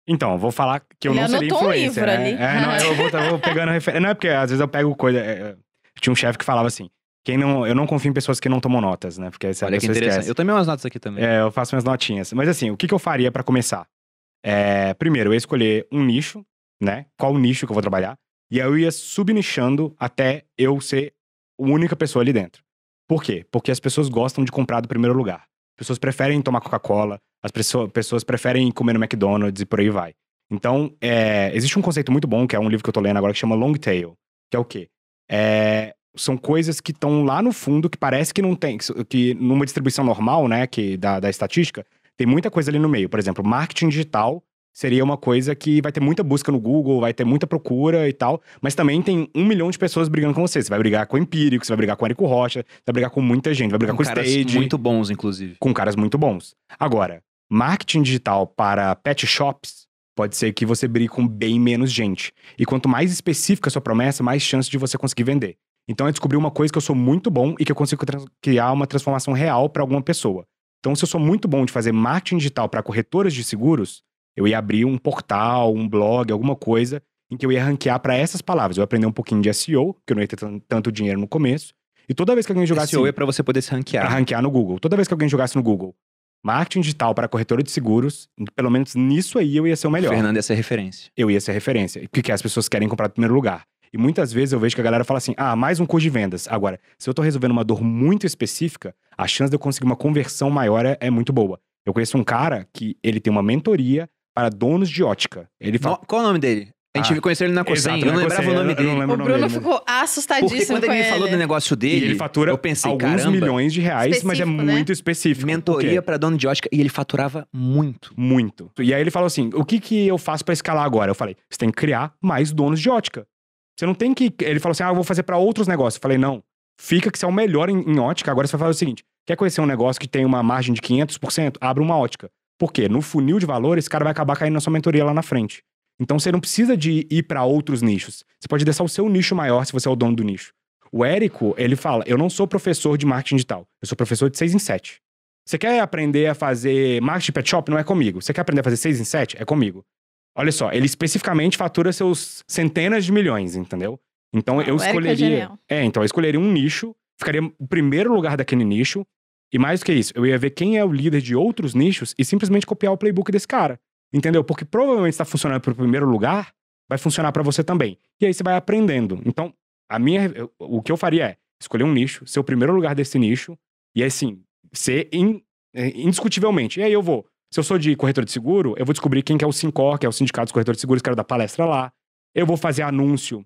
Então, eu vou falar que eu Ele não seria um influencer, livro né? ali. É, não, eu vou, eu vou [laughs] pegando referência. Não é porque às vezes eu pego coisa... é, é, tinha um chefe que falava assim, quem não, eu não confio em pessoas que não tomam notas, né? Porque essa Olha que interessante. esquece. Eu também umas notas aqui também. É, eu faço minhas notinhas. Mas assim, o que, que eu faria pra começar? É, primeiro, eu ia escolher um nicho, né? Qual nicho que eu vou trabalhar. E aí eu ia subnichando até eu ser a única pessoa ali dentro. Por quê? Porque as pessoas gostam de comprar do primeiro lugar. As pessoas preferem tomar Coca-Cola, as pessoas, preferem comer no McDonald's e por aí vai. Então, é, existe um conceito muito bom, que é um livro que eu tô lendo agora, que chama Long Tail. Que é o quê? É, são coisas que estão lá no fundo, que parece que não tem, que, que numa distribuição normal, né, que da, da estatística, tem muita coisa ali no meio. Por exemplo, marketing digital seria uma coisa que vai ter muita busca no Google, vai ter muita procura e tal, mas também tem um milhão de pessoas brigando com você. Você vai brigar com o Empírico, você vai brigar com o Érico Rocha, você vai brigar com muita gente, vai brigar com, com caras Stage, muito bons, inclusive. com caras muito bons. Agora, marketing digital para pet shops pode ser que você brigue com bem menos gente. E quanto mais específica a sua promessa, mais chance de você conseguir vender. Então eu descobri uma coisa que eu sou muito bom e que eu consigo criar uma transformação real para alguma pessoa. Então, se eu sou muito bom de fazer marketing digital para corretoras de seguros, eu ia abrir um portal, um blog, alguma coisa em que eu ia ranquear para essas palavras. Eu ia aprender um pouquinho de SEO, porque eu não ia ter tan- tanto dinheiro no começo. E toda vez que alguém jogasse SEO é pra você poder se ranquear. para ranquear no Google. Toda vez que alguém jogasse no Google marketing digital para corretora de seguros, pelo menos nisso aí eu ia ser o melhor. Fernando, essa é a referência. Eu ia ser referência, porque as pessoas querem comprar em primeiro lugar. E muitas vezes eu vejo que a galera fala assim: ah, mais um curso de vendas. Agora, se eu tô resolvendo uma dor muito específica, a chance de eu conseguir uma conversão maior é, é muito boa. Eu conheço um cara que ele tem uma mentoria para donos de ótica. Ele fala. Qual é o nome dele? A gente Ah, conheceu ele na exato, eu não lembrava o nome eu não- eu não dele. lembro O o Bruno dele, ficou assustadíssimo Porque quando ele me falou do negócio E dele, ele fatura eu pensei, alguns caramba, milhões de reais, mas é né? muito específico. Mentoria pra dono de ótica e ele faturava muito. Muito. E aí ele falou assim: o que que eu faço pra escalar agora? Eu falei: você tem que criar mais donos de ótica. Você não tem que. Ele falou assim: ah, eu vou fazer pra outros negócios. Eu falei: não. Fica que você é o melhor em, em ótica. Agora você vai fazer o seguinte: quer conhecer um negócio que tem uma margem de 500%? Abre uma ótica. Por quê? No funil de valor, esse cara vai acabar caindo na sua mentoria lá na frente. Então você não precisa de ir pra outros nichos. Você pode deixar o seu nicho maior se você é o dono do nicho. O Érico, ele fala: eu não sou professor de marketing digital. Eu sou professor de 6 em 7. Você quer aprender a fazer marketing pet shop? Não é comigo. Você quer aprender a fazer 6 em 7? É comigo. Olha só, ele especificamente fatura seus centenas de milhões, entendeu? Então Ah, eu é escolheria. genial. É, então eu escolheria um nicho, ficaria o primeiro lugar daquele nicho, e mais do que isso, eu ia ver quem é o líder de outros nichos e simplesmente copiar o playbook desse cara. Entendeu? Porque provavelmente está funcionando pro primeiro lugar, vai funcionar para você também. E aí você vai aprendendo. Então, a minha, eu- o que eu faria é escolher um nicho, ser o primeiro lugar desse nicho, e assim, ser in- é, indiscutivelmente. E aí eu vou. Se eu sou de corretor de seguro, eu vou descobrir quem que é o Sincor, que é o Sindicato dos Corretores de Seguros, quero dar palestra lá. Eu vou fazer anúncio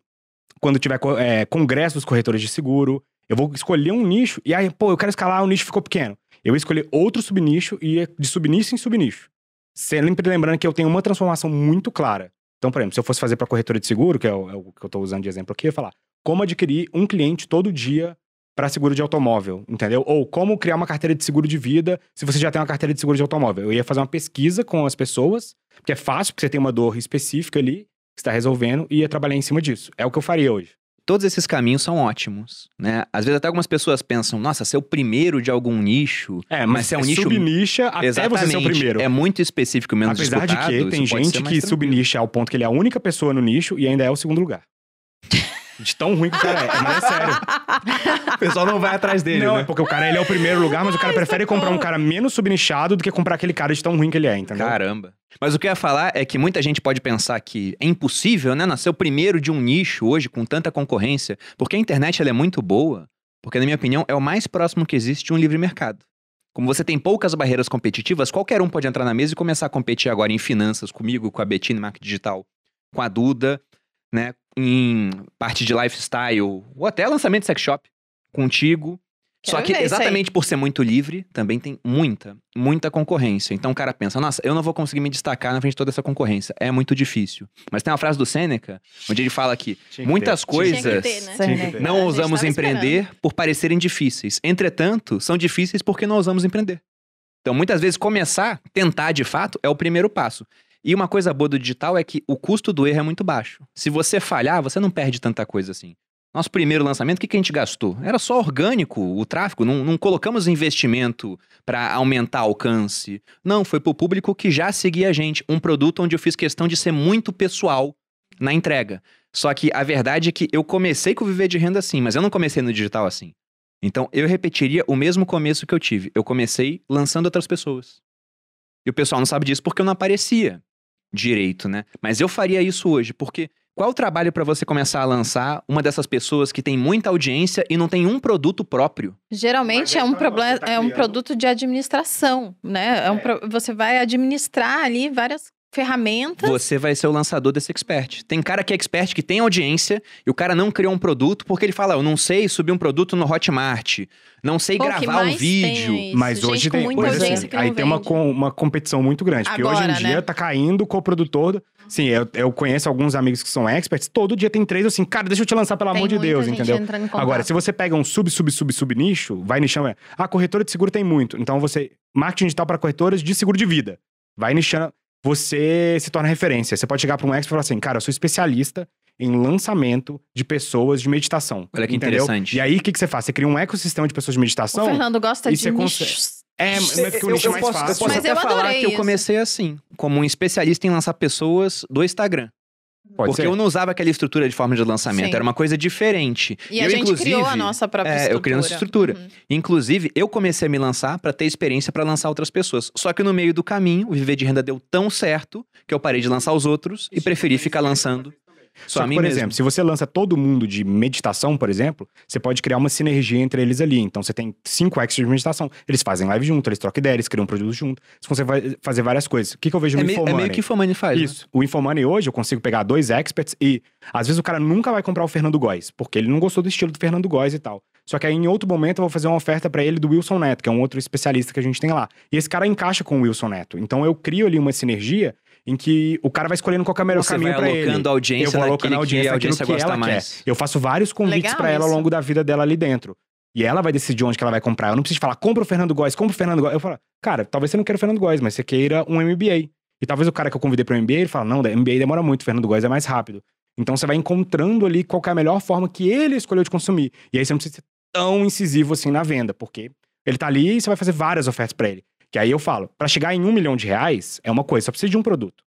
quando tiver é, congresso dos corretores de seguro. Eu vou escolher um nicho, e aí, pô, eu quero escalar, o nicho ficou pequeno. Eu ia escolher outro subnicho e ia de subnicho em subnicho. Sempre lembrando que eu tenho uma transformação muito clara. Então, por exemplo, se eu fosse fazer para corretora de seguro, que é o, é o que eu estou usando de exemplo aqui, eu ia falar como adquirir um cliente todo dia para seguro de automóvel, entendeu? Ou como criar uma carteira de seguro de vida se você já tem uma carteira de seguro de automóvel. Eu ia fazer uma pesquisa com as pessoas, porque é fácil, porque você tem uma dor específica ali que está resolvendo e ia trabalhar em cima disso. É o que eu faria hoje. Todos esses caminhos são ótimos, né? Às vezes até algumas pessoas pensam, nossa, ser o primeiro de algum nicho. É, Mas se é um nicho- subnicha até você ser o primeiro. É muito específico, menos Apesar de disputado, que tem gente que subnicha ao ponto que ele é a única pessoa no nicho e ainda é o segundo lugar. [laughs] De tão ruim que o cara é. Mas é [laughs] sério. O pessoal não vai atrás dele, não, né? porque o cara ele é o primeiro lugar, mas o cara prefere comprar um cara menos subnichado do que comprar aquele cara de tão ruim que ele é, entendeu? Caramba. Mas o que eu ia falar é que muita gente pode pensar que é impossível, né? Nascer o primeiro de um nicho hoje com tanta concorrência, porque a internet ela é muito boa, porque na minha opinião é o mais próximo que existe de um livre mercado. Como você tem poucas barreiras competitivas, qualquer um pode entrar na mesa e começar a competir agora em finanças comigo, com a Betina marketing digital, com a Duda, né? Em parte de lifestyle, ou até lançamento de sex shop, contigo. Só Quero que isso aí. exatamente por ser muito livre, também tem muita, muita concorrência. Então o cara pensa, nossa, eu não vou conseguir me destacar na frente de toda essa concorrência. É muito difícil. Mas tem uma frase do Sêneca, onde ele fala que Tinha que muitas ter. coisas Tinha que ter, né? Que não ousamos empreender por parecerem difíceis. Entretanto, são difíceis porque não ousamos empreender. Então, muitas vezes, começar, tentar de fato, é o primeiro passo. E uma coisa boa do digital é que o custo do erro é muito baixo. Se você falhar, você não perde tanta coisa assim. Nosso primeiro lançamento, o que, que a gente gastou? Era só orgânico o tráfego, não, não colocamos investimento para aumentar alcance. Não, foi para o público que já seguia a gente. Um produto onde eu fiz questão de ser muito pessoal na entrega. Só que a verdade é que eu comecei com o Viver de Renda assim, mas eu não comecei no digital assim. Então eu repetiria o mesmo começo que eu tive. Eu comecei lançando outras pessoas. E o pessoal não sabe disso porque eu não aparecia direito, né? Mas eu faria isso hoje, porque qual o trabalho para você começar a lançar uma dessas pessoas que tem muita audiência e não tem um produto próprio? Geralmente é um problema, é um produto de administração, né? É um pro- você vai administrar ali várias ferramentas. Você vai ser o lançador desse expert. Tem cara que é expert que tem audiência e o cara não criou um produto porque ele fala, eu não sei subir um produto no Hotmart, não sei Pô, gravar um vídeo. isso? Mas Gente hoje tem, hoje, assim, aí tem uma, com- uma competição muito grande. Porque hoje em Agora, dia né? tá caindo com o produtor. Sim, eu, eu conheço alguns amigos que são experts, todo dia tem três assim, cara, deixa eu te lançar, pelo Tem amor de muita Deus, gente entendeu? Agora, se você pega um sub, sub, sub, sub nicho, vai nichando. é, Ah, corretora de seguro tem muito. Então você. Marketing digital para corretoras de seguro de vida. Vai nichando. Você se torna referência. Você pode chegar para um expert e falar assim, cara, eu sou especialista em lançamento de pessoas de meditação. Olha que entendeu? interessante. E aí, o que, que você faz? Você cria um ecossistema de pessoas de O meditação. Fernando gosta e de você consegue- nichos. É, mas é porque o nicho é mais posso, eu fácil. posso Mas até eu falar que eu comecei assim, como um especialista em lançar pessoas do Instagram. Pode porque ser. eu não usava aquela estrutura de forma de lançamento, Sim. era uma coisa diferente. E eu, a gente inclusive, criou a nossa própria é, estrutura. eu criei nossa estrutura. Uhum. Inclusive, eu comecei a me lançar para ter experiência para lançar outras pessoas. Só que no meio do caminho, o Viver de Renda deu tão certo que eu parei de lançar os outros e preferi ficar lançando só, Só que, por mesmo. exemplo, se você lança todo mundo de meditação, por exemplo, você pode criar uma sinergia entre eles ali. Então você tem cinco experts de meditação. Eles fazem live junto, eles trocam ideias, eles criam um produto junto. Você consegue fa- fazer várias coisas. O que, que eu vejo é, no é Infomoney? meio que o Fomani faz. né? Isso. O Infomoney hoje eu consigo pegar dois experts e às vezes o cara nunca vai comprar o Fernando Góes, porque ele não gostou do estilo do Fernando Góes e tal. Só que aí em outro momento eu vou fazer uma oferta pra ele do Wilson Neto, que é um outro especialista que a gente tem lá. E esse cara encaixa com o Wilson Neto. Então eu crio ali uma sinergia em que o cara vai escolhendo qual é o melhor Você caminho vai pra ele. alocando a audiência eu vou alocando a audiência, que audiência que gosta ela mais. quer. Eu faço vários convites pra ela ao longo da vida dela ali dentro. E ela vai decidir onde que ela vai comprar. Eu não preciso falar, compra o Fernando Góes, compra o Fernando Góes. Eu falo, cara, talvez você não queira o Fernando Góes, mas você queira um MBA. E talvez o cara que eu convidei para MBA, ele fala, não, MBA demora muito, o Fernando Góes é mais rápido. Então você vai encontrando ali qual que é a melhor forma que ele escolheu de consumir. E aí você não precisa ser tão incisivo assim na venda, porque ele tá ali e você vai fazer várias ofertas para ele. Que aí eu falo, para chegar em um milhão de reais é uma coisa, só precisa de um produto.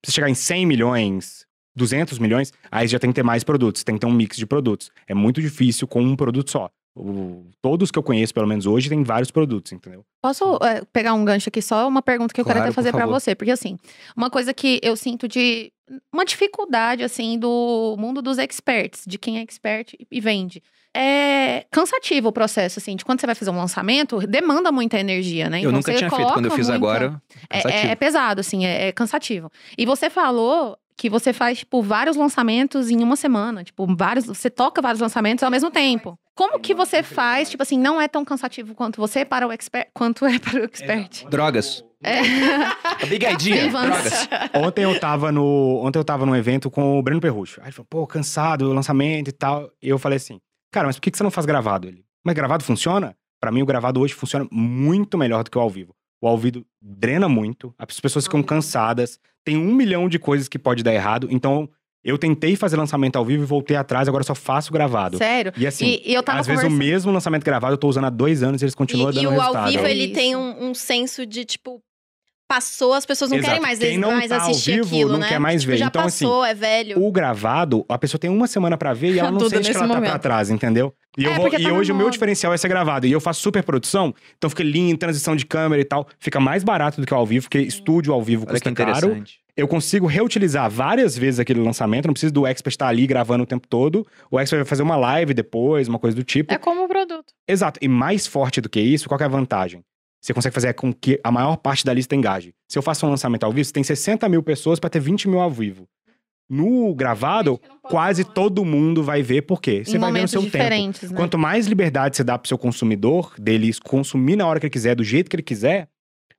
Precisa chegar em 100 milhões, 200 milhões, aí já tem que ter mais produtos, tem que ter um mix de produtos. É muito difícil com um produto só. O- todos que eu conheço, pelo menos hoje, tem vários produtos, entendeu? Posso é, pegar um gancho aqui? Só uma pergunta que eu quero Claro, até fazer pra favor. você. Porque, assim, uma coisa que eu sinto de. Uma dificuldade, assim, do mundo dos experts, de quem é expert e vende. É cansativo o processo, assim, de quando você vai fazer um lançamento, demanda muita energia, né? eu nunca você tinha feito, quando eu fiz muita- agora. É, é- é pesado, assim, é, é cansativo. E você falou que você faz, tipo, vários lançamentos em uma semana. Tipo, vários. Você toca vários lançamentos ao mesmo tempo. Como que você faz, tipo assim, não é tão cansativo quanto você para o expert, quanto é para o expert? Drogas. É. A Big Idea, Ivans. drogas. Ontem eu tava no. Ontem eu tava num evento com o Breno Perrucho. Aí ele falou, pô, cansado, o lançamento e tal. E eu falei assim, cara, mas por que que você não faz gravado? Ele, mas gravado funciona? Pra mim, o gravado hoje funciona muito melhor do que o ao vivo. O ao vivo drena muito, as pessoas ficam cansadas, tem um milhão de coisas que pode dar errado. Então, eu tentei fazer lançamento ao vivo e voltei atrás, agora só faço gravado. Sério? E assim, E, e eu tava às vezes o mesmo lançamento gravado eu tô usando há dois anos e eles continuam e, dando e o resultado. ao vivo, ele isso. tem um, um senso de, tipo, passou, as pessoas não Exato. querem mais, Quem não mais tá ao assistir vivo aquilo, não né? quer mais Tipo, ver. já Então, assim, passou, é velho. O gravado, a pessoa tem uma semana pra ver e ela [laughs] não Tudo sente que ela tá momento. pra trás, entendeu? E, eu É, vou- porque e tá na hoje o meu diferencial é ser gravado. E eu faço super produção, então fica lindo, transição de câmera e tal. Fica mais barato do que o ao vivo, porque estúdio ao vivo Olha custa caro. Eu consigo reutilizar várias vezes aquele lançamento, não preciso do expert estar ali gravando o tempo todo. O expert vai fazer uma live depois, uma coisa do tipo. É como o produto. Exato. E mais forte do que isso, qual que é a vantagem? Você consegue fazer com que a maior parte da lista engaje. Se eu faço um lançamento ao vivo, você tem 60 mil pessoas para ter 20 mil ao vivo. No gravado, quase todo mundo vai ver, por quê? Você em vai ver no seu tempo. né? Quanto mais liberdade você dá pro seu consumidor, dele consumir na hora que ele quiser, do jeito que ele quiser,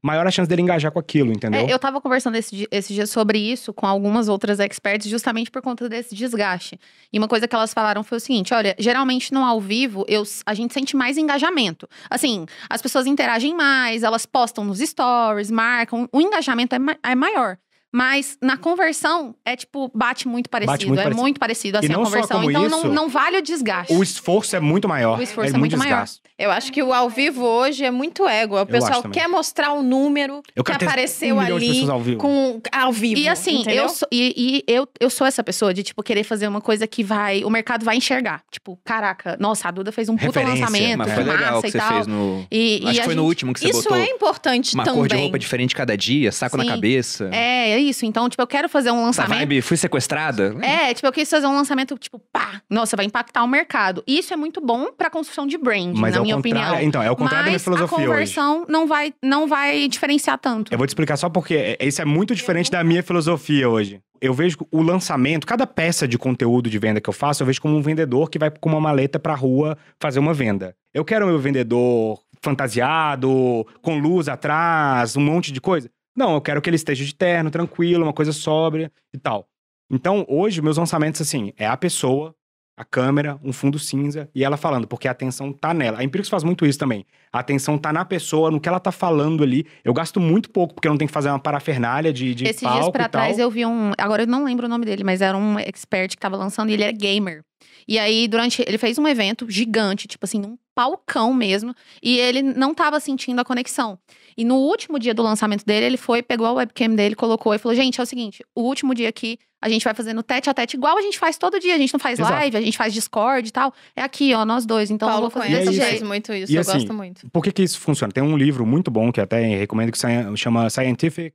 maior a chance dele engajar com aquilo, entendeu? É, eu tava conversando esse, di- esse dia sobre isso com algumas outras experts, justamente por conta desse desgaste. E uma coisa que elas falaram foi o seguinte: olha, geralmente no ao vivo, eu, a gente sente mais engajamento. Assim, as pessoas interagem mais, elas postam nos stories, marcam, o engajamento é, ma- é maior. Mas na conversão, é tipo, bate muito parecido. muito é parecido. muito parecido assim não a só conversão. como então isso, não, não vale o desgaste. O esforço é muito maior. O esforço é é muito maior. desgaste. Eu acho que o ao vivo hoje é muito ego. O pessoal quer mostrar o número Eu que apareceu um ali ao vivo. com ao vivo. E assim, entendeu? eu sou, e, e eu, eu sou essa pessoa de, tipo, querer fazer uma coisa que vai. O mercado vai enxergar. Tipo, caraca, nossa, a Duda fez um puta Referência, lançamento, Mas foi legal massa que e você tal. fez no. E, Acho e que foi no gente- último que você Isso botou é importante uma também. cor de roupa diferente cada dia, saco na Sim. cabeça. É, é isso. Então, tipo, eu quero fazer um Essa lançamento. vibe, fui sequestrada. É, tipo, eu quis fazer um lançamento, tipo, pá, nossa, vai impactar o mercado. E isso é muito bom pra construção de brand, Mas na é minha opinião. Então, é o contrário da minha Mas filosofia a hoje. conversão não vai, não vai diferenciar tanto. Eu vou te explicar só porque isso é muito diferente da minha filosofia hoje. Eu vejo o lançamento, cada peça de conteúdo de venda que eu faço, eu vejo como um vendedor que vai com uma maleta pra rua fazer uma venda. Eu quero o meu vendedor fantasiado, com luz atrás, um monte de coisa. Não, eu quero que ele esteja de terno, tranquilo, uma coisa sóbria e tal. Então, hoje, meus lançamentos, assim, é a pessoa, a câmera, um fundo cinza e ela falando, porque a atenção tá nela. A Empíricos faz muito isso também. A atenção tá na pessoa, no que ela tá falando ali. Eu gasto muito pouco, porque eu não tenho que fazer uma parafernália de, de Esses palco dias pra trás eu vi um. Agora eu não lembro o nome dele, mas era um expert que tava lançando e ele era gamer. E aí, durante. Ele fez um evento gigante, tipo assim, um palcão mesmo. E ele não tava sentindo a conexão. E no último dia do lançamento dele, ele foi, pegou a webcam dele, colocou e falou: gente, é o seguinte, o último dia aqui. A gente vai fazendo tete a tete, igual a gente faz todo dia. A gente não faz Exato. live, a gente faz Discord e tal. É aqui, ó, nós dois. Então eu Paulo vou fazer conhece desse faz jeito. muito isso, E eu assim, gosto muito. Por que, que isso funciona? Tem um livro muito bom que até recomendo que chama Scientific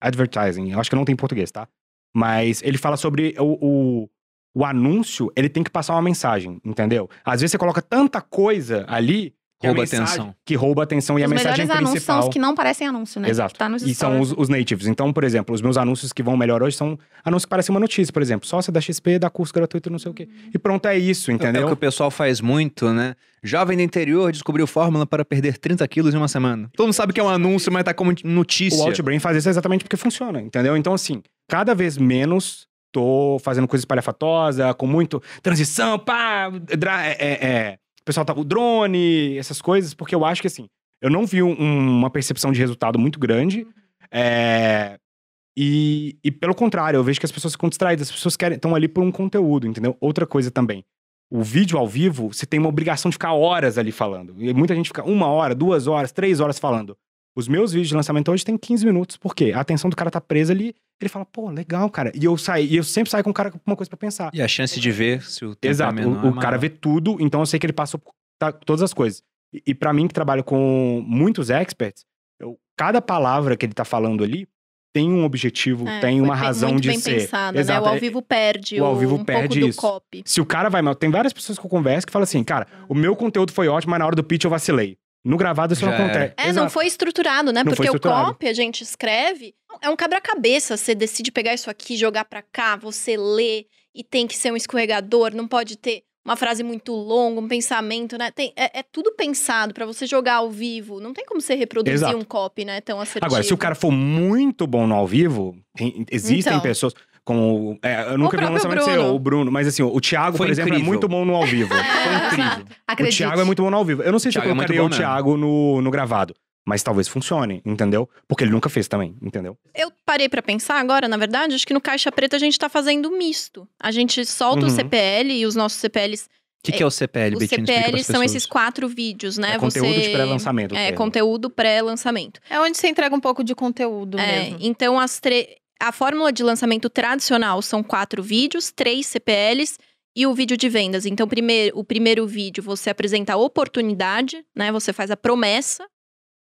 Advertising. Eu acho que não tem em português, tá? Mas ele fala sobre o, o, o anúncio, ele tem que passar uma mensagem, entendeu? Às vezes você coloca tanta coisa ali Rouba a mensagem- atenção. Que rouba a atenção e a Os mensagem melhores anúncios são principal. os que não parecem anúncio, né? Exato. Que tá nos E são os, os natives. Então, por exemplo, os meus anúncios que vão melhor hoje são anúncios que parecem uma notícia, por exemplo. Sócia da XP, dá curso gratuito, não sei o quê. E pronto, é isso, É o entendeu? que o pessoal faz muito, né? Jovem do interior descobriu fórmula para perder 30 quilos em uma semana. Todo mundo sabe que é um anúncio, mas tá como notícia. O Outbrain faz isso exatamente porque funciona, entendeu? Então, assim, cada vez menos tô fazendo coisa espalhafatosa, com muito transição, pá, dra- é, é, é, pessoal tá o drone, essas coisas, porque eu acho que, assim, eu não vi um- uma percepção de resultado muito grande. é, e, e pelo contrário, eu vejo que as pessoas ficam distraídas, as pessoas querem estão ali por um conteúdo, entendeu? Outra coisa também. O vídeo ao vivo, você tem uma obrigação de ficar horas ali falando. E muita gente fica uma hora, duas horas, três horas falando. Os meus vídeos de lançamento hoje têm 15 minutos. Por quê? A atenção do cara tá presa ali. Ele fala, pô, legal, cara. E eu saí, e eu sempre saio com o cara com uma coisa pra pensar. E a chance de ver se o tempo Exato. é menor. o é o cara vê tudo, então eu sei que ele passou por tá- todas as coisas. E, e para mim, que trabalho com muitos experts, eu- cada palavra que ele tá falando ali tem um objetivo, É, tem uma razão muito de bem ser. pensado, Exato. né? O ao É- vivo perde o ao vivo um perde pouco isso. do copy. Se o cara vai mal, tem várias pessoas que eu converso que falam assim, cara, o meu conteúdo foi ótimo, mas na hora do pitch eu vacilei. No gravado isso não Já era. acontece. É, não Exato. foi estruturado, né? Não Porque o estruturado. copy a gente escreve, é um quebra-cabeça. Você decide pegar isso aqui, jogar pra cá, você lê e tem que ser um escorregador, não pode ter uma frase muito longa, um pensamento, né? Tem, é, é tudo pensado pra você jogar ao vivo. Não tem como você reproduzir Exato. um copy, né? Tão assertivo. Agora, se o cara for muito bom no ao vivo, tem- existem Então. pessoas como. é, eu nunca vi um lançamento seu, Bruno. o Bruno, mas assim, o Thiago, Foi por exemplo, é incrível. muito bom no ao [laughs] vivo. Foi É, incrível. O. Thiago é muito bom no ao vivo. Eu não sei se eu Thiago é colocaria bom o. Thiago no, no gravado. Mas talvez funcione, entendeu? Porque ele nunca fez também, entendeu? Eu parei pra pensar agora, na verdade, acho que no Caixa Preta a gente tá fazendo misto. A gente solta o Uhum. CPL e os nossos CPLs. O que, que é o CPL, Os Betina? CPLs pras são esses quatro vídeos, né? É conteúdo Você... de pré-lançamento. o É, termo. conteúdo pré-lançamento. É onde você entrega um pouco de conteúdo É, mesmo. então as tre... a fórmula de lançamento tradicional são quatro vídeos, três CPLs e o vídeo de vendas. Então, primeiro, o primeiro vídeo você apresenta a oportunidade, né? Você faz a promessa.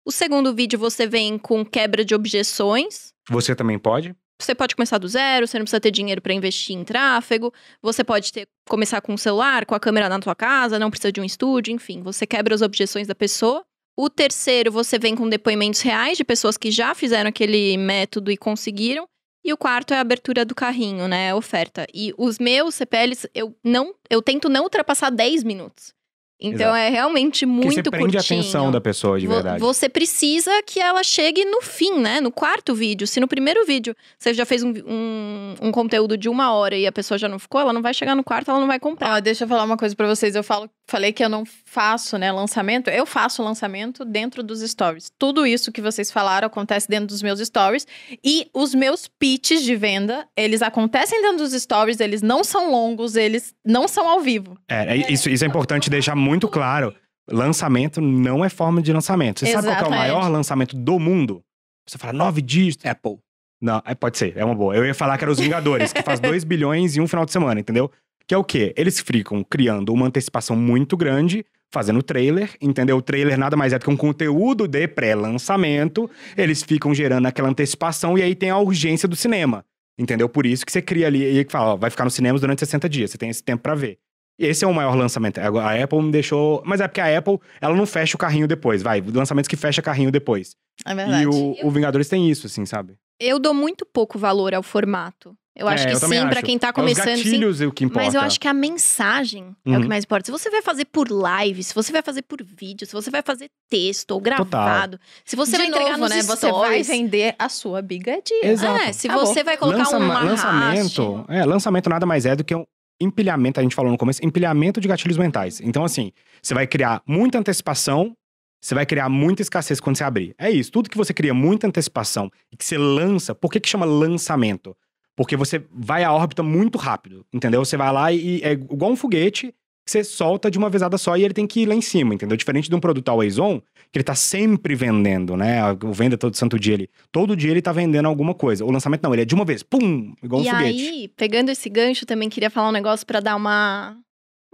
O segundo vídeo você vem com quebra de objeções. Você também pode? Você pode começar do zero, você não precisa ter dinheiro para investir em tráfego. Você pode ter, começar com um celular, com a câmera na tua casa, não precisa de um estúdio, enfim, você quebra as objeções da pessoa. O terceiro, você vem com depoimentos reais de pessoas que já fizeram aquele método e conseguiram. E o quarto é a abertura do carrinho, né? A oferta. E os meus CPLs, eu não, eu tento não ultrapassar 10 minutos. Então é realmente Porque muito você prende a curtinho. atenção da pessoa, de verdade. Você precisa que ela chegue no fim, né? No quarto vídeo. Se no primeiro vídeo você já fez um, um, um conteúdo de uma hora e a pessoa já não ficou, ela não vai chegar no quarto, ela não vai comprar. Ó, deixa eu falar uma coisa pra vocês. Eu falo, falei que eu não faço, né, lançamento. Eu faço lançamento dentro dos stories. Tudo isso que vocês falaram acontece dentro dos meus stories. E os meus pitches de venda, eles acontecem dentro dos stories, eles não são longos, eles não são ao vivo. É, é- isso, isso é importante deixar muito claro. Lançamento não é forma de lançamento. Você sabe qual é o Exatamente. maior lançamento do mundo? Você fala nove dígitos. Apple. Não, é, pode ser, é uma boa. Eu ia falar que era os Vingadores, que faz 2 bilhões em um final de semana, entendeu? Que é o quê? Eles ficam criando uma antecipação muito grande, fazendo trailer, entendeu? O trailer nada mais é do que um conteúdo de pré-lançamento. Eles ficam gerando aquela antecipação e aí tem a urgência do cinema, entendeu? Por isso que você cria ali e fala, ó, vai ficar nos cinemas durante 60 dias, você tem esse tempo pra ver. Esse é o maior lançamento. Agora, A Apple me deixou. Mas é porque a Apple, ela não fecha o carrinho depois, vai. Lançamentos que fecha carrinho depois. É verdade. E o, o Vingadores tem isso, assim, sabe? Eu dou muito pouco valor ao formato. Eu acho É, que eu sim, pra acho. quem tá É os começando, sim. gatilhos é o que importa. Mas eu acho que a mensagem é o Uhum. que mais importa. Se você vai fazer por live, se você vai fazer por vídeo, se você vai fazer texto ou Total. gravado, se você De vai entregar novo, nos né? stories, Você vai vender a sua bigadinha. Exato. É, se Acabou. você vai colocar Lança- uma lançamento, é, lançamento nada mais é do que um empilhamento, a gente falou no começo, empilhamento de gatilhos mentais. Então, assim, você vai criar muita antecipação, você vai criar muita escassez quando você abrir. É isso, tudo que você cria muita antecipação e que você lança, por que que chama lançamento? Porque você vai à órbita muito rápido, entendeu? Você vai lá e é igual um foguete que você solta de uma vezada só e ele tem que ir lá em cima, entendeu? Diferente de um produto always on, que ele tá sempre vendendo, né? O venda todo santo dia ele. Todo dia ele tá vendendo alguma coisa. O lançamento não, ele é de uma vez, pum, igual um e foguete. aí, pegando esse gancho, também queria falar um negócio pra dar uma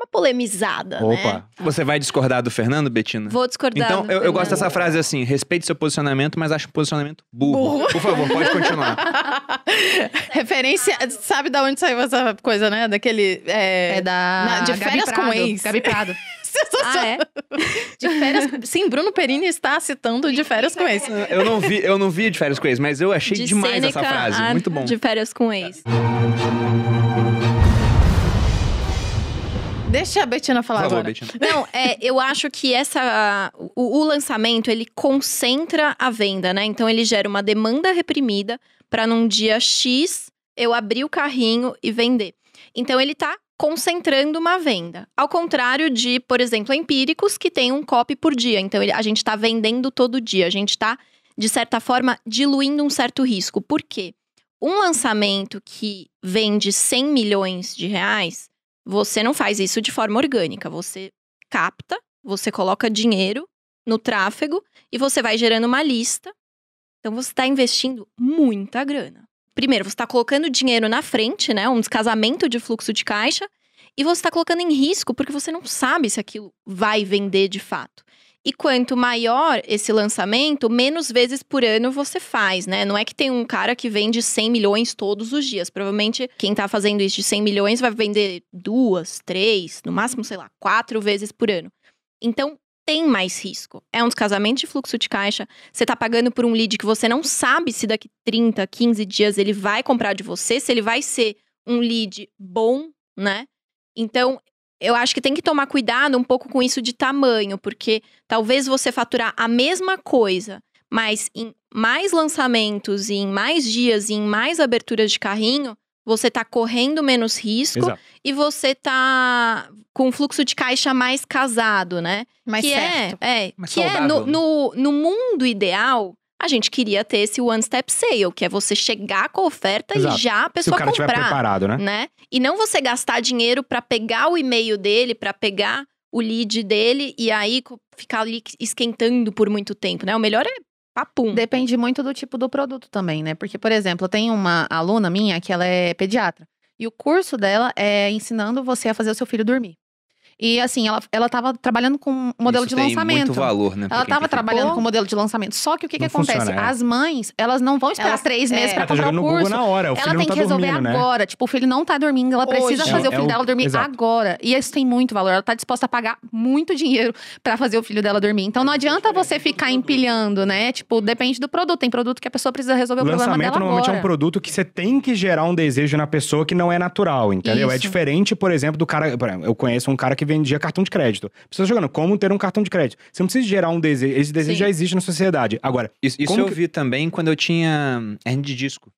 uma polemizada, né? Opa. Você vai discordar do Fernando, Betina? Vou discordar. Então, do eu, eu gosto dessa frase assim: respeite seu posicionamento, mas acho um posicionamento burro. Burro. Por favor, pode continuar. [laughs] Referência. Sabe da onde saiu essa coisa, né? Daquele. É, É da. Na- de Gabi férias com Prado, ex. Gabi Prado. [laughs] Ah, é? De férias. Sim, Bruno Perini está citando de férias com esse. Eu não vi, eu não vi de férias com ex, mas eu achei De demais Sêneca essa frase. a Muito bom. De férias com ex. Deixa a Betina Por falar favor, agora. Betina. Não, é, eu acho que essa o, o lançamento ele concentra a venda, né? Então ele gera uma demanda reprimida para num dia X eu abrir o carrinho e vender. Então ele tá concentrando uma venda. Ao contrário de, por exemplo, empíricos que tem um copy por dia. Então ele- a gente tá vendendo todo dia, a gente tá de certa forma diluindo um certo risco. Por quê? Um lançamento que vende 100 milhões de reais, você não faz isso de forma orgânica. Você capta, você coloca dinheiro no tráfego e você vai gerando uma lista. Então você está investindo muita grana. Primeiro, você está colocando dinheiro na frente, né? Um descasamento de fluxo de caixa. E você está colocando em risco porque você não sabe se aquilo vai vender de fato. E quanto maior esse lançamento, menos vezes por ano você faz, né? Não é que tem um cara que vende 100 milhões todos os dias. Provavelmente quem tá fazendo isso de 100 milhões vai vender duas, três, no máximo, sei lá, quatro vezes por ano. Então, tem mais risco. É um descasamento de fluxo de caixa. Você tá pagando por um lead que você não sabe se daqui 30, 15 dias ele vai comprar de você, se ele vai ser um lead bom, né? Então, eu acho que tem que tomar cuidado um pouco com isso de tamanho, porque talvez você faturar a mesma coisa, mas em mais lançamentos, e em mais dias, e em mais aberturas de carrinho, você tá correndo menos risco Exato. e você tá com um fluxo de caixa mais casado, né? Mais que certo. é, é Mais que é saudável, no, né? no, no mundo ideal, a gente queria ter esse one step sale, que é você chegar com a oferta Exato. e já a Se o pessoa cara comprar preparado, né? né? E não você gastar dinheiro pra pegar o e-mail dele, pra pegar o lead dele e aí ficar ali esquentando por muito tempo, né? O melhor é papum. Depende muito do tipo do produto também, né? Porque, por exemplo, eu tenho uma aluna minha que ela é pediatra. E o curso dela é ensinando você a fazer o seu filho dormir. E assim, ela, ela tava trabalhando com um modelo Isso de tem lançamento. muito valor, né? Ela tava trabalhando com modelo de lançamento. Só que o que, que acontece? funciona, é. As mães, elas não vão esperar Elas- três meses é. pra Ela tá comprar jogando o curso. Na hora, o filho ela não tem tá que resolver dormindo, né? agora. Tipo, o filho não tá dormindo, ela precisa Hoje. fazer É o filho é o- dela dormir exato. agora. E isso tem muito valor. Ela tá disposta a pagar muito dinheiro pra fazer o filho dela dormir. Então não adianta você ficar empilhando, né? Tipo, depende do produto. Tem produto que a pessoa precisa resolver o problema Lançamento dela normalmente agora. é um produto que você tem que gerar um desejo na pessoa que não é natural, entendeu? É Isso. diferente, por exemplo, do cara. Eu conheço um cara que que vendia cartão de crédito. Pessoas jogando como ter um cartão de crédito. Você não precisa gerar um desejo. Esse desejo Sim. já existe na sociedade. Agora, Isso, isso Como eu que- vi também quando eu tinha hernia de disco.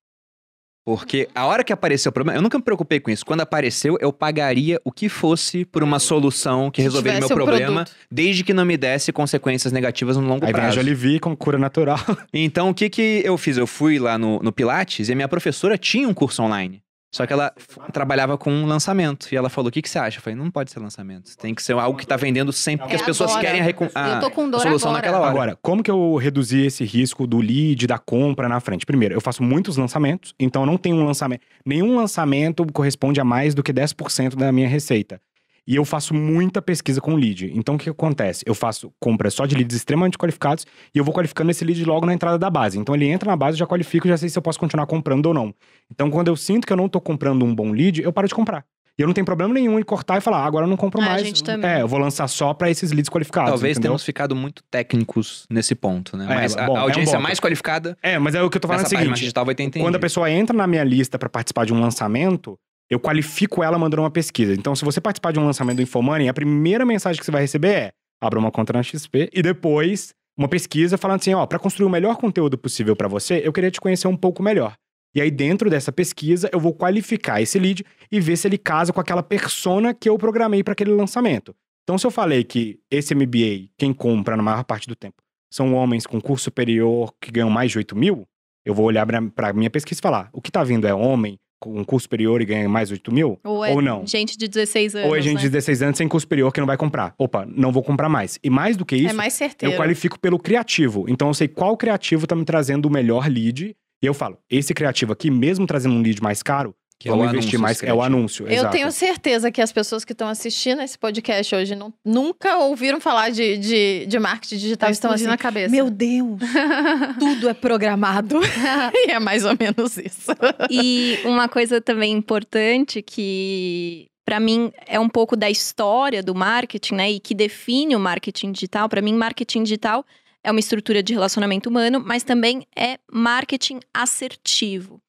Porque a hora que apareceu o problema, eu nunca me preocupei com isso. Quando apareceu, eu pagaria o que fosse por uma solução que resolveria meu um problema, produto. desde que não me desse consequências negativas no longo aí vem a prazo. Jollibee com cura natural. Então, o que que eu fiz? Eu fui lá no, no Pilates e a minha professora tinha um curso online. Só que ela trabalhava com um lançamento. E ela falou: o que, que você acha? Eu falei: não pode ser lançamento. Tem que ser algo que tá vendendo sempre, porque É as pessoas agora. querem a, a- Eu tô com a dor solução agora. naquela hora. Agora, como que eu reduzi esse risco do lead, da compra na frente? Primeiro, eu faço muitos lançamentos, então eu não tenho um lançamento. Nenhum lançamento corresponde a mais do que 10% da minha receita. E eu faço muita pesquisa com lead. Então, o que acontece? Eu faço compra só de leads extremamente qualificados e eu vou qualificando esse lead logo na entrada da base. Então, ele entra na base, eu já qualifico, já sei se eu posso continuar comprando ou não. Então, quando eu sinto que eu não tô comprando um bom lead, eu paro de comprar. E eu não tenho problema nenhum em cortar e falar, ah, agora eu não compro Ah, a mais. gente também. É, eu vou lançar só pra esses leads qualificados. Talvez entendeu? tenhamos ficado muito técnicos nesse ponto, né? É, Mas a, bom, a é um audiência mais qualificada É, mas é o que eu tô falando é o seguinte: digital vai ter entendido. quando a pessoa entra na minha lista pra participar de um lançamento, eu qualifico ela mandando uma pesquisa. Então, se você participar de um lançamento do Infomoney, a primeira mensagem que você vai receber é: abra uma conta na XP e depois uma pesquisa falando assim: ó, pra construir o melhor conteúdo possível pra você, eu queria te conhecer um pouco melhor. E aí, dentro dessa pesquisa, eu vou qualificar esse lead e ver se ele casa com aquela persona que eu programei pra aquele lançamento. Então, se eu falei que esse MBA, quem compra na maior parte do tempo, são homens com curso superior que ganham mais de 8 mil, eu vou olhar pra minha pesquisa e falar: o que tá vindo é homem um curso superior e ganha mais de 8 mil? Ou, é Ou não. gente de 16 anos. Ou é gente né? de 16 anos sem curso superior que não vai comprar? Opa, não vou comprar mais. E mais do que isso, é mais certeiro. eu qualifico pelo criativo. Então eu sei qual criativo tá me trazendo o melhor lead. E eu falo, esse criativo aqui, mesmo trazendo um lead mais caro, Que é vamos o investir anúncio mais. É o anúncio. Eu exato. tenho certeza que as pessoas que estão assistindo esse podcast hoje não- nunca ouviram falar de, de, de marketing digital. Tá estão assim, na cabeça. meu Deus, [laughs] tudo é programado. [laughs] e é mais ou menos isso. E uma coisa também importante que para mim é um pouco da história do marketing, né, e que define o marketing digital. Para mim, marketing digital é uma estrutura de relacionamento humano, mas também é marketing assertivo.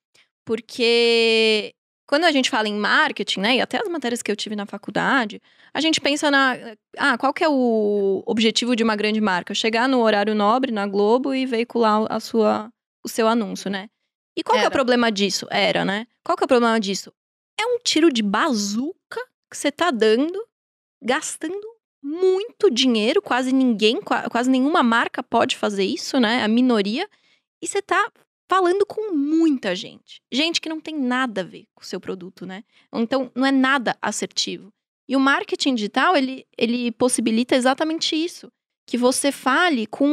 Porque quando a gente fala em marketing, né, e até as matérias que eu tive na faculdade, a gente pensa na, ah, qual que é o objetivo de uma grande marca? Chegar no horário nobre na Globo e veicular a sua o seu anúncio, né? E qual que é o Era. problema disso? Era, né? Qual que é o problema disso? É um tiro de bazuca que você tá dando, gastando muito dinheiro, quase ninguém, qua- quase nenhuma marca pode fazer isso, né? A minoria. E você tá falando com muita gente. Gente que não tem nada a ver com o seu produto, né? Então, não é nada assertivo. E o marketing digital, ele, ele possibilita exatamente isso. Que você fale com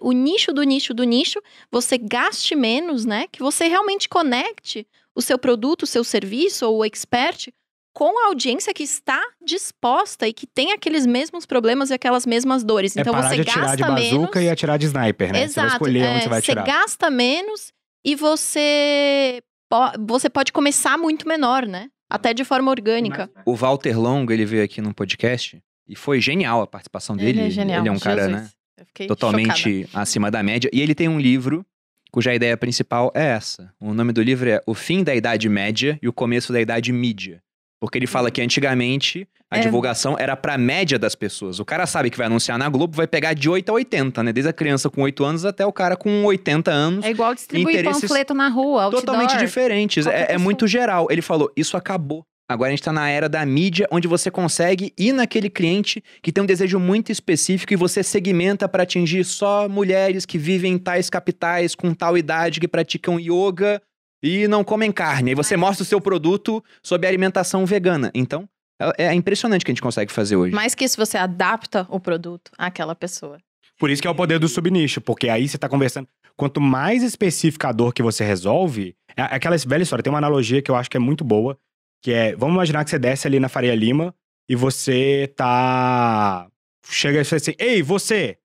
o nicho do nicho do nicho, você gaste menos, né? Que você realmente conecte o seu produto, o seu serviço ou o expert com a audiência que está disposta e que tem aqueles mesmos problemas e aquelas mesmas dores. É Então parar você de atirar gasta de bazuca menos. e atirar de sniper, né? você vai Exato. escolher é, onde você vai você atirar. gasta menos e você, po- você pode começar muito menor, né? Até de forma orgânica. O Walter Longo, ele veio aqui no podcast e foi genial a participação dele. Ele é genial. Ele é um cara, Jesus. né? Eu fiquei totalmente acima da média. E ele tem um livro cuja ideia principal é essa. O nome do livro é O Fim da Idade Média e o Começo da Idade Mídia. Porque ele fala que antigamente a É. divulgação era pra média das pessoas. O cara sabe que vai anunciar na Globo, vai pegar de 8 a 80, né? Desde a criança com 8 anos até o cara com 80 anos. É igual distribuir panfleto na rua, outdoor. totalmente diferentes. É, é muito geral. Ele falou: isso acabou. Agora a gente tá na era da mídia, onde você consegue ir naquele cliente que tem um desejo muito específico e você segmenta para atingir só mulheres que vivem em tais capitais, com tal idade, que praticam yoga e não comem carne. Aí você mostra o seu produto sob alimentação vegana. Então, é, é impressionante o que a gente consegue fazer hoje. Mais que isso, você adapta o produto àquela pessoa. Por isso que é o poder do subnicho, porque aí você tá conversando. Quanto mais específica a dor que você resolve, é aquela velha história. Tem uma analogia que eu acho que é muito boa, que é, vamos imaginar que você desce ali na Faria Lima e você tá chega e fala assim: "Ei, você".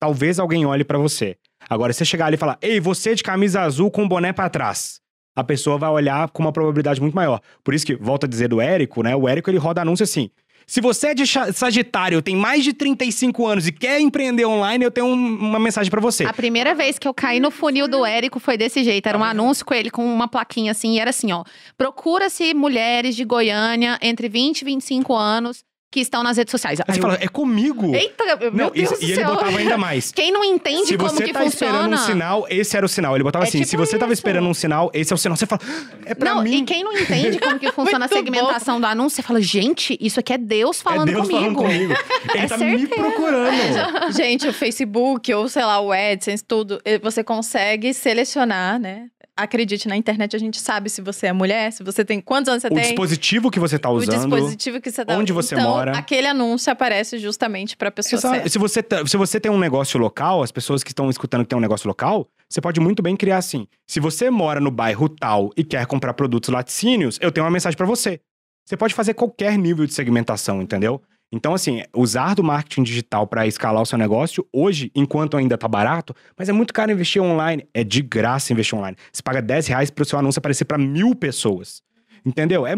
Talvez alguém olhe pra você. Agora você chegar ali e falar: "Ei, você de camisa azul com boné pra trás". A pessoa vai olhar com uma probabilidade muito maior. Por isso que volta a dizer do Érico, né? O Érico ele roda anúncio assim: se você é de Sagitário, tem mais de 35 anos e quer empreender online, eu tenho um- uma mensagem pra você. A primeira vez que eu caí no funil do Érico foi desse jeito. Era um anúncio com ele, com uma plaquinha assim. E era assim, ó. Procura-se mulheres de Goiânia entre 20 e 25 anos que estão nas redes sociais. Aí você eu- fala, é comigo. Eita, meu Não, Deus e, do e ele botava ainda mais. [laughs] Quem não entende Se como você que tá esperando funciona... um sinal, esse era o sinal. Ele botava É assim: tipo se você tava isso. esperando um sinal, esse é o sinal. Você fala, "Ah, é pra não, mim. e quem não entende como que [laughs] funciona a segmentação do anúncio, você fala, gente, isso aqui é Deus falando é Deus comigo. falando comigo. [laughs] Ele É tá me certeza. procurando. Gente, o Facebook ou sei lá, o AdSense, tudo, eh, você consegue selecionar, né? Acredite, na internet a gente sabe se você é mulher, se você tem quantos anos você o tem. dispositivo que você tá o usando. dispositivo que você tá onde você então, mora. Aquele anúncio aparece justamente pra pessoa Exato. certa. Se você, tá- se você tem um negócio local, as pessoas que estão escutando que tem um negócio local, você pode muito bem criar assim. Se você mora no bairro tal e quer comprar produtos laticínios, eu tenho uma mensagem pra você. Você pode fazer qualquer nível de segmentação, entendeu? Então, assim, usar do marketing digital para escalar o seu negócio, hoje, enquanto ainda tá barato, mas é muito caro investir online. É de graça investir online. Você paga 10 reais pro seu anúncio aparecer para mil pessoas. Entendeu? É,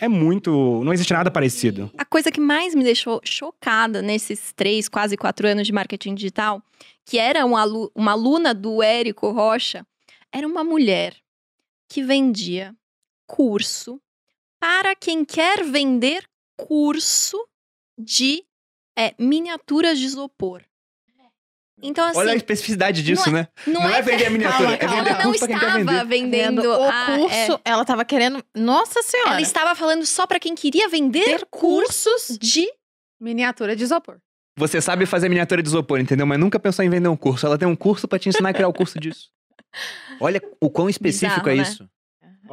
é muito. Não existe nada parecido. A coisa que mais me deixou chocada nesses três, quase quatro anos de marketing digital, que era uma, alu- uma aluna do Érico Rocha, era uma mulher que vendia curso para quem quer vender curso de é, miniaturas de isopor. Então, assim, Olha a especificidade disso, não né? não, não é é vender a miniatura, calma, é vender ela não curso pra quem quer estava vendendo o a- curso, é, ela tava querendo. Nossa senhora! ela estava falando só para quem queria vender ter cursos de Miniatura de isopor. Você sabe fazer miniatura de isopor, entendeu? Mas nunca pensou em vender um curso. Ela tem um curso pra te ensinar a criar o curso disso. Olha o quão específico Bizarro, é né? isso.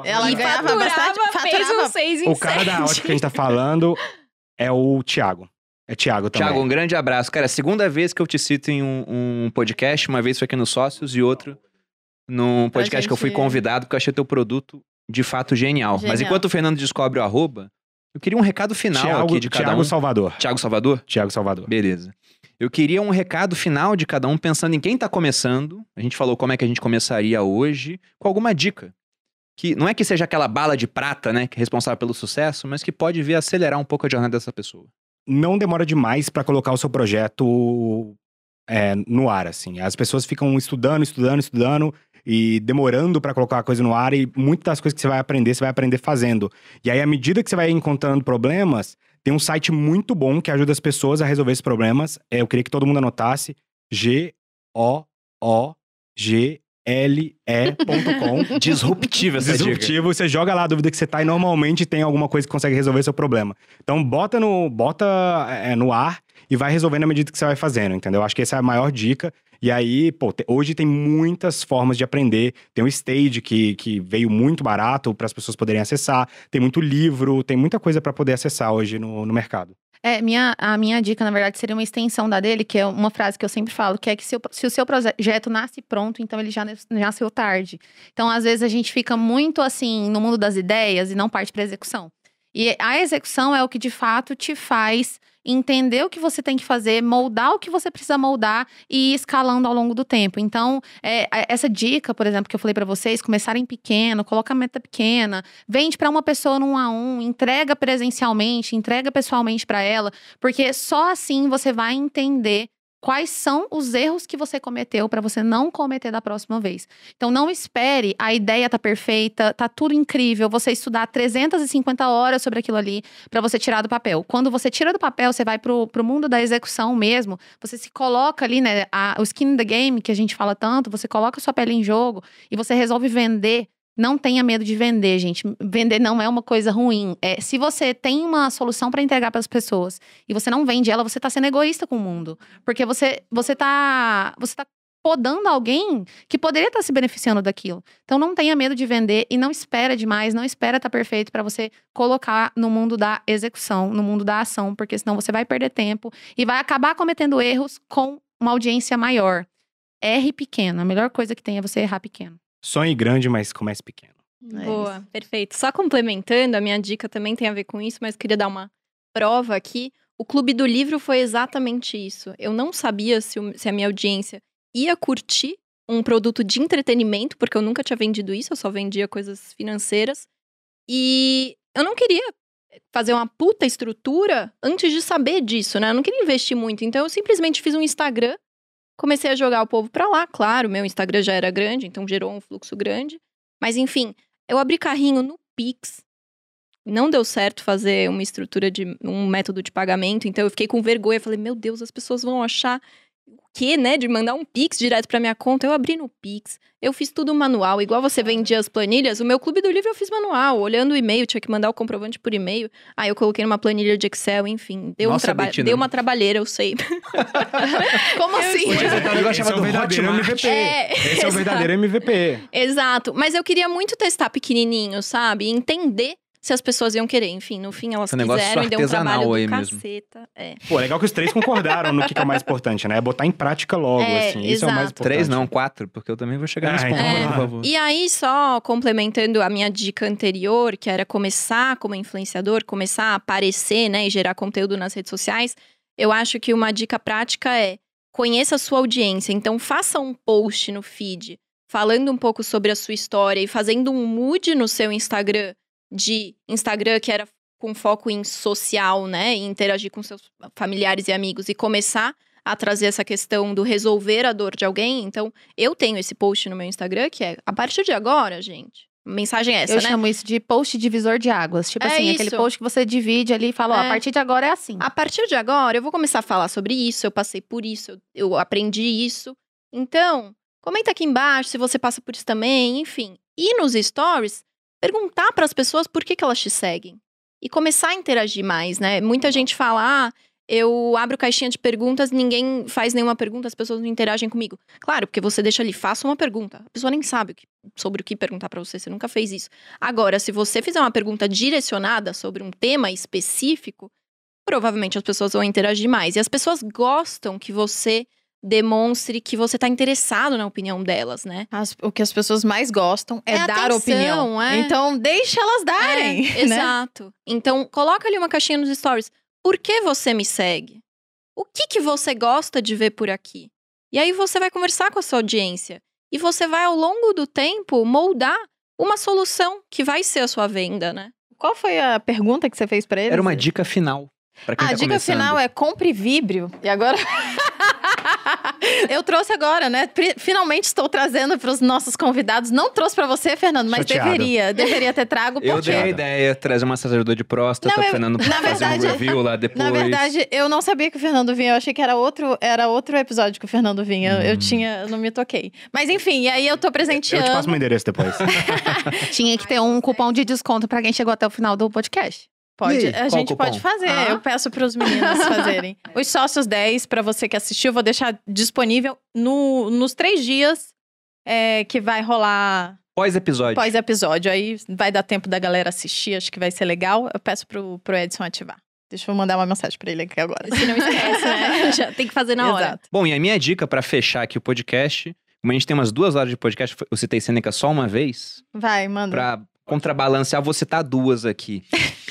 Ela e ganhava faturava, bastante. fez Faturava. um seis em O cara da sete. ótica que a gente tá falando é o Thiago. É Thiago também. Tiago, um grande abraço. Cara, segunda vez que eu te cito em um, um podcast. Uma vez foi aqui no Sócios e outro num podcast que eu fui gente- convidado porque eu achei teu produto de fato genial. Mas Genial. enquanto o Fernando descobre o arroba, eu queria um recado final Thiago, aqui de cada Thiago um. Salvador. Tiago Salvador? Thiago Salvador. Beleza. Eu queria um recado final de cada um, pensando em quem tá começando. A gente falou como é que a gente começaria hoje, com alguma dica. Que não é que seja aquela bala de prata, né, que é responsável pelo sucesso, mas que pode vir acelerar um pouco a jornada dessa pessoa. não demora demais pra colocar o seu projeto é, no ar, assim. As pessoas ficam estudando, estudando, estudando e demorando pra colocar a coisa no ar e muitas das coisas que você vai aprender, você vai aprender fazendo. E aí, à medida que você vai encontrando problemas, tem um site muito bom que ajuda as pessoas a resolver esses problemas. É, eu queria que todo mundo anotasse G-O-O-G-L-E.com. [laughs] Disruptiva essa dica. Disruptivo, você joga lá a dúvida que você tá e normalmente tem alguma coisa que consegue resolver seu problema. Então bota no, bota, é, no ar e vai resolvendo à medida que você vai fazendo, entendeu? Acho que essa é a maior dica. E aí, pô, te- hoje tem muitas formas de aprender. Tem o Stage, que, que veio muito barato para as pessoas poderem acessar. Tem muito livro, tem muita coisa para poder acessar hoje no, no mercado. É, minha, a minha dica, na verdade, seria uma extensão da dele, que é uma frase que eu sempre falo, que é que se o, se o seu projeto nasce pronto, então ele já nas- nasceu tarde. Então, às vezes, a gente fica muito, assim, no mundo das ideias e não parte para execução. E a execução é o que, de fato, te faz entender o que você tem que fazer, moldar o que você precisa moldar e ir escalando ao longo do tempo. Então, é, essa dica, por exemplo, que eu falei para vocês, começarem pequeno, coloca a meta pequena, vende para uma pessoa no um a um, entrega presencialmente, entrega pessoalmente para ela, porque só assim você vai entender quais são os erros que você cometeu para você não cometer da próxima vez. Então não espere, a ideia tá perfeita, tá tudo incrível, você estudar 350 horas sobre aquilo ali para você tirar do papel. Quando você tira do papel, você vai pro, pro mundo da execução mesmo, você se coloca ali, né, a- o skin in the game que a gente fala tanto, você coloca sua pele em jogo e você resolve vender não tenha medo de vender, gente. Vender não é uma coisa ruim. É, se você tem uma solução para entregar para as pessoas e você não vende ela, você tá sendo egoísta com o mundo. Porque você, você tá. Você tá podando alguém que poderia estar se beneficiando daquilo. Então não tenha medo de vender e não espera demais, não espera estar perfeito para você colocar no mundo da execução, no mundo da ação, porque senão você vai perder tempo e vai acabar cometendo erros com uma audiência maior. Erre pequeno. A melhor coisa que tem é você errar pequeno. Sonhe grande, mas comece pequeno. É Boa, perfeito. Só complementando, a minha dica também tem a ver com isso, mas queria dar uma prova aqui. O Clube do Livro foi exatamente isso. Eu não sabia se, o- se a minha audiência ia curtir um produto de entretenimento, porque eu nunca tinha vendido isso, eu só vendia coisas financeiras. E eu não queria fazer uma puta estrutura antes de saber disso, né? Eu não queria investir muito. Então eu simplesmente fiz um Instagram, comecei a jogar o povo pra lá. Claro, meu Instagram já era grande, então gerou um fluxo grande. Mas enfim, eu abri carrinho no Pix. não deu certo fazer uma estrutura de um método de pagamento, então eu fiquei com vergonha, falei, meu Deus, as pessoas vão achar o quê, né, de mandar um Pix direto pra minha conta. Eu abri no Pix, eu fiz tudo manual, igual você vendia as planilhas, o meu clube do livro eu fiz manual, olhando o e-mail, tinha que mandar o comprovante por e-mail. Aí eu coloquei numa planilha de Excel, enfim, deu um Nossa, trabalho, Betina. deu uma trabalheira, eu sei. [laughs] Como assim? Podia ser um negócio Esse é chamado o verdadeiro. MVP. É, Esse é o [laughs] exato. verdadeiro MVP. Exato, mas eu queria muito testar pequenininho, sabe? Entender se as pessoas iam querer. Enfim, no fim elas Esse negócio quiseram e deu um artesanal trabalho do aí mesmo. caceta. É. Pô, legal que os três concordaram no que, que é o mais importante, né? É botar em prática logo, É, assim. Isso é o mais importante. Três não, quatro, porque eu também vou chegar Ah, nesse ponto, vamos por favor. E aí, só complementando a minha dica anterior, que era começar como influenciador, começar a aparecer, né, e gerar conteúdo nas redes sociais, eu acho que uma dica prática é conheça a sua audiência. Então, faça um post no feed falando um pouco sobre a sua história e fazendo um mood no seu Instagram de Instagram que era com foco em social, né, e interagir com seus familiares e amigos e começar a trazer essa questão do resolver a dor de alguém. Então, eu tenho esse post no meu Instagram que é a partir de agora, gente. Mensagem é essa, eu né? chamo isso de post divisor de águas. Tipo É assim, aquele isso. post que você divide ali e fala, ó, É. a partir de agora é assim. A partir de agora, eu vou começar a falar sobre isso, eu passei por isso, eu, eu aprendi isso. Então, comenta aqui embaixo se você passa por isso também, enfim. E nos stories, perguntar para as pessoas por que, que elas te seguem. E começar a interagir mais, né? Muita gente fala, ah, eu abro caixinha de perguntas, ninguém faz nenhuma pergunta, as pessoas não interagem comigo. Claro, porque você deixa ali, faça uma pergunta. A pessoa nem sabe sobre o que perguntar para você, você nunca fez isso. Agora, se você fizer uma pergunta direcionada sobre um tema específico, provavelmente as pessoas vão interagir mais. E as pessoas gostam que você demonstre que você tá interessado na opinião delas, né? As- o que as pessoas mais gostam é, É dar atenção, opinião. é. Então, deixa elas darem. É, né? Exato. Então, coloca ali uma caixinha nos stories. Por que você me segue? O que que você gosta de ver por aqui? E aí você vai conversar com a sua audiência. E você vai, ao longo do tempo, moldar uma solução que vai ser a sua venda, né? Qual foi a pergunta que você fez pra eles? Era uma dica final. Pra quem A tá dica começando. final é compre víbrio. E agora. [laughs] [laughs] eu trouxe agora, né? Finalmente estou trazendo para os nossos convidados. Não trouxe para você, Fernando, mas Chateado. deveria. Deveria ter trago. Eu porque... dei a ideia, trazer um massageador de próstata, Não, eu- o Fernando na fazer verdade- um review lá [laughs] depois. Na verdade, eu não sabia que o Fernando vinha. Eu achei que era outro, era outro episódio que o Fernando vinha. Eu- Eu Hum. tinha, eu não me toquei. Mas enfim, e aí eu tô Eu presenteando. te passo meu endereço depois. [laughs] Tinha que ter um cupom de desconto pra quem chegou até o final do podcast. Pode, aí, a qual gente cupom? pode fazer. Ah. Eu peço para os meninos fazerem. [laughs] Os sócios 10, para você que assistiu, eu vou deixar disponível no, nos três dias é, que vai rolar Pós-episódio. pós-episódio. Aí vai dar tempo da galera assistir, acho que vai ser legal. Eu peço pro, pro Edson ativar. Deixa eu mandar uma mensagem para ele aqui agora. Se não esquece, né? [laughs] Já tem que fazer na hora. Exato. Bom, e a minha dica pra fechar aqui o podcast, como a gente tem umas duas horas de podcast, eu citei Seneca só uma vez, Vai, manda. pra contrabalancear, vou citar duas aqui.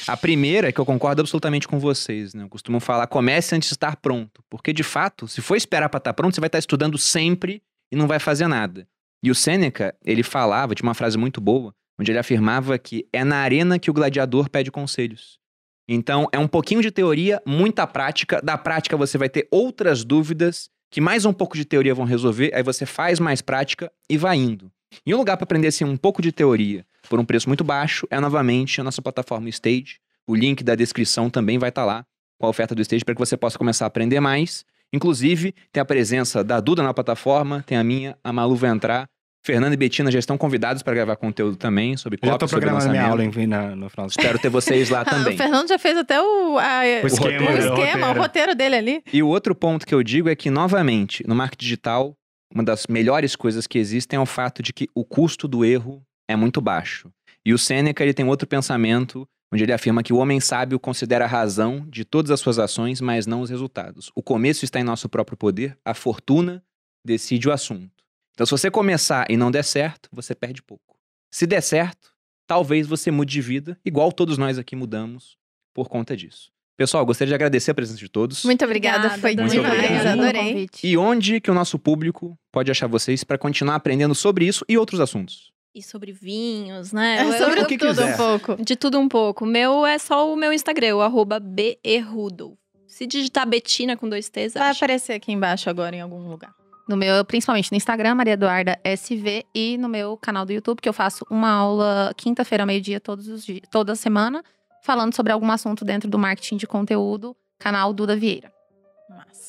A primeira é que eu concordo absolutamente com vocês, né? Eu costumo falar, comece antes de estar pronto. Porque, de fato, se for esperar pra estar pronto, você vai estar estudando sempre e não vai fazer nada. E o Sêneca, ele falava, tinha uma frase muito boa, onde ele afirmava que é na arena que o gladiador pede conselhos. Então, é um pouquinho de teoria, muita prática. Da prática, você vai ter outras dúvidas que mais um pouco de teoria vão resolver. Aí você faz mais prática e vai indo. E um lugar para aprender assim, um pouco de teoria por um preço muito baixo é novamente a nossa plataforma Stage. O link da descrição também vai estar lá com a oferta do Stage para que você possa começar a aprender mais. Inclusive, tem a presença da Duda na plataforma, tem a minha, a Malu vai entrar. Fernando e Betina já estão convidados para gravar conteúdo também sobre Eu copy, tô sobre programando minha aula em- na- no final Espero ter vocês lá [laughs] Ah, também. o Fernando já fez até o, a- O esquema, o, né, o esquema, o roteiro. roteiro dele ali. E o outro ponto que eu digo é que, novamente, no marketing digital, uma das melhores coisas que existem é o fato de que o custo do erro é muito baixo. E o Seneca ele tem outro pensamento, onde ele afirma que o homem sábio considera a razão de todas as suas ações, mas não os resultados. O começo está em nosso próprio poder, a fortuna decide o assunto. Então, se você começar e não der certo, você perde pouco. Se der certo, talvez você mude de vida, igual todos nós aqui mudamos por conta disso. Pessoal, gostaria de agradecer a presença de todos. Muito obrigada, Obrigada, foi Dani. demais, obrigado. adorei. convite. E onde que o nosso público pode achar vocês para continuar aprendendo sobre isso e outros assuntos? E sobre vinhos, né? É Eu- sobre eu- que tudo quiser. um pouco. De tudo um pouco. O meu é só o meu Instagram, o arroba berrudolf. Se digitar Betina com dois T's, Vai acha. aparecer aqui embaixo agora em algum lugar. No meu, principalmente no Instagram, Maria Eduarda SV, e no meu canal do YouTube, que eu faço uma aula quinta-feira, meio-dia, todos os dias, toda semana, falando sobre algum assunto dentro do marketing de conteúdo, canal Duda Vieira.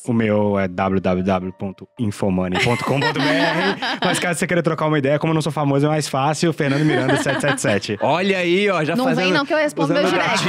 O meu é www.infomoney.com.br. Mas caso você queira trocar uma ideia, como eu não sou famoso, é mais fácil. Fernando Miranda 777. [laughs] Olha aí, ó, já não fazendo... vem não que eu respondo meu direct.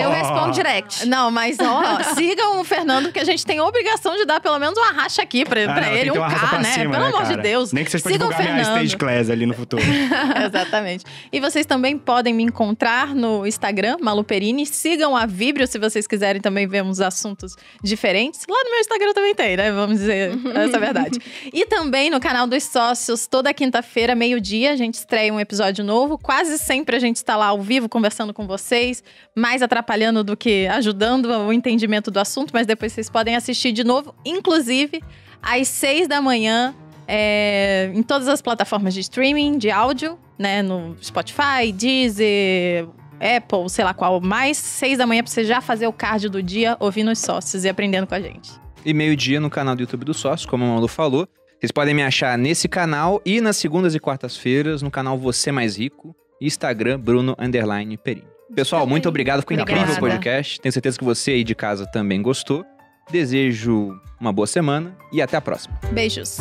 Eu respondo direct. Não, mas ó, [laughs] sigam o Fernando, que a gente tem a obrigação de dar pelo menos uma racha aqui pra, Ah, pra ele, um K, né? cima, Pelo né, amor de? Deus. Nem que pra Sigam o divulgar minha Fernando. stage class ali no futuro. [laughs] Exatamente. E vocês também podem me encontrar no Instagram, Maluperini. Sigam a Vibrio se vocês quiserem também ver uns assuntos diferentes. Lá no meu Instagram também tem, né? Vamos dizer essa é a verdade. [laughs] E também no canal dos sócios, toda quinta-feira, meio-dia, a gente estreia um episódio novo. Quase sempre a gente está lá ao vivo conversando com vocês, mais atrapalhando do que ajudando o entendimento do assunto, mas depois vocês podem assistir de novo, inclusive às seis da manhã é, em todas as plataformas de streaming, de áudio, né? No Spotify, Deezer, Apple, sei lá qual mais. Seis da manhã pra você já fazer o cardio do dia, ouvindo os sócios e aprendendo com a gente. E meio-dia no canal do YouTube do Sócio, como a Malu falou. Vocês podem me achar nesse canal e nas segundas e quartas-feiras no canal Você Mais Rico Instagram Bruno Underline Perini. Pessoal, muito obrigado. Ficou incrível o podcast. Tenho certeza que você aí de casa também gostou. Desejo uma boa semana e até a próxima. Beijos.